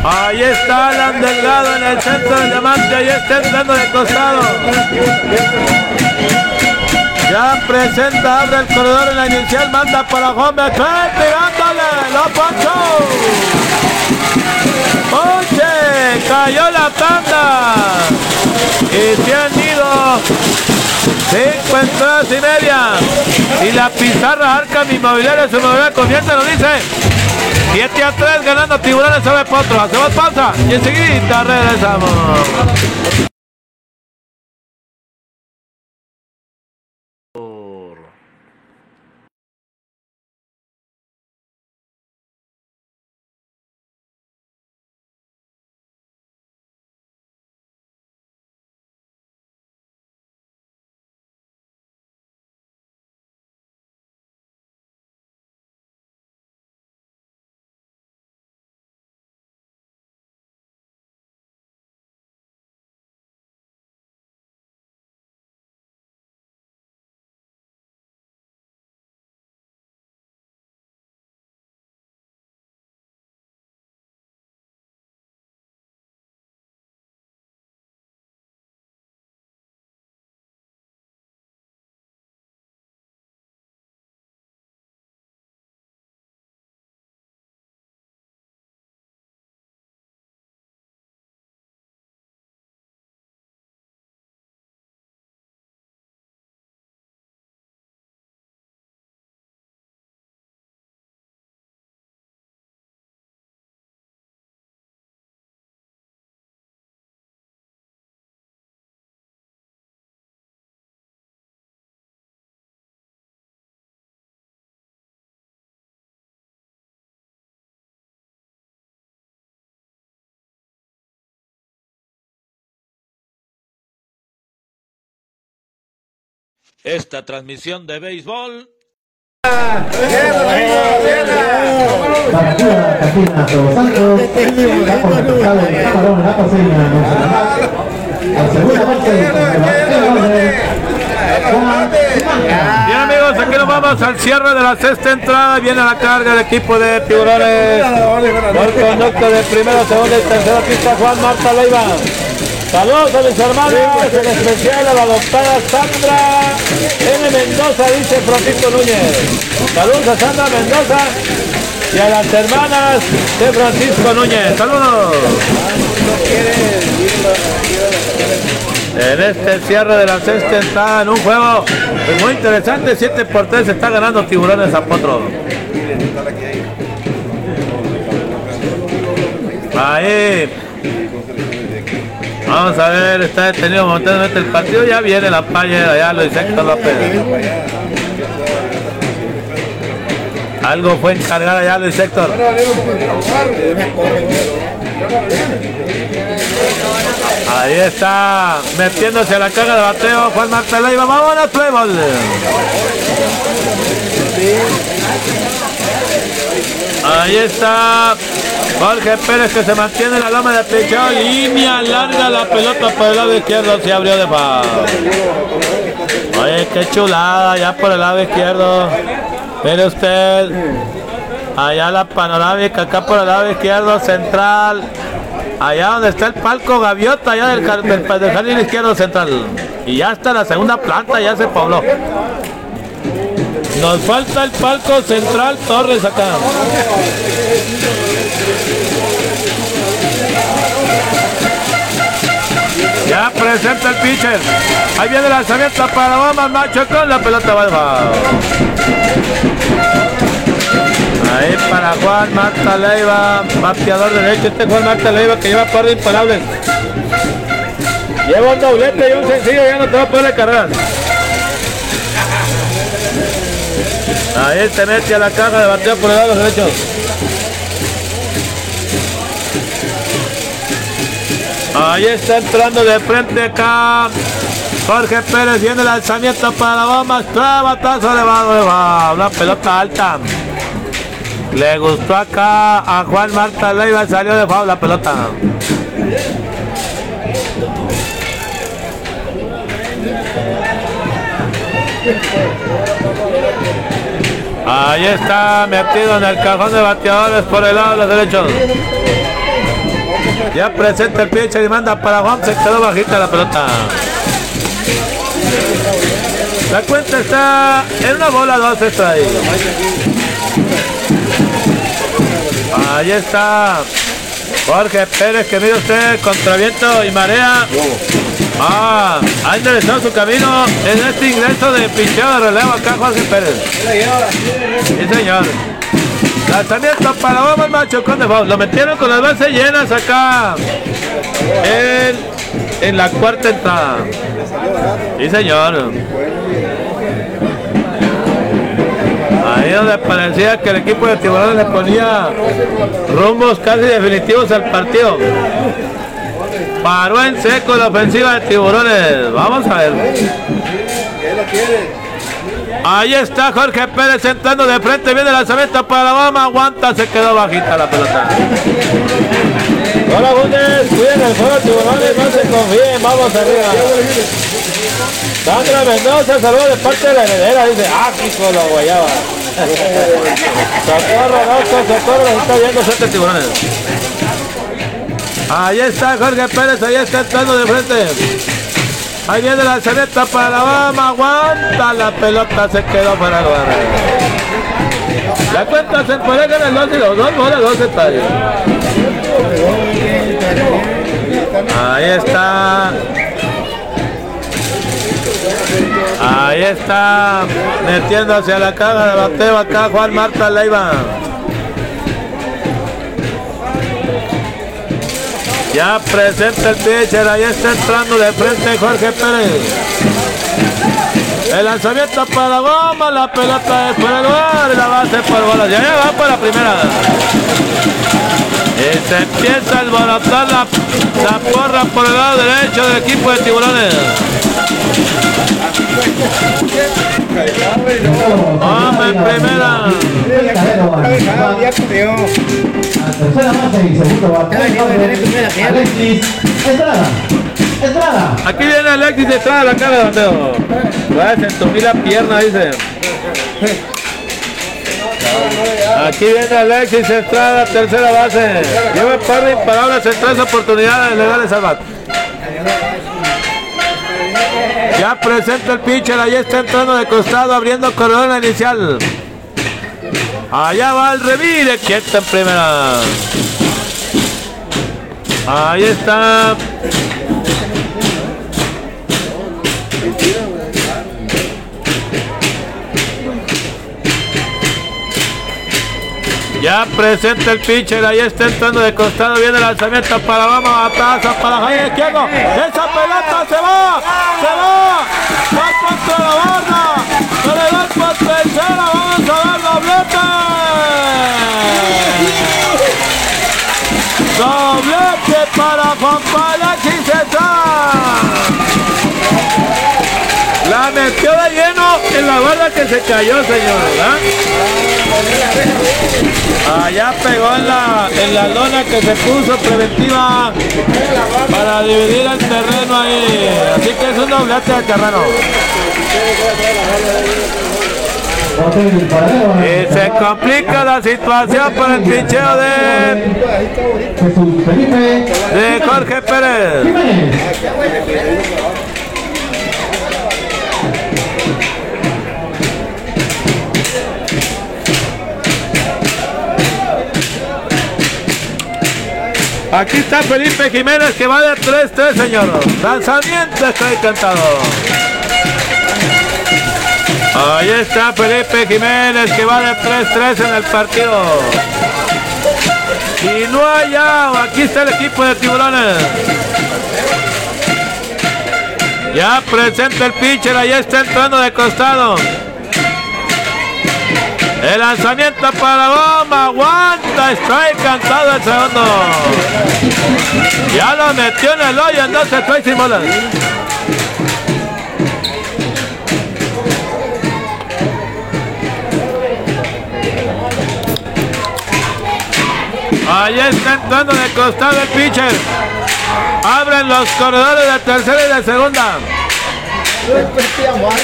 Ahí está Alan Delgado en el centro del diamante, ahí está entrando de costado. Ya presenta, abre el corredor en la inicial, manda para Juan tirándole, lo ponchó. Ponche, cayó la tanda. Y se han ido cinco entradas y media. Y la pizarra arca mi inmobiliaria, su inmobiliaria comienza, nos dice 7 a 3 ganando tiburones sobre potro. Hacemos pausa y enseguida regresamos. Esta transmisión de béisbol. Bien amigos, aquí nos vamos al cierre de la sexta entrada. Viene a la carga el equipo de tiburones. Por conducto de primera, segunda y tercera pista Juan Marta Leiva. Saludos a mis hermanos, en especial a la doctora Sandra N. Mendoza, dice Francisco Núñez. Saludos a Sandra Mendoza y a las hermanas de Francisco Núñez. Saludos. En este cierre de la sexta está en un juego muy interesante, 7 por 3 está ganando Tiburones a Potro. Ahí. Vamos a ver, está detenido momentáneamente el partido, ya viene la palla, allá lo dice Héctor López. Algo fue encargado allá Luis Héctor. Ahí está, metiéndose a la caja de bateo Juan Marta Leiva. Vámonos, Playboy. Ahí está Jorge Pérez que se mantiene en la loma de pecho. Línea larga la pelota por el lado izquierdo. Se abrió de paz. Oye, qué chulada ya por el lado izquierdo. Mire usted. Allá la panorámica, acá por el lado izquierdo central. Allá donde está el palco gaviota, allá del, del, del jardín izquierdo central. Y ya está la segunda planta, ya se pobló. Nos falta el palco central Torres acá. Ya presenta el pitcher. Ahí viene el lanzamiento para Obama Macho con la pelota va. Ahí para Juan Marta Leiva, bateador derecho. Este Juan Marta Leiva que lleva par de imparables. Lleva un doblete y un sencillo, ya no te va a poder cargar. Ahí se mete a la caja de bateo por el lado derecho. Ahí está entrando de frente acá. Jorge Pérez viene el lanzamiento para la bomba. Batazo elevado, elevado. Una pelota alta. Le gustó acá a Juan Marta Leiva. Salió de foul la pelota. Ahí está metido en el cajón de bateadores por el lado de los derechos. Ya presenta el pitcher y manda para Juan, se quedó bajita la pelota. La cuenta está en una bola, dos ahí. Ahí está Jorge Pérez, que mire usted, contra viento y marea. Ah, ha enderezado su camino en este ingreso de picheo de relevo acá Jorge Pérez. Sí, señor. Lanzamiento para Obama macho con default. Lo metieron con las bases llenas acá en, en la cuarta entrada. Sí, señor. Ahí donde parecía que el equipo de Tiburones le ponía rumbos casi definitivos al partido. Paró en seco la ofensiva de Tiburones. Vamos a ver. Ahí está Jorge Pérez entrando de frente, viene el lanzamiento para la Bama, aguanta, se quedó bajita la pelota. Hola Bundes, cuiden el juego tiburones, no se confíen, vamos arriba. Sandra Mendoza, saludos de parte de la heredera, dice, ah, hijo la guayaba. [laughs] socorro, no, socorro, está viendo suerte tiburones. Ahí está Jorge Pérez, ahí está entrando de frente. Ahí viene la lanzamiento para la Bama, aguanta la pelota, se quedó para el barrio. La cuenta se puede ganar el 2 y los dos bolas, dos estadios. Ahí está. Ahí está metiéndose a la caja de bateo acá Juan Marta Leiva. Ya presenta el pitcher, ahí está entrando de frente Jorge Pérez. El lanzamiento para goma, la pelota es por el lugar la base por bolas. Ya, ya va para la primera. Y se empieza a alborotar la, la porra por el lado derecho del equipo de tiburones. Hombre, primera. Ya corrió. Tercera base y segundo bate. Alexis Estrada. Estrada. Aquí viene Alexis detrás de la cara de bateo. Va a sentumir la pierna, dice. Aquí viene Alexis Estrada, tercera base. Lleva par de imparables en tres oportunidades legales al bat. Ya presenta el pitcher, ahí está entrando de costado, abriendo corredor en la inicial. Allá va el revire, quieto en primera. Ahí está. Ya presenta el pitcher, ahí está entrando de costado, viene el lanzamiento para vamos batazo para Jaime Izquierdo. Esa pelota se va, se va, va contra la barra, se le va por tercera, vamos a dar doblete. Doblete para Juan Palacio La metió de la barra que se cayó, señor, ¿verdad? Allá pegó en la, en la lona que se puso preventiva para dividir el terreno ahí. Así que es un doblete de terreno. Y se complica la situación por el pincheo de, de Jorge Pérez. Aquí está Felipe Jiménez que va de 3-3, señor. Lanzamiento está encantado. Ahí está Felipe Jiménez que va de 3-3 en el partido. Y no hay out. Aquí está el equipo de tiburones. Ya presenta el pitcher, ahí está entrando de costado. El lanzamiento para bomba, aguanta, strike cantado el segundo. Ya lo metió en el hoyo, entonces strike sin bolas. Ahí está entrando de costado el pitcher. Abren los corredores de tercera y de segunda.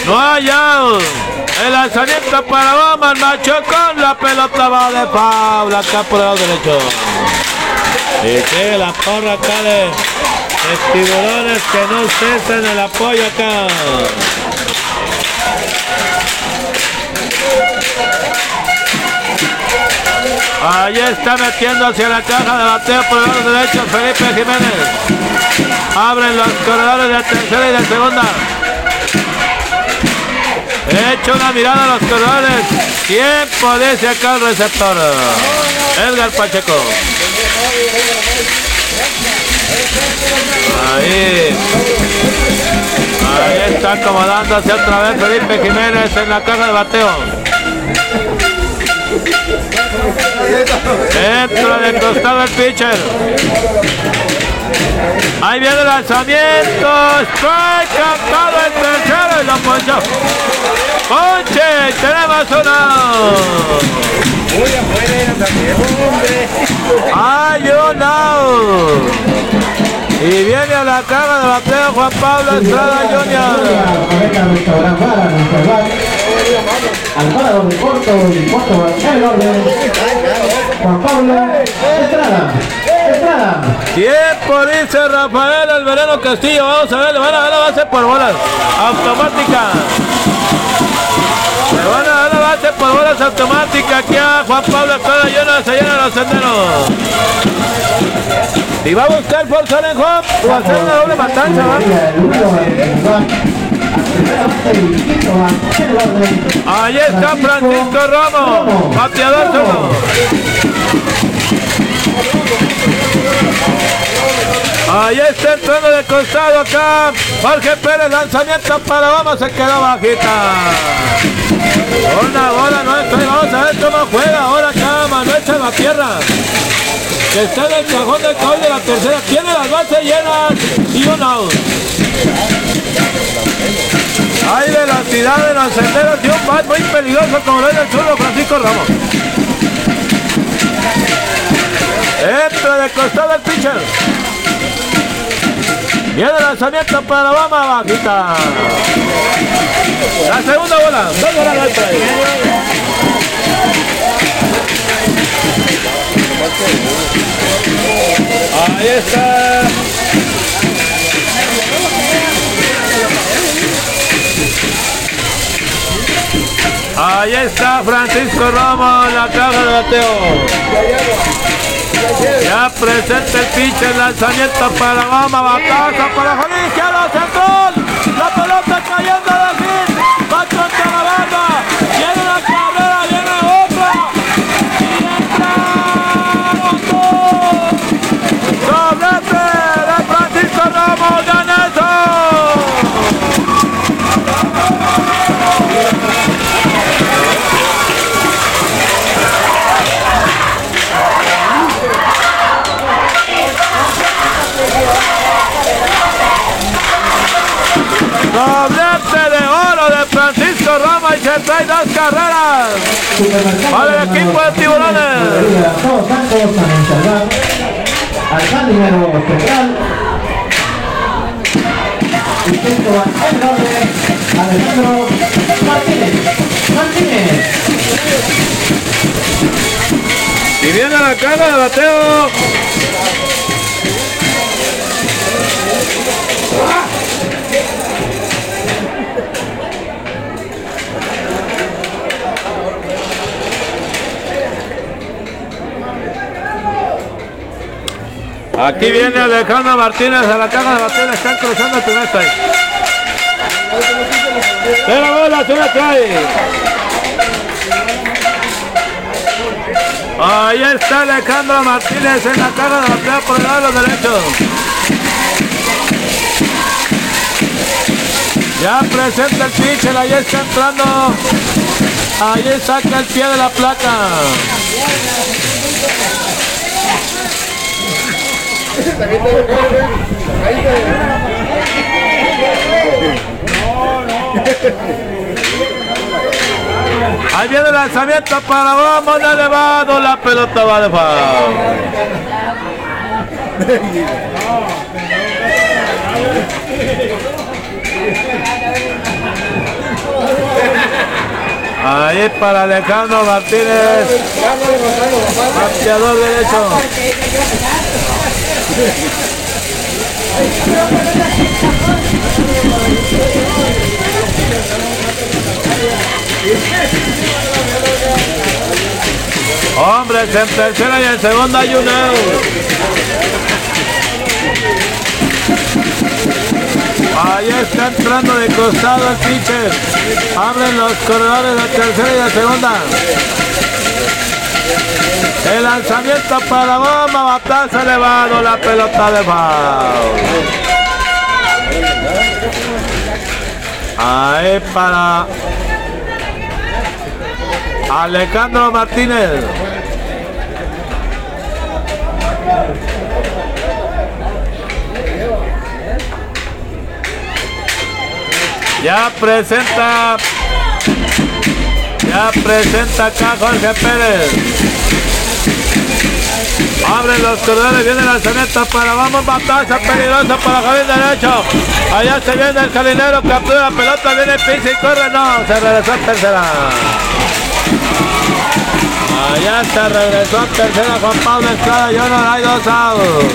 No hay out. El lanzamiento para Bama, el macho con la pelota va de Paula, acá por el lado derecho. Y que la porra acá de, tiburones que no cesan el apoyo acá. Ahí está metiendo hacia la caja de bateo por el lado derecho Felipe Jiménez. Abren los corredores de tercera y de segunda. Echa una mirada a los corredores. ¿Quién puede sacar el receptor? Edgar Pacheco. Ahí. Ahí está acomodándose otra vez Felipe Jiménez en la caja de bateo. Entra de costado el pitcher. Ahí viene el lanzamiento. Strike cantado el tercero y lo ponchó. Ponche, tenemos uno. Hay un out. Y viene a la caja de bateo Juan Pablo Estrada de Corto y. Juan Pablo Estrada. Tiempo dice Rafael Albereno Castillo. Vamos a ver, le van a dar la base por bolas. Automática. Le van a dar la base por bolas automática aquí a Juan Pablo Estrada Junior. Se llenan los senderos. Y va a buscar forzar en Juan o hacer una doble matanza. Ahí está Francisco Romo, bateador solo. Ahí está entrando de costado acá. Jorge Pérez, lanzamiento para vamos, se quedó bajita. Una bola no estoy, vamos a ver cómo juega ahora acá Manuel Salvatierra. Que está en el cajón del caballo de la tercera. Tiene las bases llenas y un out. Hay velocidad en los senderos y un bat muy peligroso como lo es el zurdo Francisco Ramos. Entra de costado el pitcher. Viene el lanzamiento para Obama, bajita. La segunda bola. Dos bolas al play. Ahí está. Ahí está Francisco Ramos, la caja de bateo. Ya presenta el pinche lanzamiento para Bama, bataza para Juan izquierdo, central. La pelota cayendo Ramos y se trae dos carreras. Para el equipo de Tiburones. Alejandro Martínez. Martínez. Y viene la caja de bateo. Aquí viene Alejandro Martínez a la caja de bateo. Están cruzando el primer strike. La bola, se la trae. Ahí está Alejandro Martínez en la cara de bateo por el lado derecho. Ya presenta el pitcher, ahí está entrando. Ahí saca el pie de la placa. Ahí viene el lanzamiento para vamos elevado, la pelota va de. Ahí para Alejandro Martínez, bateador derecho. Hombres en tercera y en segunda hay un. Ahí está entrando de costado el pitcher. Abren los corredores de tercera y de segunda. El lanzamiento para bomba, batazo elevado, la pelota de foul. Ahí para Alejandro Martínez. Ya presenta. Ya presenta acá Jorge Pérez. Abren los corredores, viene el lanzamiento para vamos, bataza peligrosa para Javier derecho. Allá se viene el calinero, captura la pelota, viene pisa y corre, no, se regresó a tercera. Allá se regresó a tercera Juan Pablo Estrada, yo no hay dos outs.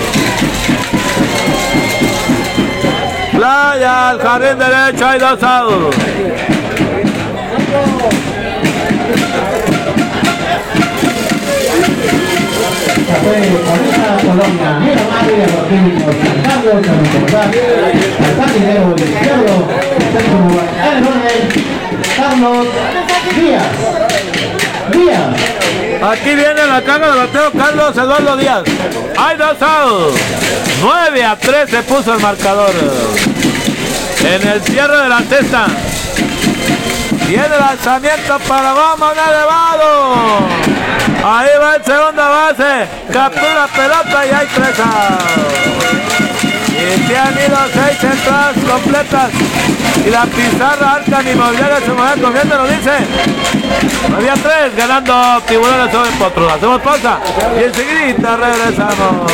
Playa al jardín derecho, hay dos outs. Aquí viene la caja de bateo Carlos Eduardo Díaz. Hay dos outs. 9 a 3 se puso el marcador. En el cierre de la cesta. Viene lanzamiento para vamos elevado. Ahí va el segunda base. Captura pelota y hay tres. Y se han ido seis entradas completas y la pizarra Arcan Inmobiliaria se mueve confiando lo dice. Había tres ganando tiburones sobre potros. Hacemos pausa y enseguida regresamos.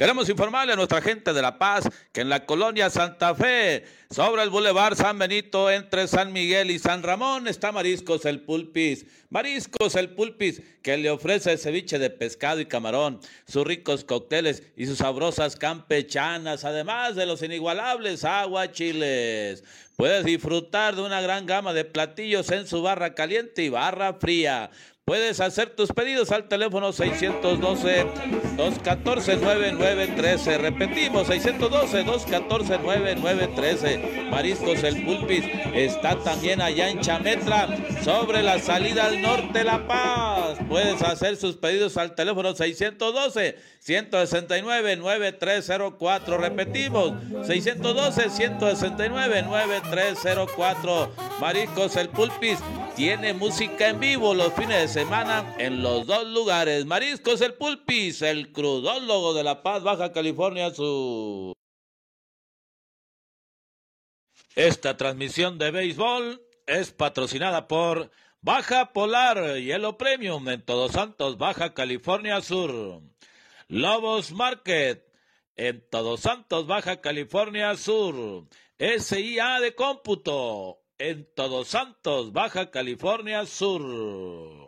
Queremos informarle a nuestra gente de La Paz que en la colonia Santa Fe, sobre el Boulevard San Benito, entre San Miguel y San Ramón, está Mariscos el Pulpis. Mariscos el Pulpis, que le ofrece ceviche de pescado y camarón, sus ricos cócteles y sus sabrosas campechanas, además de los inigualables aguachiles. Puedes disfrutar de una gran gama de platillos en su barra caliente y barra fría. Puedes hacer tus pedidos al teléfono 612-214-9913. Repetimos, 612-214-9913. Mariscos El Pulpis está también allá en Chametra, sobre la salida al norte La Paz. Puedes hacer sus pedidos al teléfono 612-169-9304. Repetimos, 612-169-9304. Mariscos El Pulpis tiene música en vivo los fines de semana en los dos lugares. Mariscos El Pulpis, el crudólogo de La Paz, Baja California Sur. Esta transmisión de béisbol es patrocinada por Baja Polar Hielo Premium en Todos Santos, Baja California Sur. Lobos Market en Todos Santos, Baja California Sur. SIA de cómputo en Todos Santos, Baja California Sur.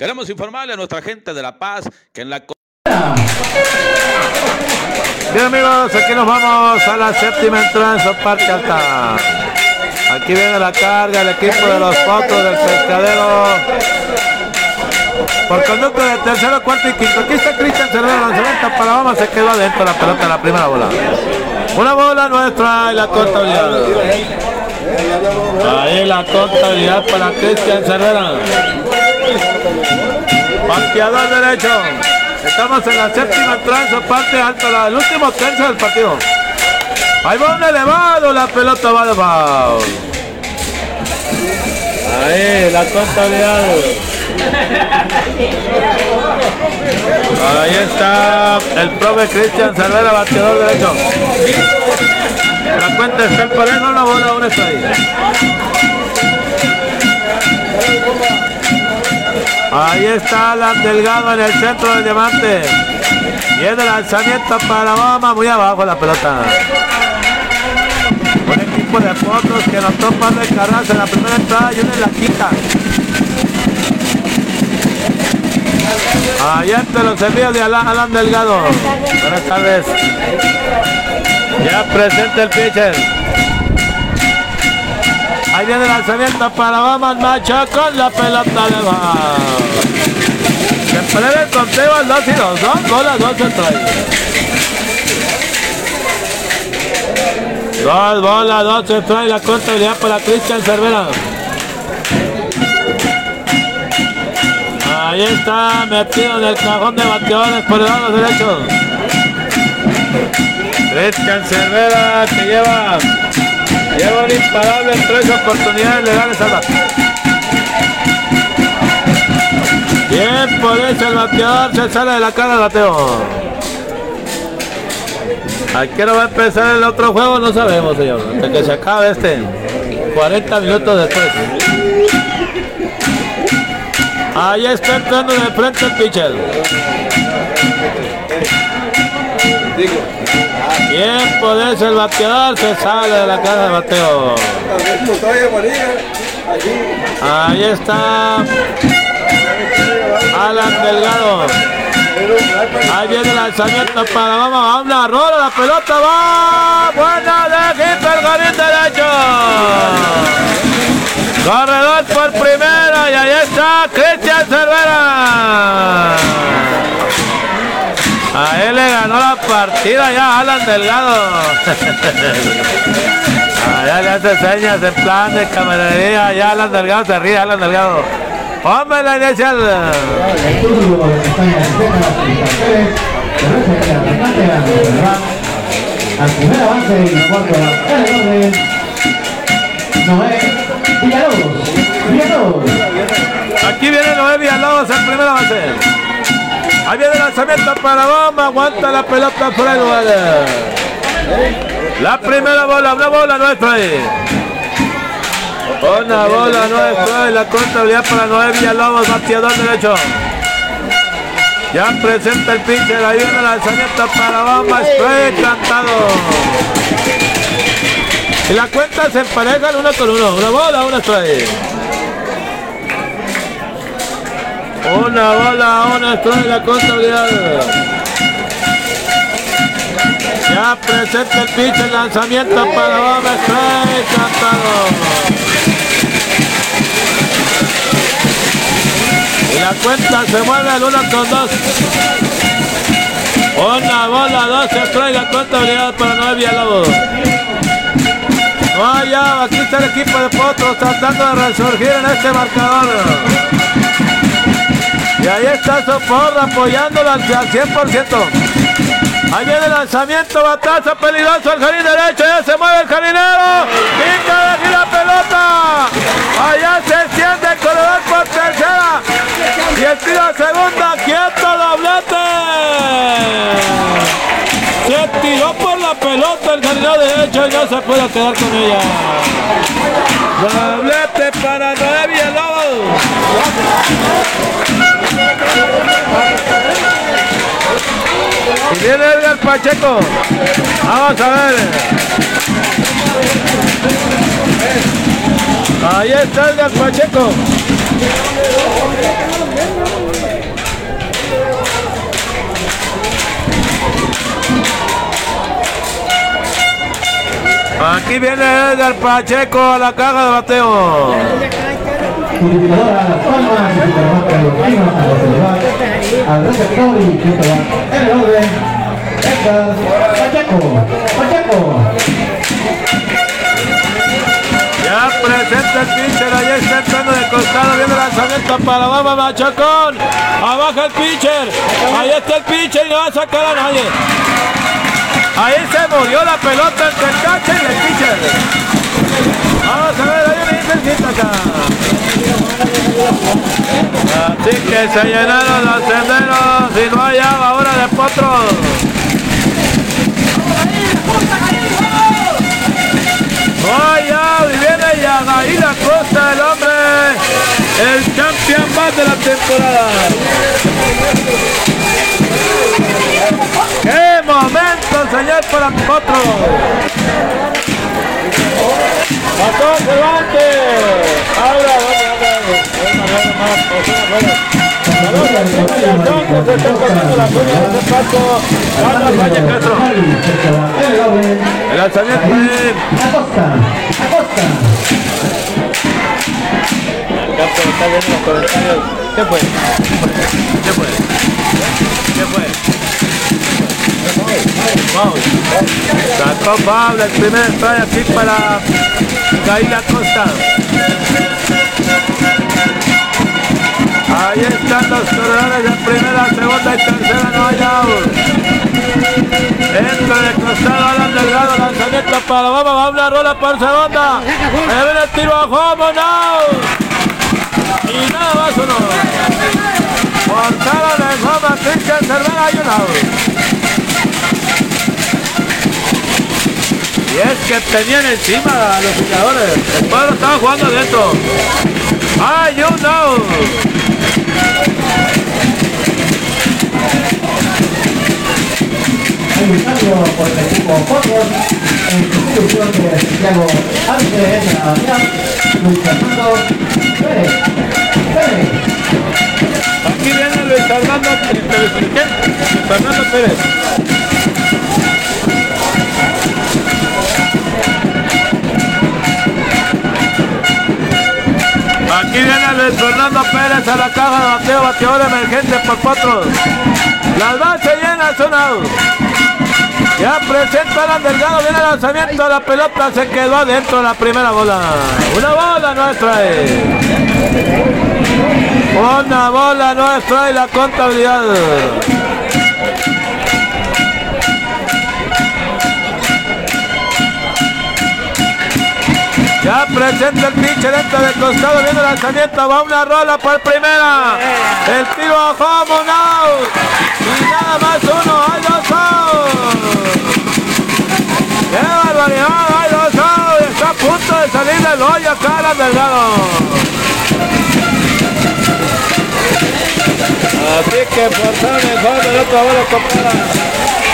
Queremos informarle a nuestra gente de La Paz que en la... Bien amigos, aquí nos vamos a la séptima entrada Parque Alta. Aquí viene la carga el equipo de los fotos del pescadero. Por conducto de tercero, cuarto y quinto. Aquí está Cristian Cervera, lanzamiento para vamos, se quedó adentro la pelota la primera bola. Una bola nuestra y la contabilidad. Ahí la contabilidad para Cristian Cervera. Pateador derecho. Estamos en la séptima entrada, parte alta, el último tercio del partido. Ahí va un elevado, la pelota va de foul. Ahí, la contabilidad. Ahí está el profe Cristian Cervera, bateador derecho. La cuenta está en parejo, la bola aún está ahí. Ahí está Alan Delgado en el centro del diamante. Viene lanzamiento para Obama, muy abajo la pelota. Un equipo de fotos que nos topan de carras en la primera entrada y uno en la quinta. Ahí entre los envíos de Alan Delgado. Buenas tardes. Ya presente el pitcher. Ahí viene el lanzamiento para Obama, Macho con la pelota de va. Se prevé el conteo al 2 y 2, dos bolas, dos centrales. Dos bolas, dos centrales, la contabilidad para Cristian Cervera. Ahí está metido en el cajón de bateadores por el lado derecho. Cristian Cervera que lleva Lleva un imparable en tres oportunidades legales al bate. Bien por eso el bateador se sale de la cara del bateo. ¿A qué hora va a empezar el otro juego? No sabemos, señor. Hasta que se acabe este. 40 minutos después. Ahí está entrando de frente el pitcher. Bien por eso el bateador se sale de la cara de bateo. Ahí está Alan Delgado. Ahí viene el lanzamiento para vamos, una rola, la pelota va. Buena de el jardín derecho. Corredor por primera y ahí está Cristian Cervera. A él le ganó la partida ya Alan Delgado. Allá le hace señas en plan de camaradería. Ya Alan Delgado se ríe, Alan Delgado. Hombre, la inicial. Al avance cuarto. Noé Villalobos. Villalobos. Aquí viene Noé Villalobos el primer avance. Ahí viene el lanzamiento para bomba. Aguanta la pelota fuera del lugar. La primera bola, una bola nuestra ahí. Una bola nuestra y la contabilidad para Noé Villalobos, bateador derecho. Ya presenta el pitcher, ahí viene el lanzamiento para bomba, spray cantado. Y la cuenta se emparejan uno con uno, una bola, una strike. Una bola, una strike la contabilidad. Ya presenta el pitch, el lanzamiento para Bomba Strike, cantado. Y la cuenta se mueve el 1 con 2. Una bola, dos strike, la contabilidad para Noé Villalobos. No, ya, aquí está el equipo de Potros tratando de resurgir en este marcador. Y ahí está Soporra apoyándolo al 100%. Ahí viene el lanzamiento, batazo peligroso al jardín derecho, ya se mueve el jardinero, pica de aquí la pelota, allá se extiende el corredor por tercera, y el tiro a segunda, quieto doblete. Se tiró por la pelota el jardinero derecho y no se puede quedar con ella. Doblete para Noé Villalobos. Y viene Edgar Pacheco. Vamos a ver. Ahí está Edgar Pacheco. Aquí viene Edgar Pacheco a la caja de bateo. Pacheco. Pacheco. Ya presenta el pitcher, ahí está entrando de costado, viene el lanzamiento para Baba Machacón. Abaja el pitcher, ahí está el pitcher y no va a sacar a nadie. Ahí se murió la pelota entre el catcher y el pitcher. Vamos a ver, hay una intensita acá. Así que se llenaron los senderos y no hay agua ahora de potros. Vaya, y viene Yagaíla Costa, el hombre, el campeón más de la temporada. ¡Qué momento, señor, para Potro! ¡Pasó Cervantes! ¡Ahora, el lanzamiento de Acosta. Acosta. Está viendo los comentarios. ¿Qué fue? ¿Qué fue? ¿Qué fue? Vamos. Sacó Pablo el primer strike aquí para Gaila Costa. Ahí están los corredores de primera, segunda y tercera, no hay out. Entra de costado Alan Delgado, lanzamiento para Baba, va una rola por segunda. Me viene el tiro a now. Y nada más uno. Portaron el Homa, Cristian Cervera y un out. Y es que tenían encima a los jugadores. El cuadro estaba jugando adentro. ¡Ay! Hay un cambio por el equipo Focos en sustitución de Santiago Ángel Damián, Luis Fernando Pérez. Pérez. Aquí viene Luis Fernando. Luis Fernando Pérez. Aquí viene Luis Fernando Pérez a la caja de bateo, bateador emergente por cuatro. Las bases llenas son. Ya presenta Alan Delgado, viene el lanzamiento, la pelota se quedó adentro de la primera bola. Una bola nuestra. Una bola nuestra y la contabilidad. Ya presenta el pinche dentro del costado, viene el lanzamiento, va una rola por primera. El tiro a home out. Y nada más uno, hay dos outs. ¡Qué barbaridad! ¡Hay dos outs! Está a punto de salir del hoyo Alan Delgado. Así que por ser mejor del otro bola compadre.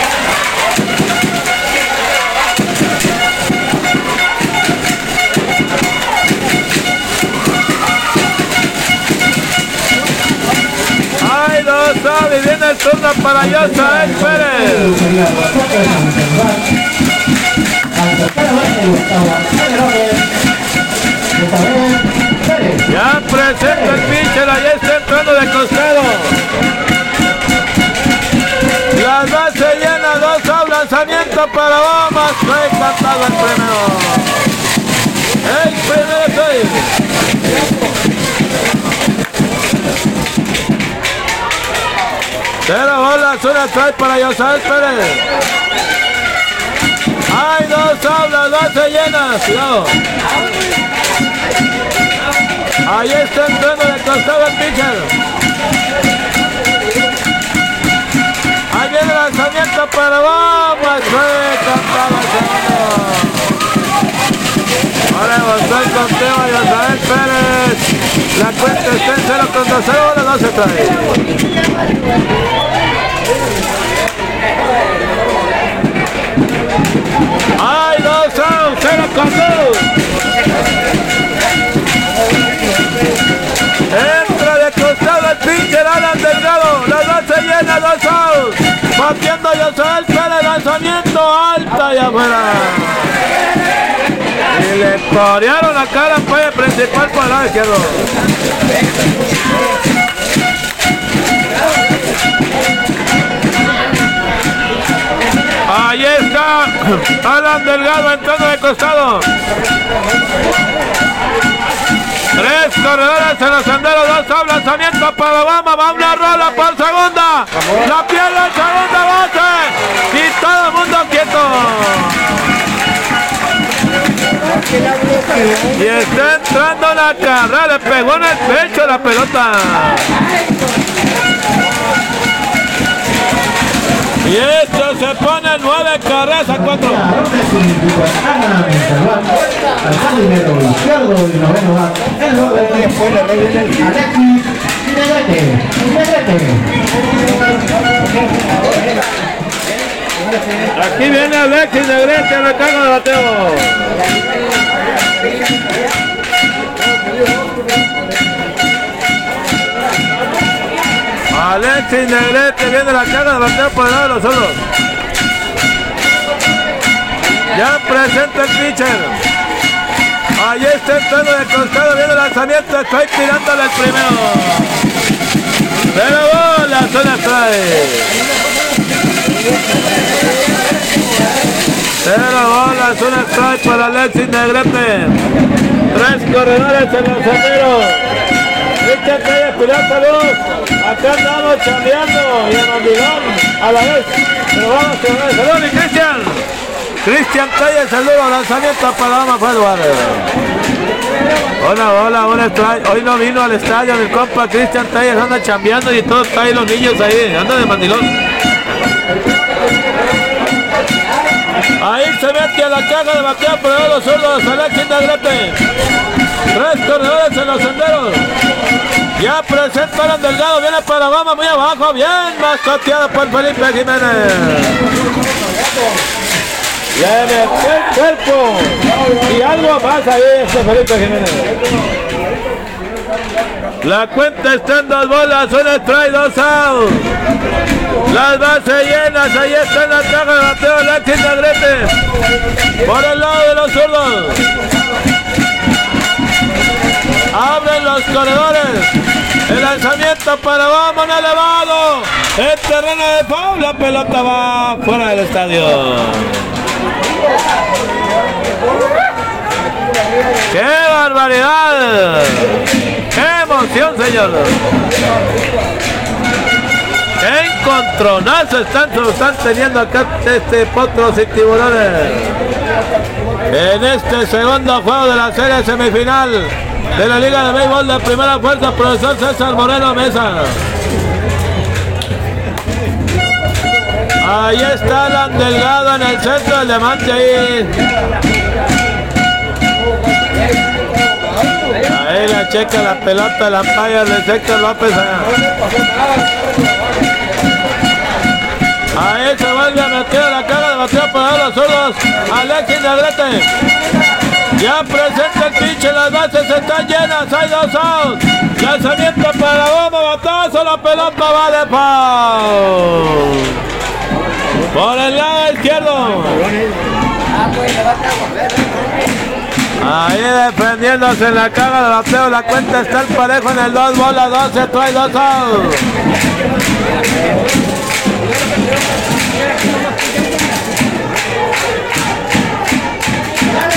Base y octava. Pérez. Esta vez Pérez. Ya presenta el pitcher, ahí está entrando de costado. Las bases llenas, dos lanzamiento para Bomas. Fue cantado el primero. El primer seis. Cero bolas, una strike para Yosal Pérez. Hay dos outs, las bases llenas. Cuidado. Ahí está entrando de costado el pitcher. Ahí viene el lanzamiento para segundo. Ahora avanzó el conteo a Yosael Pérez. La cuenta está en 0 contra 0, ahora no se trae. ¡Hay dos outs! ¡Cero con dos! Entra de costado el pitcher Alan Delgado. La base llena, dos outs. Batiendo Yosael Pérez, lanzamiento alta y afuera. Le corearon acá la falla principal por el izquierdo. Ahí está Alan Delgado entrando de costado. Tres corredores en los senderos, dos lanzamiento para Obama, va una rola por segunda. La pierde en segunda base. Y todo el mundo quieto. Y está entrando la carrera, le pegó en el pecho la pelota. Y esto se pone nueve carreras a cuatro. Aquí viene Alexis Negrete al recargo de bateo. Alexis Negrete viene la carga de bateo por el lado de los solos. Ya presenta el pitcher. Ahí está entrando de costado, viene el lanzamiento, estoy tirándole el primero. Pero bola, zona trae. Cero bolas, una strike para Alexis Negrete. Tres corredores en los senderos. Richard Calle, Pilar Salud. Acá andamos chambeando y en hormigón a la vez. Pero vamos con el salud y Cristian. Cristian Calle, saludo, lanzamiento para Dama. Hola, hola, hola. Hoy no vino al estadio mi compa Cristian Talles, anda chambeando y todos ahí los niños ahí, anda de mandilón. Ahí se mete a la caja de bateo por los zurdos, Alexis Negrete. Tres corredores en los senderos. Ya presenta Alan Delgado, viene para Obama muy abajo, bien mascoteado por Felipe Jiménez. Metió el cuerpo. Y algo más ahí este Felipe Jiménez. La cuenta está en dos bolas, una trae dos out. Las bases llenas, ahí está en la caja de bateo Alexis Negrete. Por el lado de los zurdos. Abren los corredores. El lanzamiento para Vamos elevado. El terreno de foul. La pelota va fuera del estadio. ¡Qué barbaridad! ¡Qué emoción, señor! ¡Qué encontronazo están, están teniendo acá este potros y tiburones! En este segundo juego de la serie semifinal de la Liga de Béisbol de Primera Fuerza, profesor César Moreno Mesa. Ahí está Alan Delgado en el centro del diamante ahí. Ahí la checa la pelota, la paya de Héctor López. Ahí se vuelve a meter la cara de bateo para los zurdos. Alexis Negrete. Ya presenta el pinche, las bases están llenas, hay dos outs. Lanzamiento para bomba, batazo, la pelota va de foul. Por el lado izquierdo. Ahí defendiéndose en la caga de bateo, la cuenta está el parejo en el 2 bola 12, trae dos outs.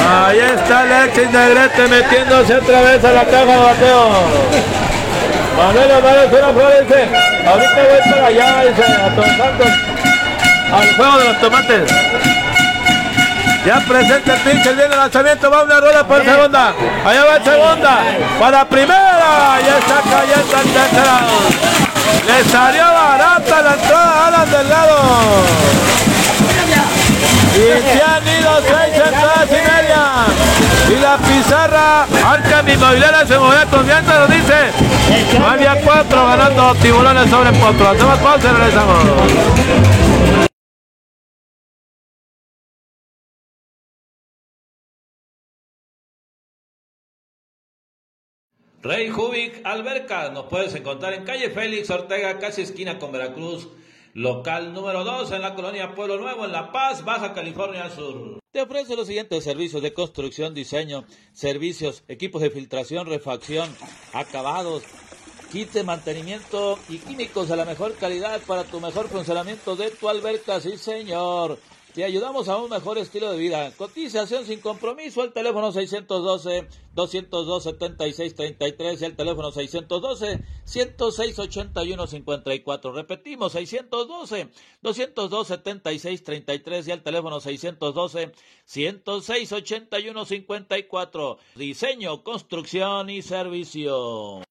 Ahí está Alexis Negrete metiéndose otra vez a la caja de bateo. Manuel Omar una flor dice, ahorita voy para allá, dice, a Santos, al juego de los tomates. Ya presenta el pinche, viene el lanzamiento, va una rueda por segunda. Allá va el segunda, para primera, ya está cayendo el tercera. Le salió barata la entrada a Alan Delgado. Y se han ido seis entradas y la pizarra, Arca mi Inmobiliaria se moverá confianza, nos dice. Había cuatro ganando tiburones sobre potro. Hacemos pausa y regresamos. Rey Jubic Alberca, nos puedes encontrar en calle Félix Ortega, casi esquina con Veracruz, local número 2 en la colonia Pueblo Nuevo, en La Paz, Baja California Sur. Te ofrece los siguientes servicios de construcción, diseño, servicios, equipos de filtración, refacción, acabados, kit mantenimiento y químicos de la mejor calidad para tu mejor funcionamiento de tu alberca, sí señor. Te ayudamos a un mejor estilo de vida. Cotización sin compromiso al teléfono 612-202-7633 y al teléfono 612-106-8154. Repetimos, 612-202-7633 y al teléfono 612-106-8154. Diseño, construcción y servicio.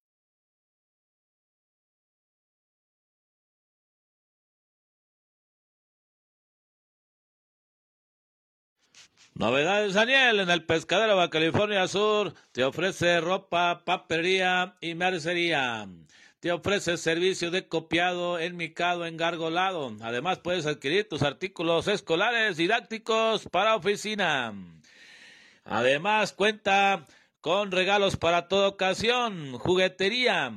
Novedades Daniel en el pescadero de California Sur te ofrece ropa, papelería y mercería. Te ofrece servicio de copiado, enmicado, engargolado. Además puedes adquirir tus artículos escolares didácticos para oficina. Además cuenta con regalos para toda ocasión, juguetería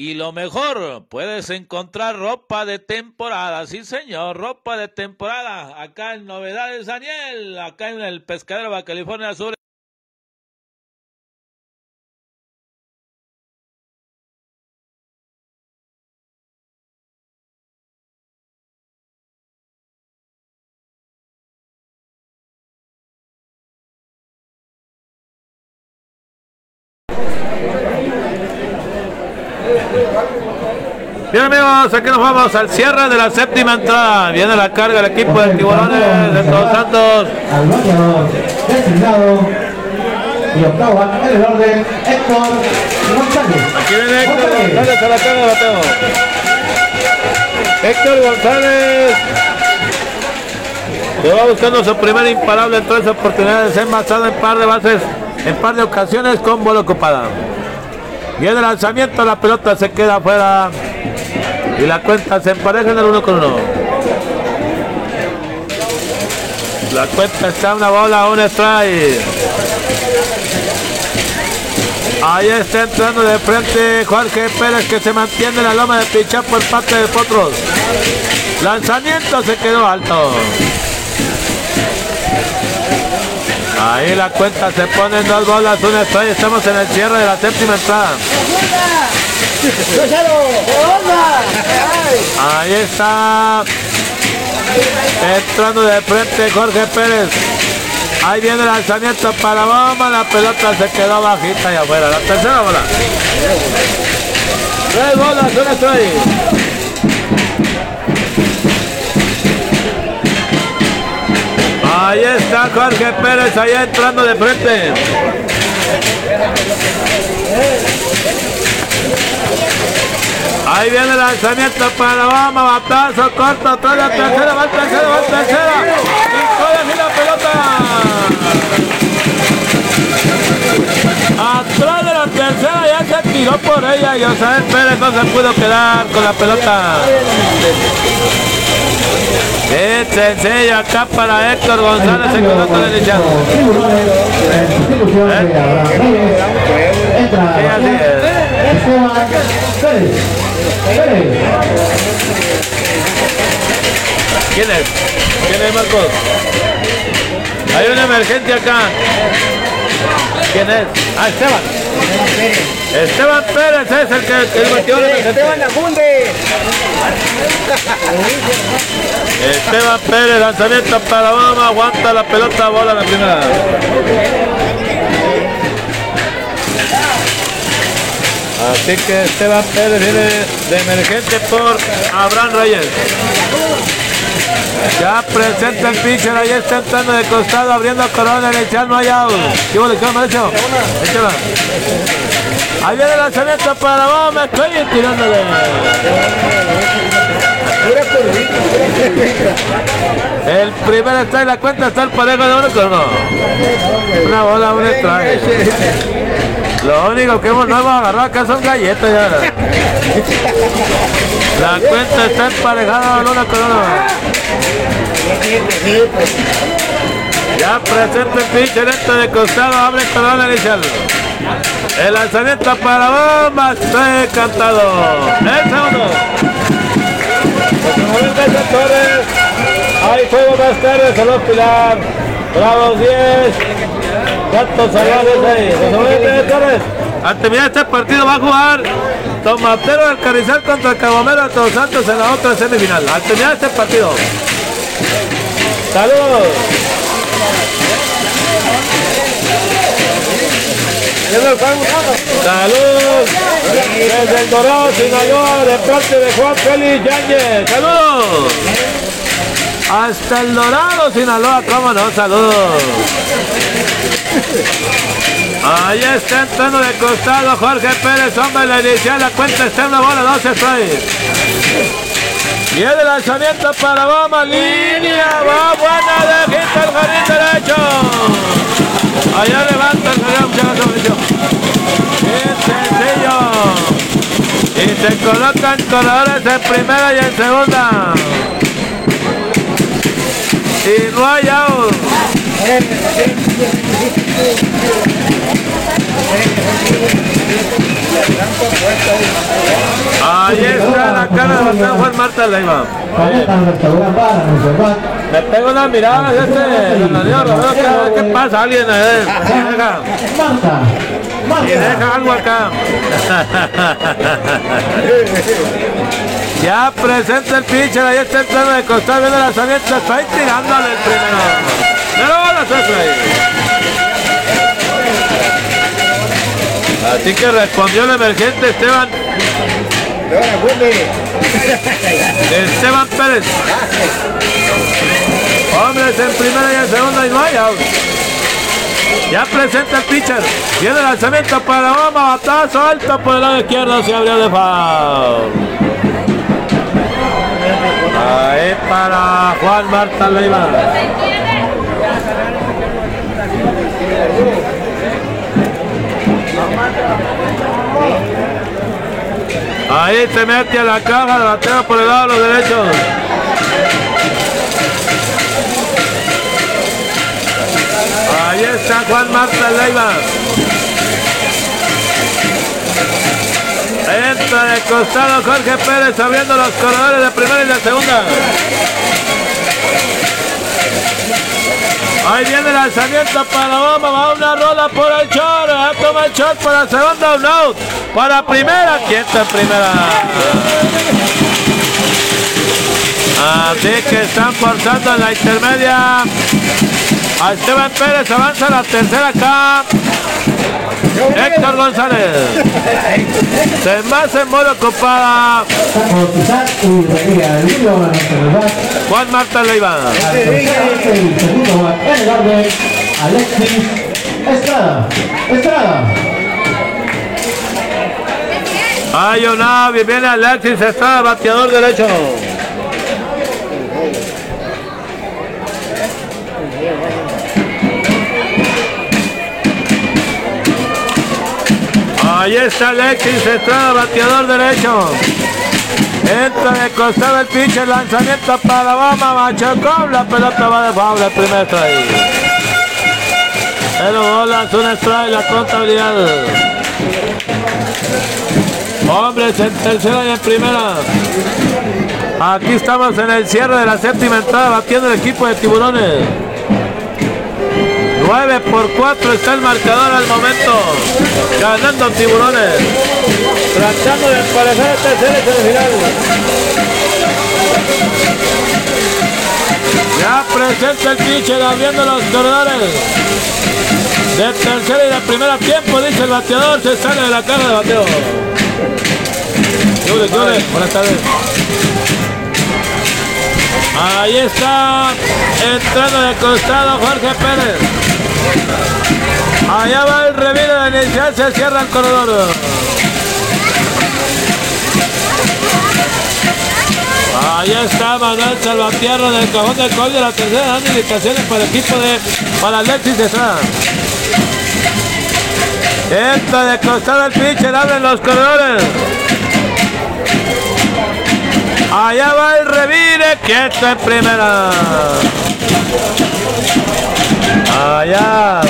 y lo mejor, puedes encontrar ropa de temporada, sí señor, ropa de temporada, acá en Novedades Daniel, acá en el Pescadero de California Sur. Amigos, aquí nos vamos al cierre de la séptima entrada. Viene la carga del equipo de tiburones de Todos Santos. Al bañador designado y octavo en el orden Héctor González. Aquí viene Héctor González a la carga de bateo. Héctor González. Que va buscando su primer imparable en tres oportunidades. Envasado en par de bases, en par de ocasiones con bola ocupada. Viene el lanzamiento, la pelota se queda afuera. Y la cuenta se empareja en el uno con uno. La cuenta está una bola, un strike. Ahí está entrando de frente Jorge Pérez que se mantiene en la loma de pichar por parte de Potros. Lanzamiento se quedó alto. Ahí la cuenta se pone en dos bolas, un strike. Estamos en el cierre de la séptima entrada. Ahí está. Entrando de frente Jorge Pérez. Ahí viene el lanzamiento para bomba. La pelota se quedó bajita y afuera. La tercera bola. Tres bolas, un strike. Ahí está Jorge Pérez, ahí entrando de frente. Ahí viene el lanzamiento para Obama, batazo corto, atrás la tercera, va tercera, va tercera. Y coge la pelota. Atrás de la tercera ya se tiró por ella y José Pérez no se pudo quedar con la pelota. Es sencillo acá para Héctor González en conjunto de. Entra. Esteban. ¿Quién es? ¿Quién es Marcos? Hay una emergencia acá. ¿Quién es? Ah, Esteban. Esteban Pérez es el que el metió la emergencia. Esteban Pérez, lanzamiento para Obama, aguanta la pelota, bola la primera. Así que Esteban Pérez viene de emergente por Abraham Reyes. Ya presenta el pitcher, ahí está entrando de costado, abriendo corona derecha, no hay. ¿Qué hubo, qué derecho? Échala. Ahí viene el lanzamiento para Obama, estoy tirándole. El primer strike, la cuenta está el parejo de uno con uno. Una bola, un strike. Lo único que hemos, no hemos agarrado acá son galletas ya. La cuenta está emparejada uno con uno. Ya presenta el pinche lento de costado, abre el corona inicial. El lanzamiento para bomba, está cantado. El segundo. Manuel Mesa Torres. Hay más tarde, Salud Pilar. Bravos 10. ¿Cuántos salvados ahí? Torres. Al terminar este partido va a jugar Tomatero del Carrizal contra el Cabomero de Todos Santos en la otra semifinal. Al terminar este partido. Saludos. Salud desde el Dorado, Sinaloa, de parte de Juan Félix Yáñez. Salud. Hasta el Dorado, Sinaloa, cómo no, saludos. Ahí está entrando de costado Jorge Pérez, hombre, la inicial, la cuenta está en la bola, 12 strikes. Y el lanzamiento para Obama, línea, va buena de hit al jardín derecho. Allá levanta el jardín, muchachos, Bien sencillo. Y se colocan corredores en primera y en segunda. Y no hay out. Ahí está la cara de Juan Juan Marta Leiva. Me pego una mirada este ¿qué, ¿qué pasa? Alguien eh, deja, y deja algo acá. [laughs] Ya presenta el pitcher, ahí está entrando de costado, viene el lanzamiento, está ahí tirándole el primero. Así que respondió el emergente Esteban. Esteban Pérez. Hombres en primera y en segunda y no hay out. Ya presenta el pitcher. Viene lanzamiento para Obama. Batazo alto por el lado izquierdo. Se abrió de foul. Ahí para Juan Marta Leiva. Ahí se mete a la caja de bateo por el lado de los derechos. Ahí está Juan Marta Leiva. Entra de costado Jorge Pérez abriendo los corredores de primera y de segunda. Ahí viene el lanzamiento para bomba, va una rola por el short, toma el short para segunda, un out, para primera, quinta primera. Así que están forzando en la intermedia. A Esteban Pérez avanza la tercera acá. Héctor González. Se envasa en bola ocupada. Juan Marta Leiva. Alexis Estrada. Estrada. Una, viene Alexis Estrada, bateador derecho. Ahí está Alexis Estrada, bateador derecho. Entra de costado el pinche lanzamiento para Bama, Machacó, la pelota va de foul, el primer strike. Pero bolas, un strike, la contabilidad. Hombres en tercera y en primera. Aquí estamos en el cierre de la séptima entrada, batiendo el equipo de tiburones. 9 por 4 está el marcador al momento. Ganando tiburones. Tratando de emparejar el tercer semifinal. Ya presenta el pitcher abriendo los corredores. De tercera y de primera tiempo, dice el bateador, se sale de la caja de bateo. ¿Qué ole, qué ole? Buenas tardes. Ahí está, entrando de costado Jorge Pérez. Allá va el reviro de inicial, se cierra el corredor. Ahí está Manuel Salvatierra del cajón del gol de la tercera dando indicaciones para el equipo de para Alexis Estrada. Entra de costado el pitcher, abren los corredores. Allá va el revire, quieto en primera. Allá.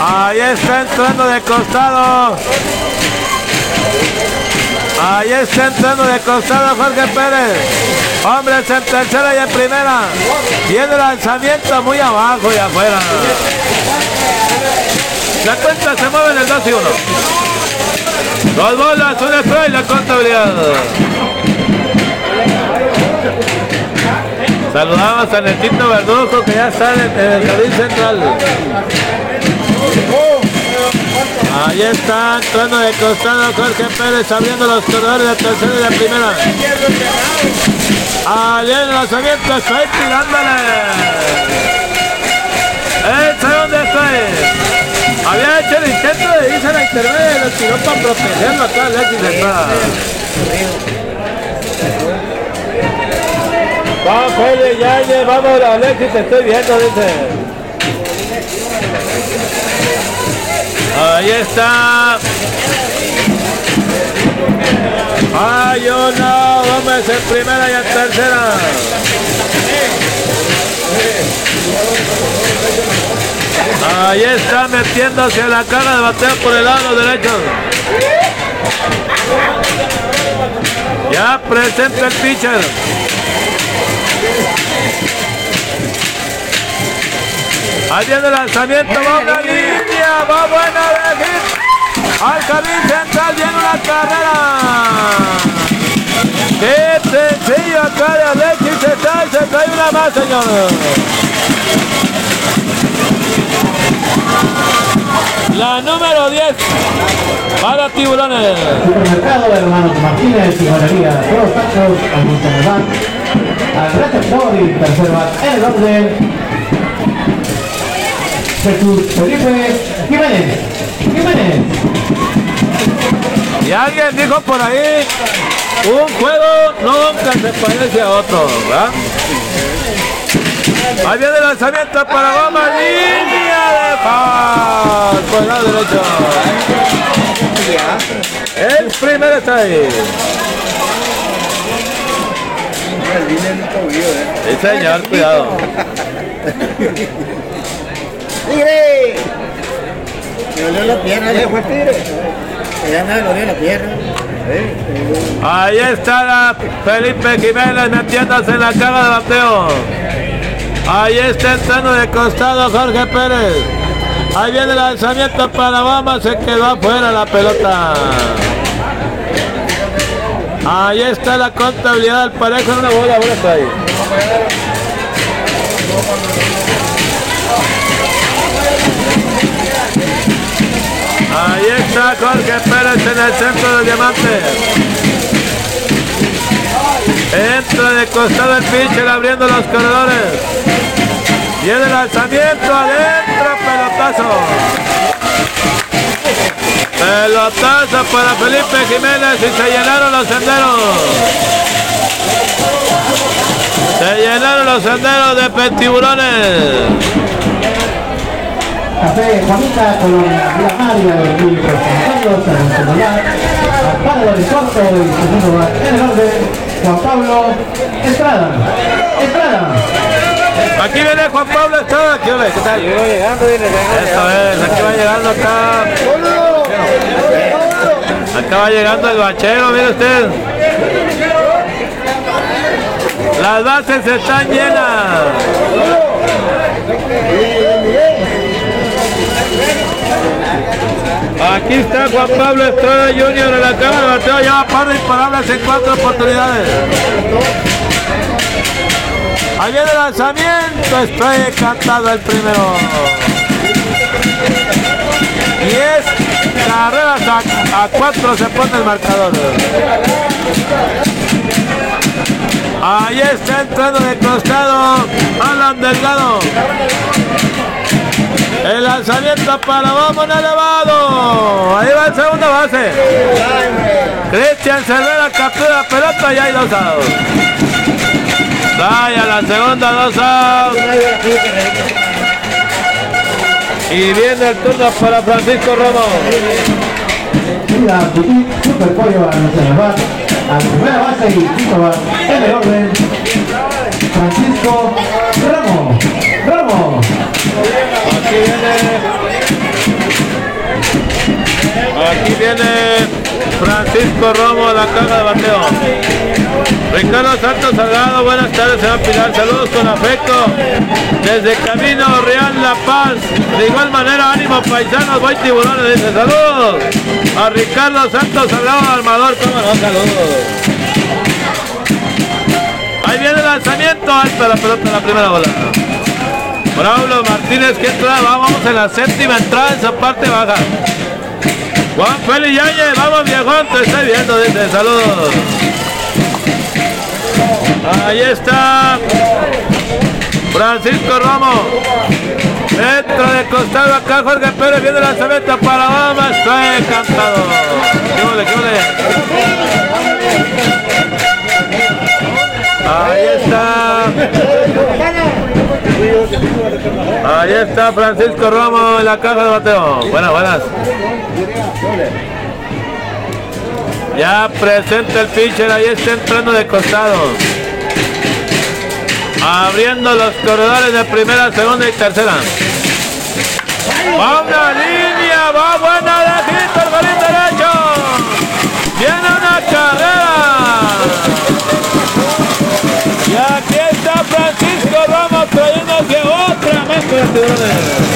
Ahí está entrando de costado. Ahí está entrando de costado Jorge Pérez. Hombres en tercera y en primera. Tiene lanzamiento muy abajo y afuera. La cuenta se mueve en el 2 y 1. Dos bolas, un strike la contabilidad. Saludamos a Netito Verdugo que ya está en el jardín central. Ahí está entrando de costado Jorge Pérez abriendo los corredores de tercera y de primera. Ahí en el lanzamiento estoy tirándole. El segundo strike. Había hecho el intento de irse a la intermedia y lo tiró para protegerlo acá Alexis Vamos, Fede, ya, vamos, Alexis, te estoy viendo, dice. Ahí está. Una, Gómez en primera y en tercera. Ahí está metiéndose a la cara de bateo por el lado derecho. Ya presenta el pitcher. Viene el lanzamiento, va una línea, va buena de hit. Al jardín central viene una carrera. Qué sencillo acá de Alexis se trae, se trae una más, señor. La número 10 para tiburones. Supermercado de hermanos Martínez y Galería Todos Tacos, Almunchanelán, receptor y tercer bat en el orden. Jesús Felipe Jiménez. Jiménez. Y alguien dijo por ahí, un juego nunca se parece a otro, ¿verdad? Ahí viene el lanzamiento para Goma, línea de foul, por el lado derecho. El primer está ahí. Sí, señor, cuidado. ¡Tigre! Me dolió la pierna, ya fue tigre. Ya me dolió la pierna. Ahí está la Felipe Jiménez metiéndose en la cara de bateo. Ahí está entrando de costado Jorge Pérez. Ahí viene el lanzamiento para Bama, se quedó afuera la pelota. Ahí está la contabilidad del parejo en una bola, bola está ahí. Ahí está Jorge Pérez en el centro del diamante. Entra de costado el pitcher abriendo los corredores. Viene el lanzamiento adentro, pelotazo. Pelotazo para Felipe Jiménez y se llenaron los senderos. Se llenaron los senderos de petiburones. Café Juanita Colonia Villa María y celular al padre de Soto y segundo lugar en el orden Juan Pablo Estrada. Estrada. Aquí viene Juan Pablo Estrada. ¿Qué? ¿Qué tal? llegando, viene Eso es, aquí va llegando acá. Acá va llegando el bachero, mire usted. Las bases están llenas. Aquí está Juan Pablo Estrada Junior en la cámara de bateo, lleva par de imparables en cuatro oportunidades. Viene el lanzamiento, estoy cantado el primero. Y es carreras a, a cuatro se pone el marcador. Ahí está entrando de costado Alan Delgado. El lanzamiento para vamos elevado. Ahí va el segunda base. Cristian Cervera captura pelota y hay dos outs. Vaya la segunda dos outs. Y viene el turno para Francisco Romo. Mira, Putin, Super Pollo a primera base y quinto en el orden, Francisco Ramos. Ramos. Aquí viene. Aquí viene Francisco Romo a la caja de bateo. Ricardo Santos Salgado, buenas tardes, señor Pilar. Saludos con afecto desde Camino Real La Paz. De igual manera, ánimo paisanos, voy tiburones. Dice saludos a Ricardo Santos Salgado Armador. ¿Cómo no? Saludos. Ahí viene el lanzamiento alto de la pelota en la primera bola. Braulio Martínez que entra, vamos en la séptima entrada en esa parte baja. Juan Félix Yañez, vamos viejón, te estoy viendo, dice, saludos. Ahí está Francisco Romo. Entra de costado acá Jorge Pérez, viene el lanzamiento para Obama, está encantado. Ahí está. Ahí está Francisco Romo en la caja de bateo. Buenas, buenas. Ya presenta el pitcher, ahí está entrando de costado. Abriendo los corredores de primera, segunda y tercera. Va una línea, va buena de hit, el derecho. Viene una carrera. Y aquí está Francisco Ramos trayéndose otra más para tiburones.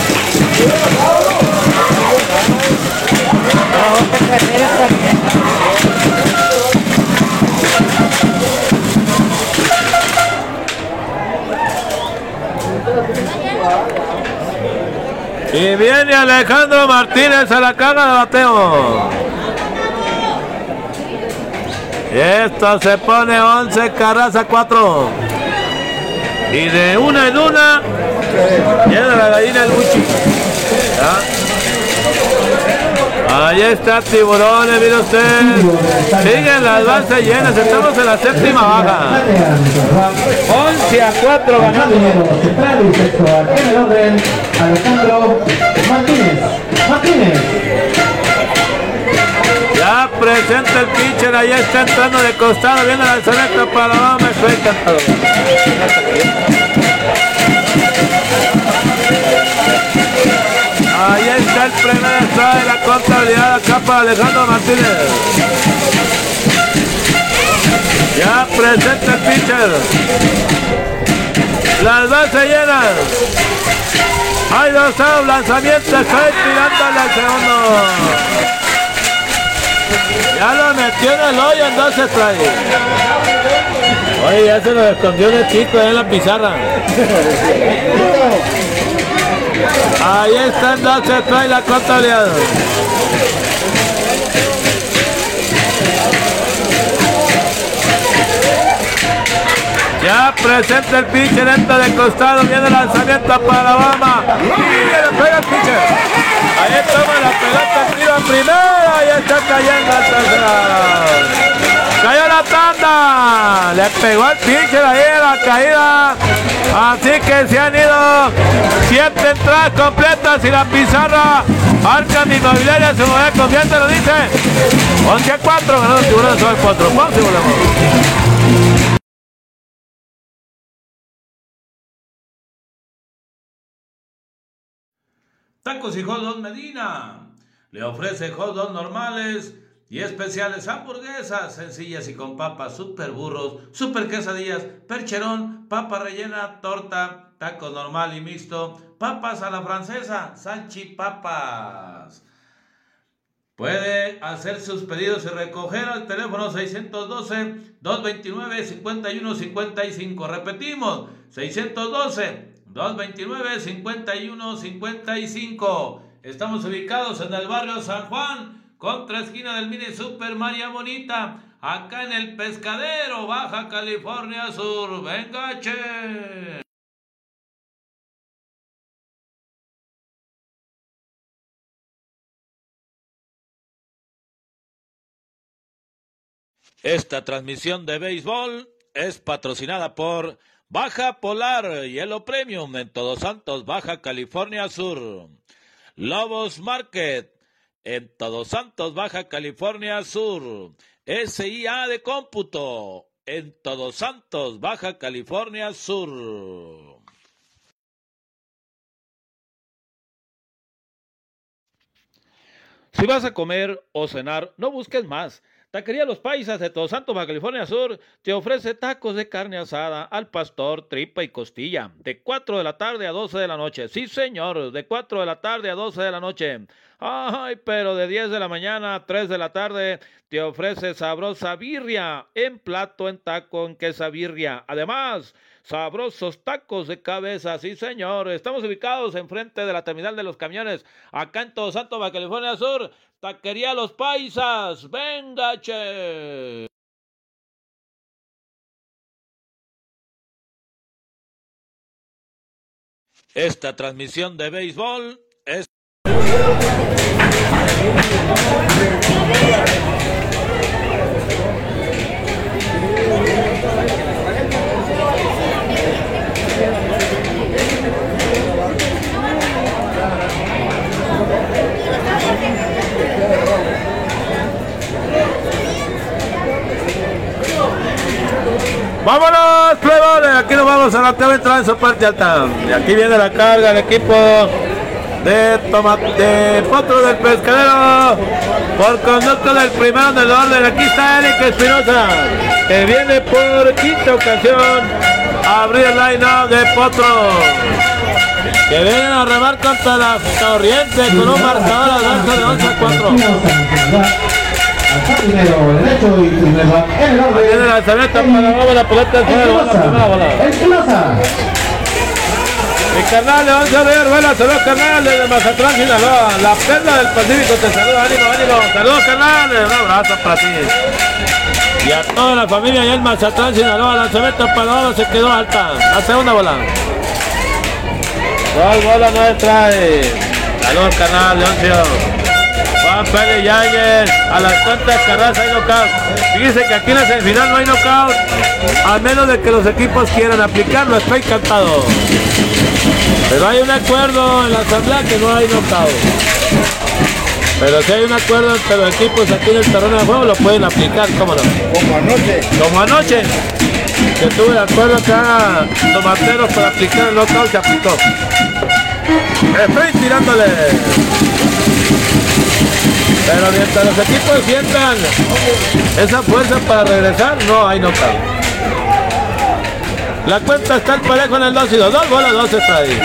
Y viene Alejandro Martínez a la caja de bateo. Y esto se pone 11 carras a 4. Y de una en una, llega la gallina el buchi. ¿Ya? Ahí está tiburones, mire usted. Siguen las bases llenas, estamos en la séptima baja. 11 a 4 ganando. Alejandro Martínez. Martínez. Ya presenta el pitcher, ahí está entrando de costado, viene el lanzamiento para la bomba, estoy encantado. Está el primer strike de la contabilidad acá para Alejandro Martínez. Ya presenta el pitcher. Las bases llenas. Hay dos outs, lanzamiento, estoy tirándole al segundo. Ya lo metió en el hoyo en dos strikes. Oye, ya se lo escondió de chico en la pizarra. Ahí está en dos strikes la contabilidad. Ya presenta el pitcher, entra de costado, viene el lanzamiento para Obama. Y. Ahí toma la pelota arriba primera y está cayendo tercera. Cayó la tanda. Le pegó al pitcher ahí la caída. Así que se han ido siete entradas completas y la pizarra. Arcan Inmobiliaria se mueve confianza, lo dice. 11 a 4, ganando tiburones sobre 4. Vamos y volvemos. Tacos y hot Medina. Le ofrece hot normales y especiales hamburguesas sencillas y con papas, super burros, super quesadillas, percherón, papa rellena, torta, taco normal y mixto, papas a la francesa, salchipapas. Puede hacer sus pedidos y recoger al teléfono 612-229-5155. Repetimos, 612-229-5155. Estamos ubicados en el barrio San Juan, contra esquina del Mini Super María Bonita, acá en el Pescadero, Baja California Sur. Venga, che. Esta transmisión de béisbol es patrocinada por Baja Polar Hielo Premium en Todos Santos, Baja California Sur. Lobos Market en Todos Santos, Baja California Sur. SIA de cómputo en Todos Santos, Baja California Sur. Si vas a comer o cenar, no busques más. Taquería Los Paisas de Todos Santos, Baja California Sur, te ofrece tacos de carne asada al pastor, tripa y costilla, de 4 de la tarde a 12 de la noche. Sí, señor, de 4 de la tarde a 12 de la noche. Ay, pero de 10 de la mañana a 3 de la tarde te ofrece sabrosa birria en plato, en taco, en quesabirria. Además, sabrosos tacos de cabeza, sí señor. Estamos ubicados enfrente de la terminal de los camiones, acá en Todos Santos, Baja California Sur. Taquería Los Paisas, venga, che. Esta transmisión de béisbol es... Vámonos, plebones. Aquí nos vamos a la que entrada en su parte alta. Y aquí viene la carga del equipo de, toma, de Potro del Pescadero. Por conducto del primero del orden. Aquí está Eric Espinosa. Que viene por quinta ocasión a abrir el line de Potro. Que vienen a remar contra la corriente con un marcador adelante de 11 a 4. Primero derecho y primero en el orden. Viene la lanzamiento para la pelota al suelo, la primera bola. Espinosa. Mi carnal León Javier, buena saludos carnal desde Mazatlán, Sinaloa. La perla del Pacífico te saluda, ánimo, ánimo. Saludos carnal, un abrazo para ti. Y a toda la familia allá en Mazatlán, Sinaloa, lanzamiento para la bola se quedó alta. La segunda bola. ¿Cuál bola no trae? Saludos carnal, Leoncio. Yáñez, a las tantas carreras hay knockout. Fíjense que aquí en la semifinal no hay knockout, a menos de que los equipos quieran aplicarlo, estoy encantado. Pero hay un acuerdo en la asamblea que no hay knockout. Pero si hay un acuerdo entre los equipos aquí en el terreno de juego, lo pueden aplicar, ¿cómo no? Como anoche. Como anoche, que tuve de acuerdo acá tomateros para aplicar el knockout, se aplicó. Estoy tirándole. Pero mientras los equipos sientan esa fuerza para regresar, no hay knockout. La cuenta está el parejo en el 2 y 2. Dos bolas, dos está ahí.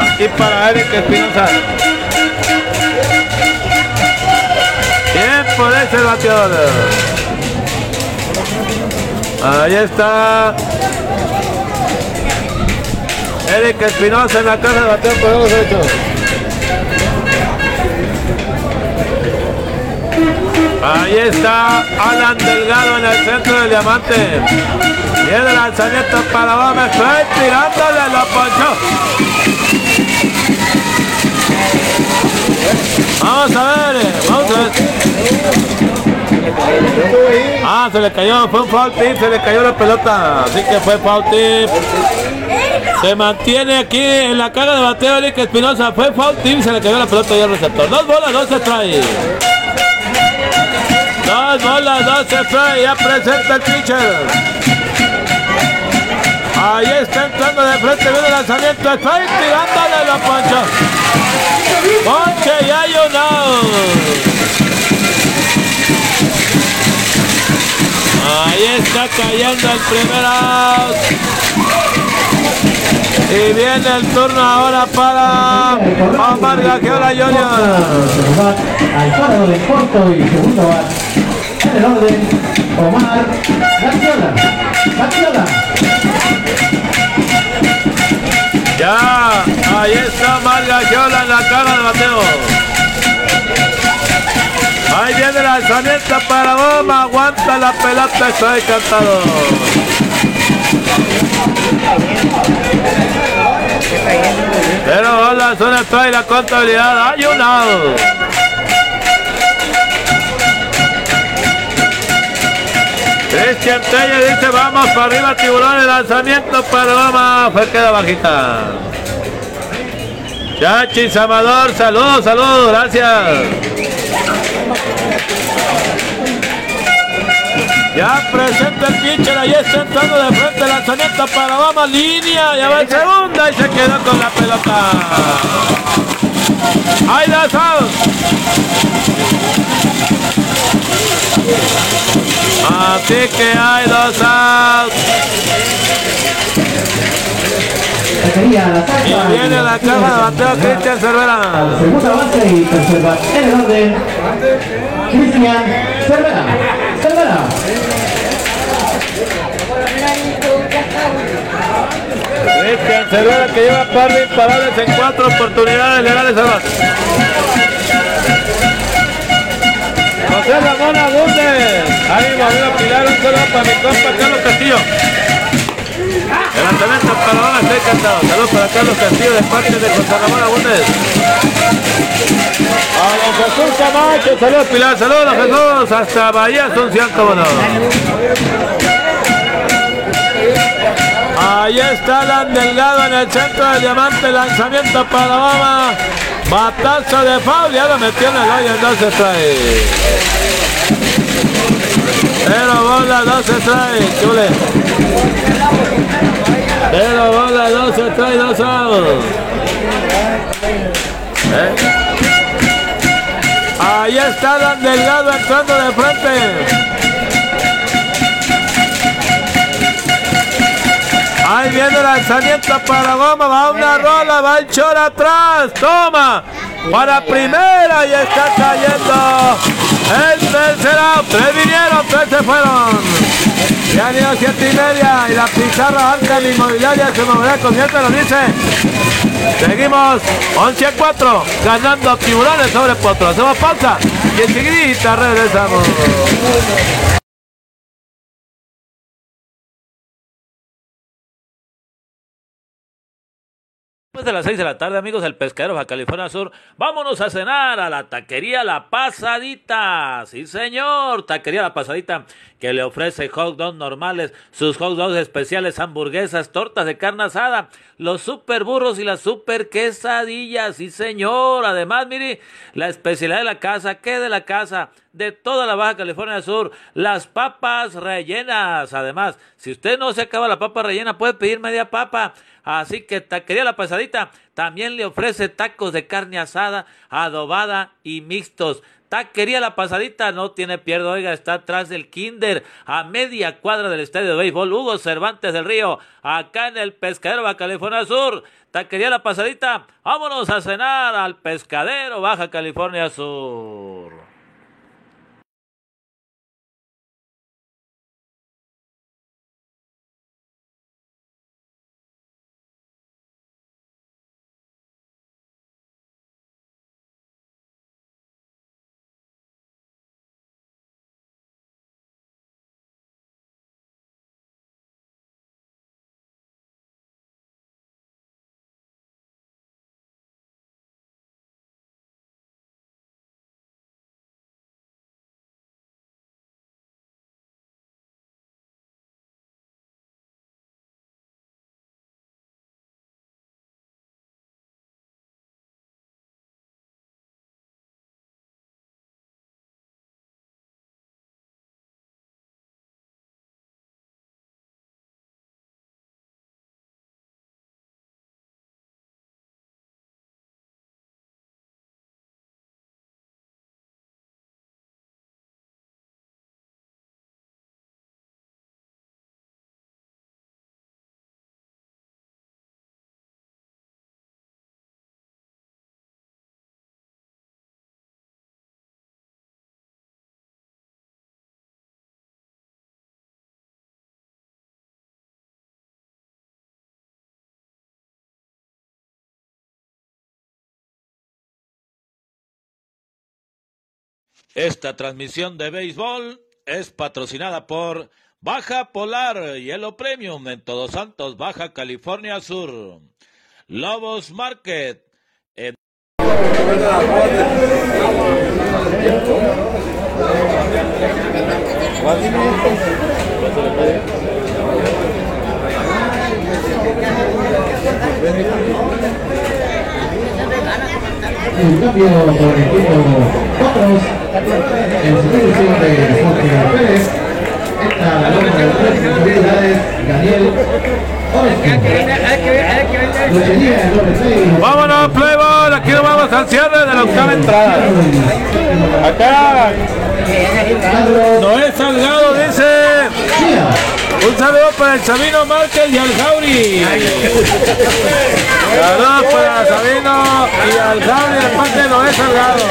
Aquí para Eric Espinosa. Bien por ese bateador. Ahí está. Eric Espinosa en la casa de bateo por los hechos. Ahí está Alan Delgado en el centro del diamante. Viene el lanzamiento para Bama. Estoy tirándole, lo ponchó. Vamos a ver, eh, vamos a ver. Ah, se le cayó, fue un foul tip, se le cayó la pelota. Así que fue foul tip. Se mantiene aquí en la cara de bateo Eric Espinosa. Fue foul tip, se le cayó la pelota y el receptor. Dos bolas, dos se trae. Dos bolas, dos se trae. Ya presenta el pitcher. Ahí está entrando de frente, viene el lanzamiento. Estoy tirándole la poncha. Ponche y hay un. Ahí está cayendo el primer out. Y viene el turno ahora para Omar Gagiola Junior. Al cuadro de corto y segundo bat. En el orden, Omar Gagiola. Gagiola. Ya, ahí está Omar Gagiola en la cara de bateo. Ahí viene el lanzamiento para Boma, aguanta la pelota, estoy cantado. Pero bola, zona trae la contabilidad, hay un out. Cristian Telle dice vamos para arriba tiburón el lanzamiento para Boma, fue queda bajita. Chachis Amador, saludos, saludos, gracias. Ya presenta el pitcher, ahí está entrando de frente el lanzamiento para Obama, línea, ya va en segunda y se quedó con la pelota. Hay dos outs. Así que hay dos la Y viene la caja de bateo Cristian Cervera. Segunda base y. En el orden, Cristian Cervera. Cervera. Cristian Cervera que lleva par de imparables en cuatro oportunidades legales al bate. José Ramón Agúndez. Ahí volvió a pilar un saludo para mi compa Carlos Castillo. El lanzamiento para ahora estoy encantado. Saludos para Carlos Castillo de parte de José Ramón Agúndez. A don Jesús Camacho, saludos Pilar, saludos Jesús, hasta Bahía Asunción, cómo no. Ahí está Alan Delgado en el centro del diamante, lanzamiento para Obama. Batazo de foul, ya lo metió en el hoyo, entonces trae. Pero bola, no se trae, chule. Pero bola, no se trae, dos outs. ¿Eh? Ahí está Alan Delgado entrando de frente. Ahí viene el lanzamiento para Goma, va una rola, va el chor atrás, toma, para primera y está cayendo el tercer out, tres vinieron, tres se fueron. Ya han ido siete y media y la pizarra alta de inmobiliaria se moverá con siete, lo dice. Seguimos 11 a 4, ganando tiburones sobre potros. Hacemos pausa y enseguida regresamos. De las 6 de la tarde, amigos del Pescadero Baja California Sur, vámonos a cenar a la taquería La Pasadita. Sí, señor, taquería La Pasadita, que le ofrece hot dogs normales, sus hot dogs especiales, hamburguesas, tortas de carne asada, los super burros y las super quesadillas. Sí, señor. Además, mire, la especialidad de la casa, ¿qué de la casa? De toda la Baja California Sur, las papas rellenas. Además, si usted no se acaba la papa rellena, puede pedir media papa. Así que Taquería La Pasadita también le ofrece tacos de carne asada, adobada y mixtos. Taquería La Pasadita no tiene pierde, oiga, está atrás del Kinder, a media cuadra del estadio de béisbol Hugo Cervantes del Río, acá en el Pescadero Baja California Sur. Taquería La Pasadita, vámonos a cenar al Pescadero Baja California Sur. Esta transmisión de béisbol es patrocinada por Baja Polar Hielo Premium en Todos Santos, Baja California Sur. Lobos Market. En cambio, por el equipo Potros, en sustitución de Jorge Pérez, entra la loma de tres responsabilidades, Daniel. Vámonos, Playboy. Aquí nos vamos al cierre de la octava entrada. Acá, Noé Salgado dice. Un saludo para el Sabino Márquez y al Jauri. Saludos para Sabino y al Jauri de parte de Noé Salgado.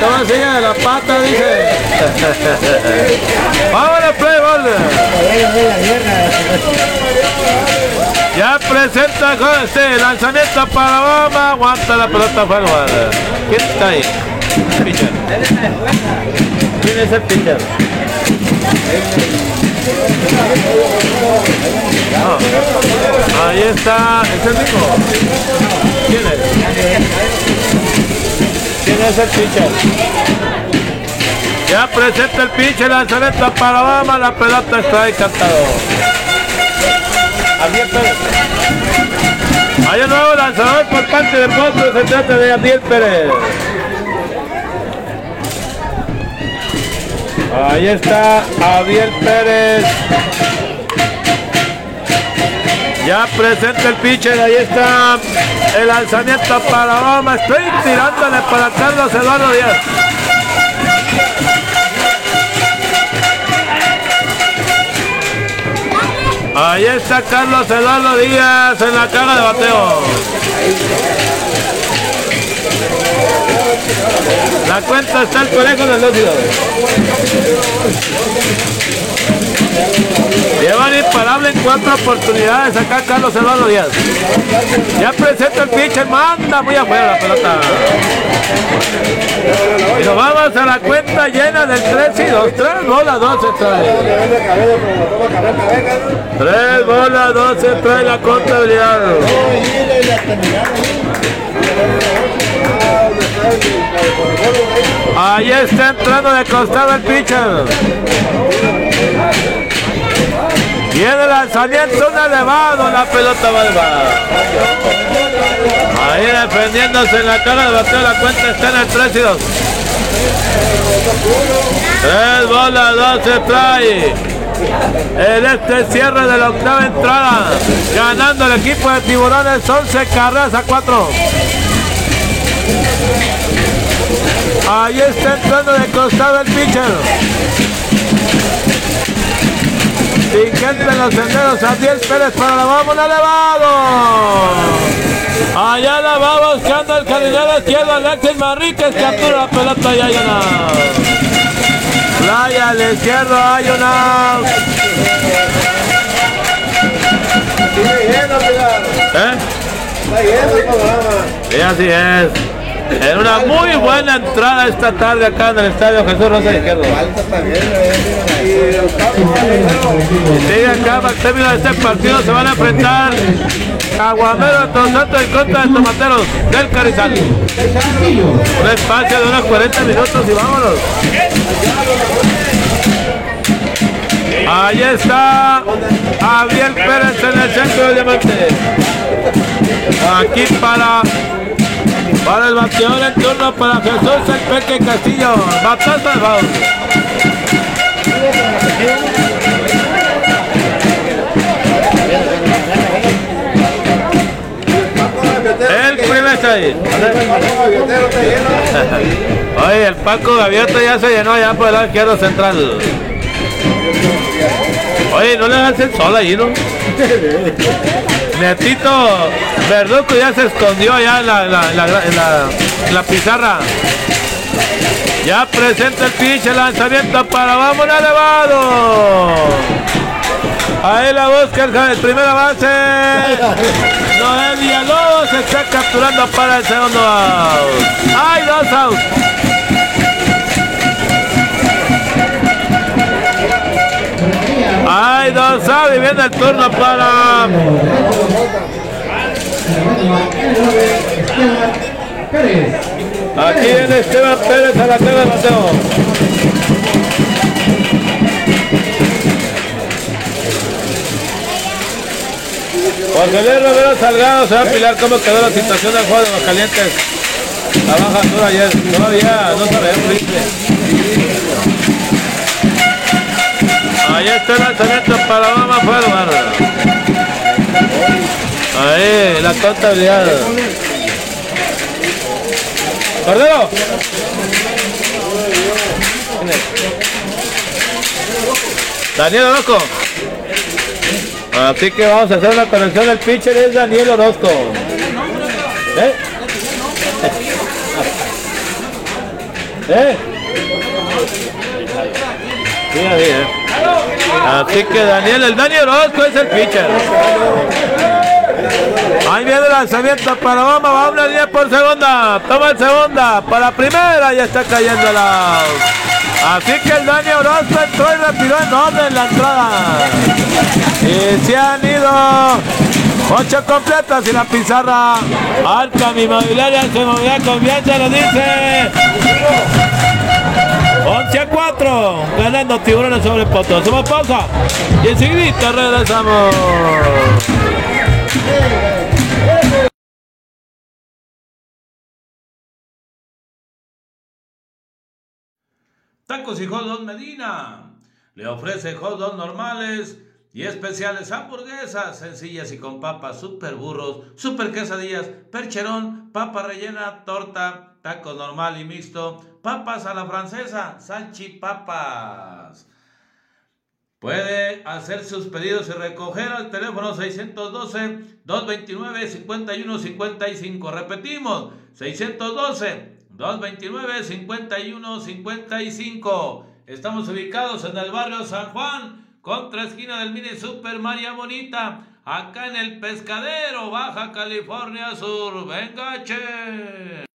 Toma sigue de la pata, dice. Vámonos, Playboy. Ya presenta con este para Obama. Aguanta la pelota bar. ¿Quién está ahí? ¿Quién es el pitcher? No. Ahí está. ¿Es el mismo? ¿Quién es? ¿Quién es el pitcher? Ya presenta el pitcher, lanzamiento para Obama. La pelota está ahí cantado. Adiel Pérez. Hay un nuevo lanzador por parte de Potro, se trata de Adiel Pérez. Ahí está Adiel Pérez. Ya presenta el pitcher, ahí está el lanzamiento para Obama. Estoy tirándole para Carlos Eduardo Díaz. Ahí está Carlos Eduardo Díaz en la caja de bateo. La cuenta está el conejo del lúcido. Llevan imparable en cuatro oportunidades acá Carlos Eduardo Díaz. Ya presenta el pitcher, manda muy afuera la pelota. Y nos vamos a la cuenta llena del 3 y 2. 3 bolas, 2 se trae. 3 bolas, 2 se trae la contabilidad. Ahí está entrando de costado el pitcher. Viene el lanzamiento, un elevado, la pelota va Ahí defendiéndose en la cara de bateo, la cuenta está en el 3 y 2. Tres bolas, dos se. En este cierre de la octava entrada, ganando el equipo de Tiburones 11 carreras a 4. Ahí está entrando de costado el pitcher. Que entren los senderos, Adiel Pérez para la vamos elevado. Allá la va buscando el jardinero izquierdo, Alexis Marríquez, captura la pelota y hay una. Playa al izquierdo, hay una. ¿Eh? Sí, así es. En una muy buena entrada esta tarde acá en el estadio Jesús Rosa Izquierdo. Sí, acá al término de este partido se van a enfrentar Aguamero Todos Santos en contra de Tomateros del Carizal. Un espacio de unos 40 minutos y vámonos. Ahí está Javier Pérez en el centro del diamante. Aquí para para el bateador en turno para Jesús el Peque Castillo. De foul. El primer ahí. [laughs] Oye, el Paco Gaviota ya se llenó allá por el lado izquierdo central. Oye, no le hacen sol ahí, ¿no? [laughs] Netito Verduco ya se escondió ya en la, la, pizarra. Ya presenta el pinche lanzamiento para vamos elevado. Ahí la busca el, primer avance. Noel Villalobos está capturando para el segundo out. Hay dos outs. Hay dos y viene el turno para Aquí viene Esteban Pérez a la cara de Mateo. José Luis Romero Salgado se va a pilar cómo quedó la situación del juego de los calientes. La baja dura ayer, todavía no sabemos, ¿viste? Ahí está el lanzamiento para Obama fuera, Ahí, la contabilidad. Cordero. Daniel Orozco. Así que vamos a hacer una conexión del pitcher es Daniel Orozco. ¿Eh? [laughs] ¿Eh? Así, ¿eh? Así que Daniel, el Daniel Orozco es el pitcher. Ahí viene el lanzamiento para Obama, va una línea por segunda, toma el segunda, para primera, ya está cayendo la... Así que el Dani Orozco entró y retiró en orden la entrada. Y se han ido ocho completas y la pizarra. Alca mi mobiliaria, se movía confianza, lo dice. 11 a 4, ganando tiburones sobre Poto. Hacemos pausa y enseguida regresamos. Tacos y hot Medina. Le ofrece hot normales y especiales hamburguesas sencillas y con papas, super burros, super quesadillas, percherón, papa rellena, torta, taco normal y mixto, papas a la francesa, salchipapas. Puede hacer sus pedidos y recoger al teléfono 612-229-5155. Repetimos, 612-229-5155. Estamos ubicados en el barrio San Juan contra esquina del Mini Super María Bonita, acá en el Pescadero, Baja California Sur. Venga, che.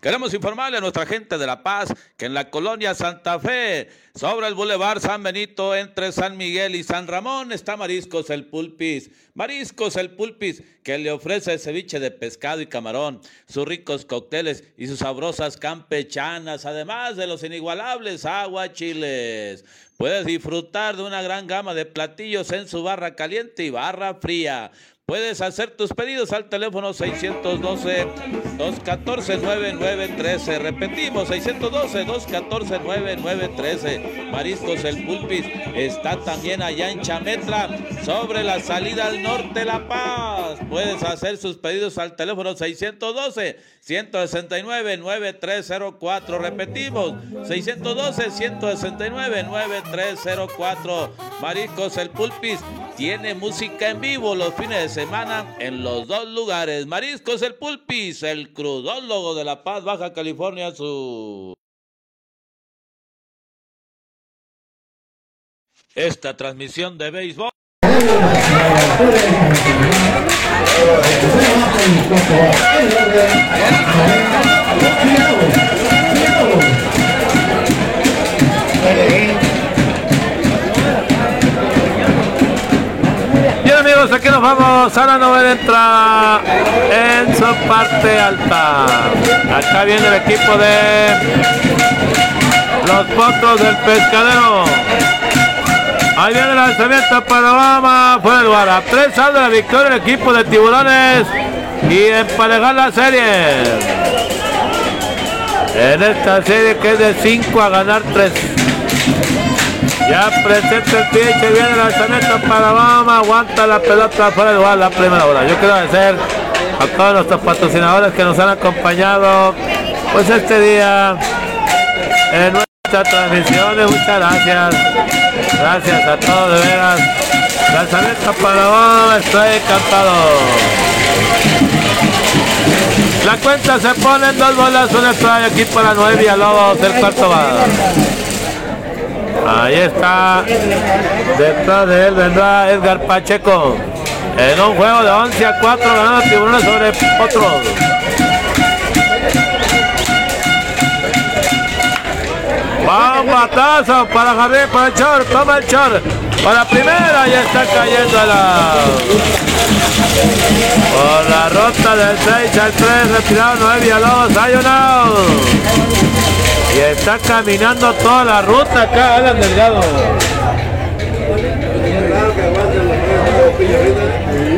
Queremos informarle a nuestra gente de La Paz que en la colonia Santa Fe, sobre el Boulevard San Benito, entre San Miguel y San Ramón, está Mariscos el Pulpis. Mariscos el Pulpis, que le ofrece ceviche de pescado y camarón, sus ricos cócteles y sus sabrosas campechanas, además de los inigualables aguachiles. Puedes disfrutar de una gran gama de platillos en su barra caliente y barra fría. Puedes hacer tus pedidos al teléfono 612-214-9913. Repetimos, 612-214-9913. Mariscos El Pulpis está también allá en Chametla, sobre la salida al norte de La Paz. Puedes hacer sus pedidos al teléfono 612-169-9304. Repetimos, 612-169-9304. Mariscos El Pulpis tiene música en vivo los fines de semana en los dos lugares. Mariscos El Pulpis, el crudólogo de La Paz, Baja California Sur. Esta transmisión de béisbol. Vamos a la novena entrada en su parte alta. Acá viene el equipo de los potros del pescadero. Ahí viene el lanzamiento para Obama, fuera del lugar. A tres de la victoria el equipo de tiburones y emparejar la serie. En esta serie que es de 5 a ganar 3. Ya presenta el pitcher, viene el lanzamiento para Obama, aguanta la pelota fuera del lugar la primera hora. Yo quiero agradecer a todos nuestros patrocinadores que nos han acompañado pues este día en nuestras transmisiones. Muchas gracias. Gracias a todos de veras. Lanzamiento para Obama, estoy encantado. La cuenta se pone en dos bolas, un strike aquí para Noel Villalobos, el cuarto va. Ahí está. Detrás de él vendrá Edgar Pacheco. En un juego de 11 a 4 ganando tiburones sobre otros. Va batazo para Javier, para el short, toma el short. Para primera, ya está cayendo a la. Por la rota del 6 al 3, retirado 9 Villalobos, hay un out. Y está caminando toda la ruta acá, Alan Delgado.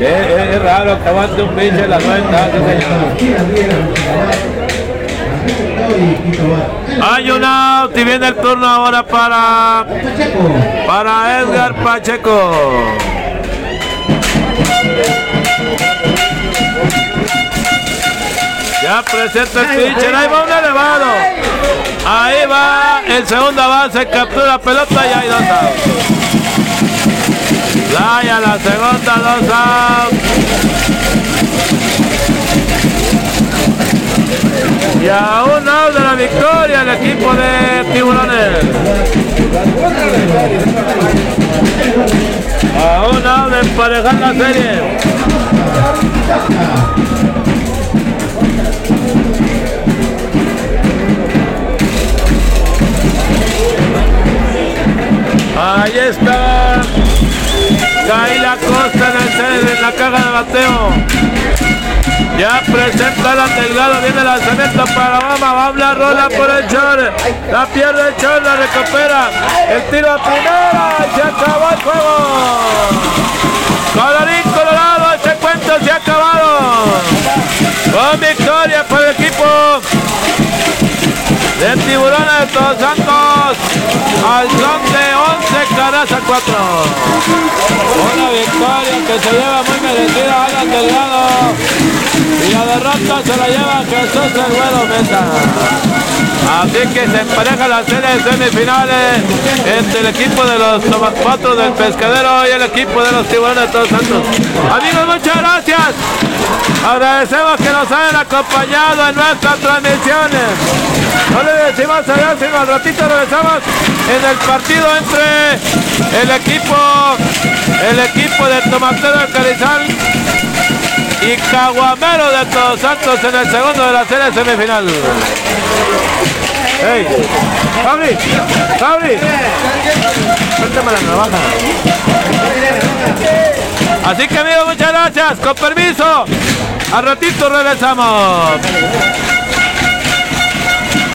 Es, es- es raro que aguante un pinche la cuenta, Hay un out y viene el turno ahora para, para Edgar Pacheco. Ya presenta el pitcher, ahí va un elevado. Ahí va el segundo avance, captura pelota y hay dos outs. Laya la segunda, dos outs. Y a un out de la victoria el equipo de Tiburones. A un out de emparejar la serie. Ahí está Kaila Costa en, el en la caja de bateo. Ya presenta la delgado, viene el lanzamiento para Obama, va a hablar rola por el short, la pierde el short, la recupera, el tiro a primera, y se acabó el juego. Colorín Colorado, este cuento se ha acabado. Con victoria para el equipo de Tiburones de Todos Santos al son de 11 caras a 4. Una victoria que se lleva muy merecida Alan Delgado y la derrota se la lleva Jesús el Güero Mesa. Así que se empareja la serie de semifinales entre el equipo de los Tomas Cuatro del Pescadero y el equipo de los Tiburones de Todos Santos. Amigos, muchas gracias. Agradecemos que nos hayan acompañado en nuestras transmisiones. No le decimos adiós, sino al ratito regresamos en el partido entre el equipo, el equipo de Tomatero del Carizal y Caguamero de Todos Santos en el segundo de la serie semifinal. ¡Ey! ¡Fabri! ¡Fabri! Suéltame la navaja. Así que amigos, muchas gracias. Con permiso. Al ratito regresamos.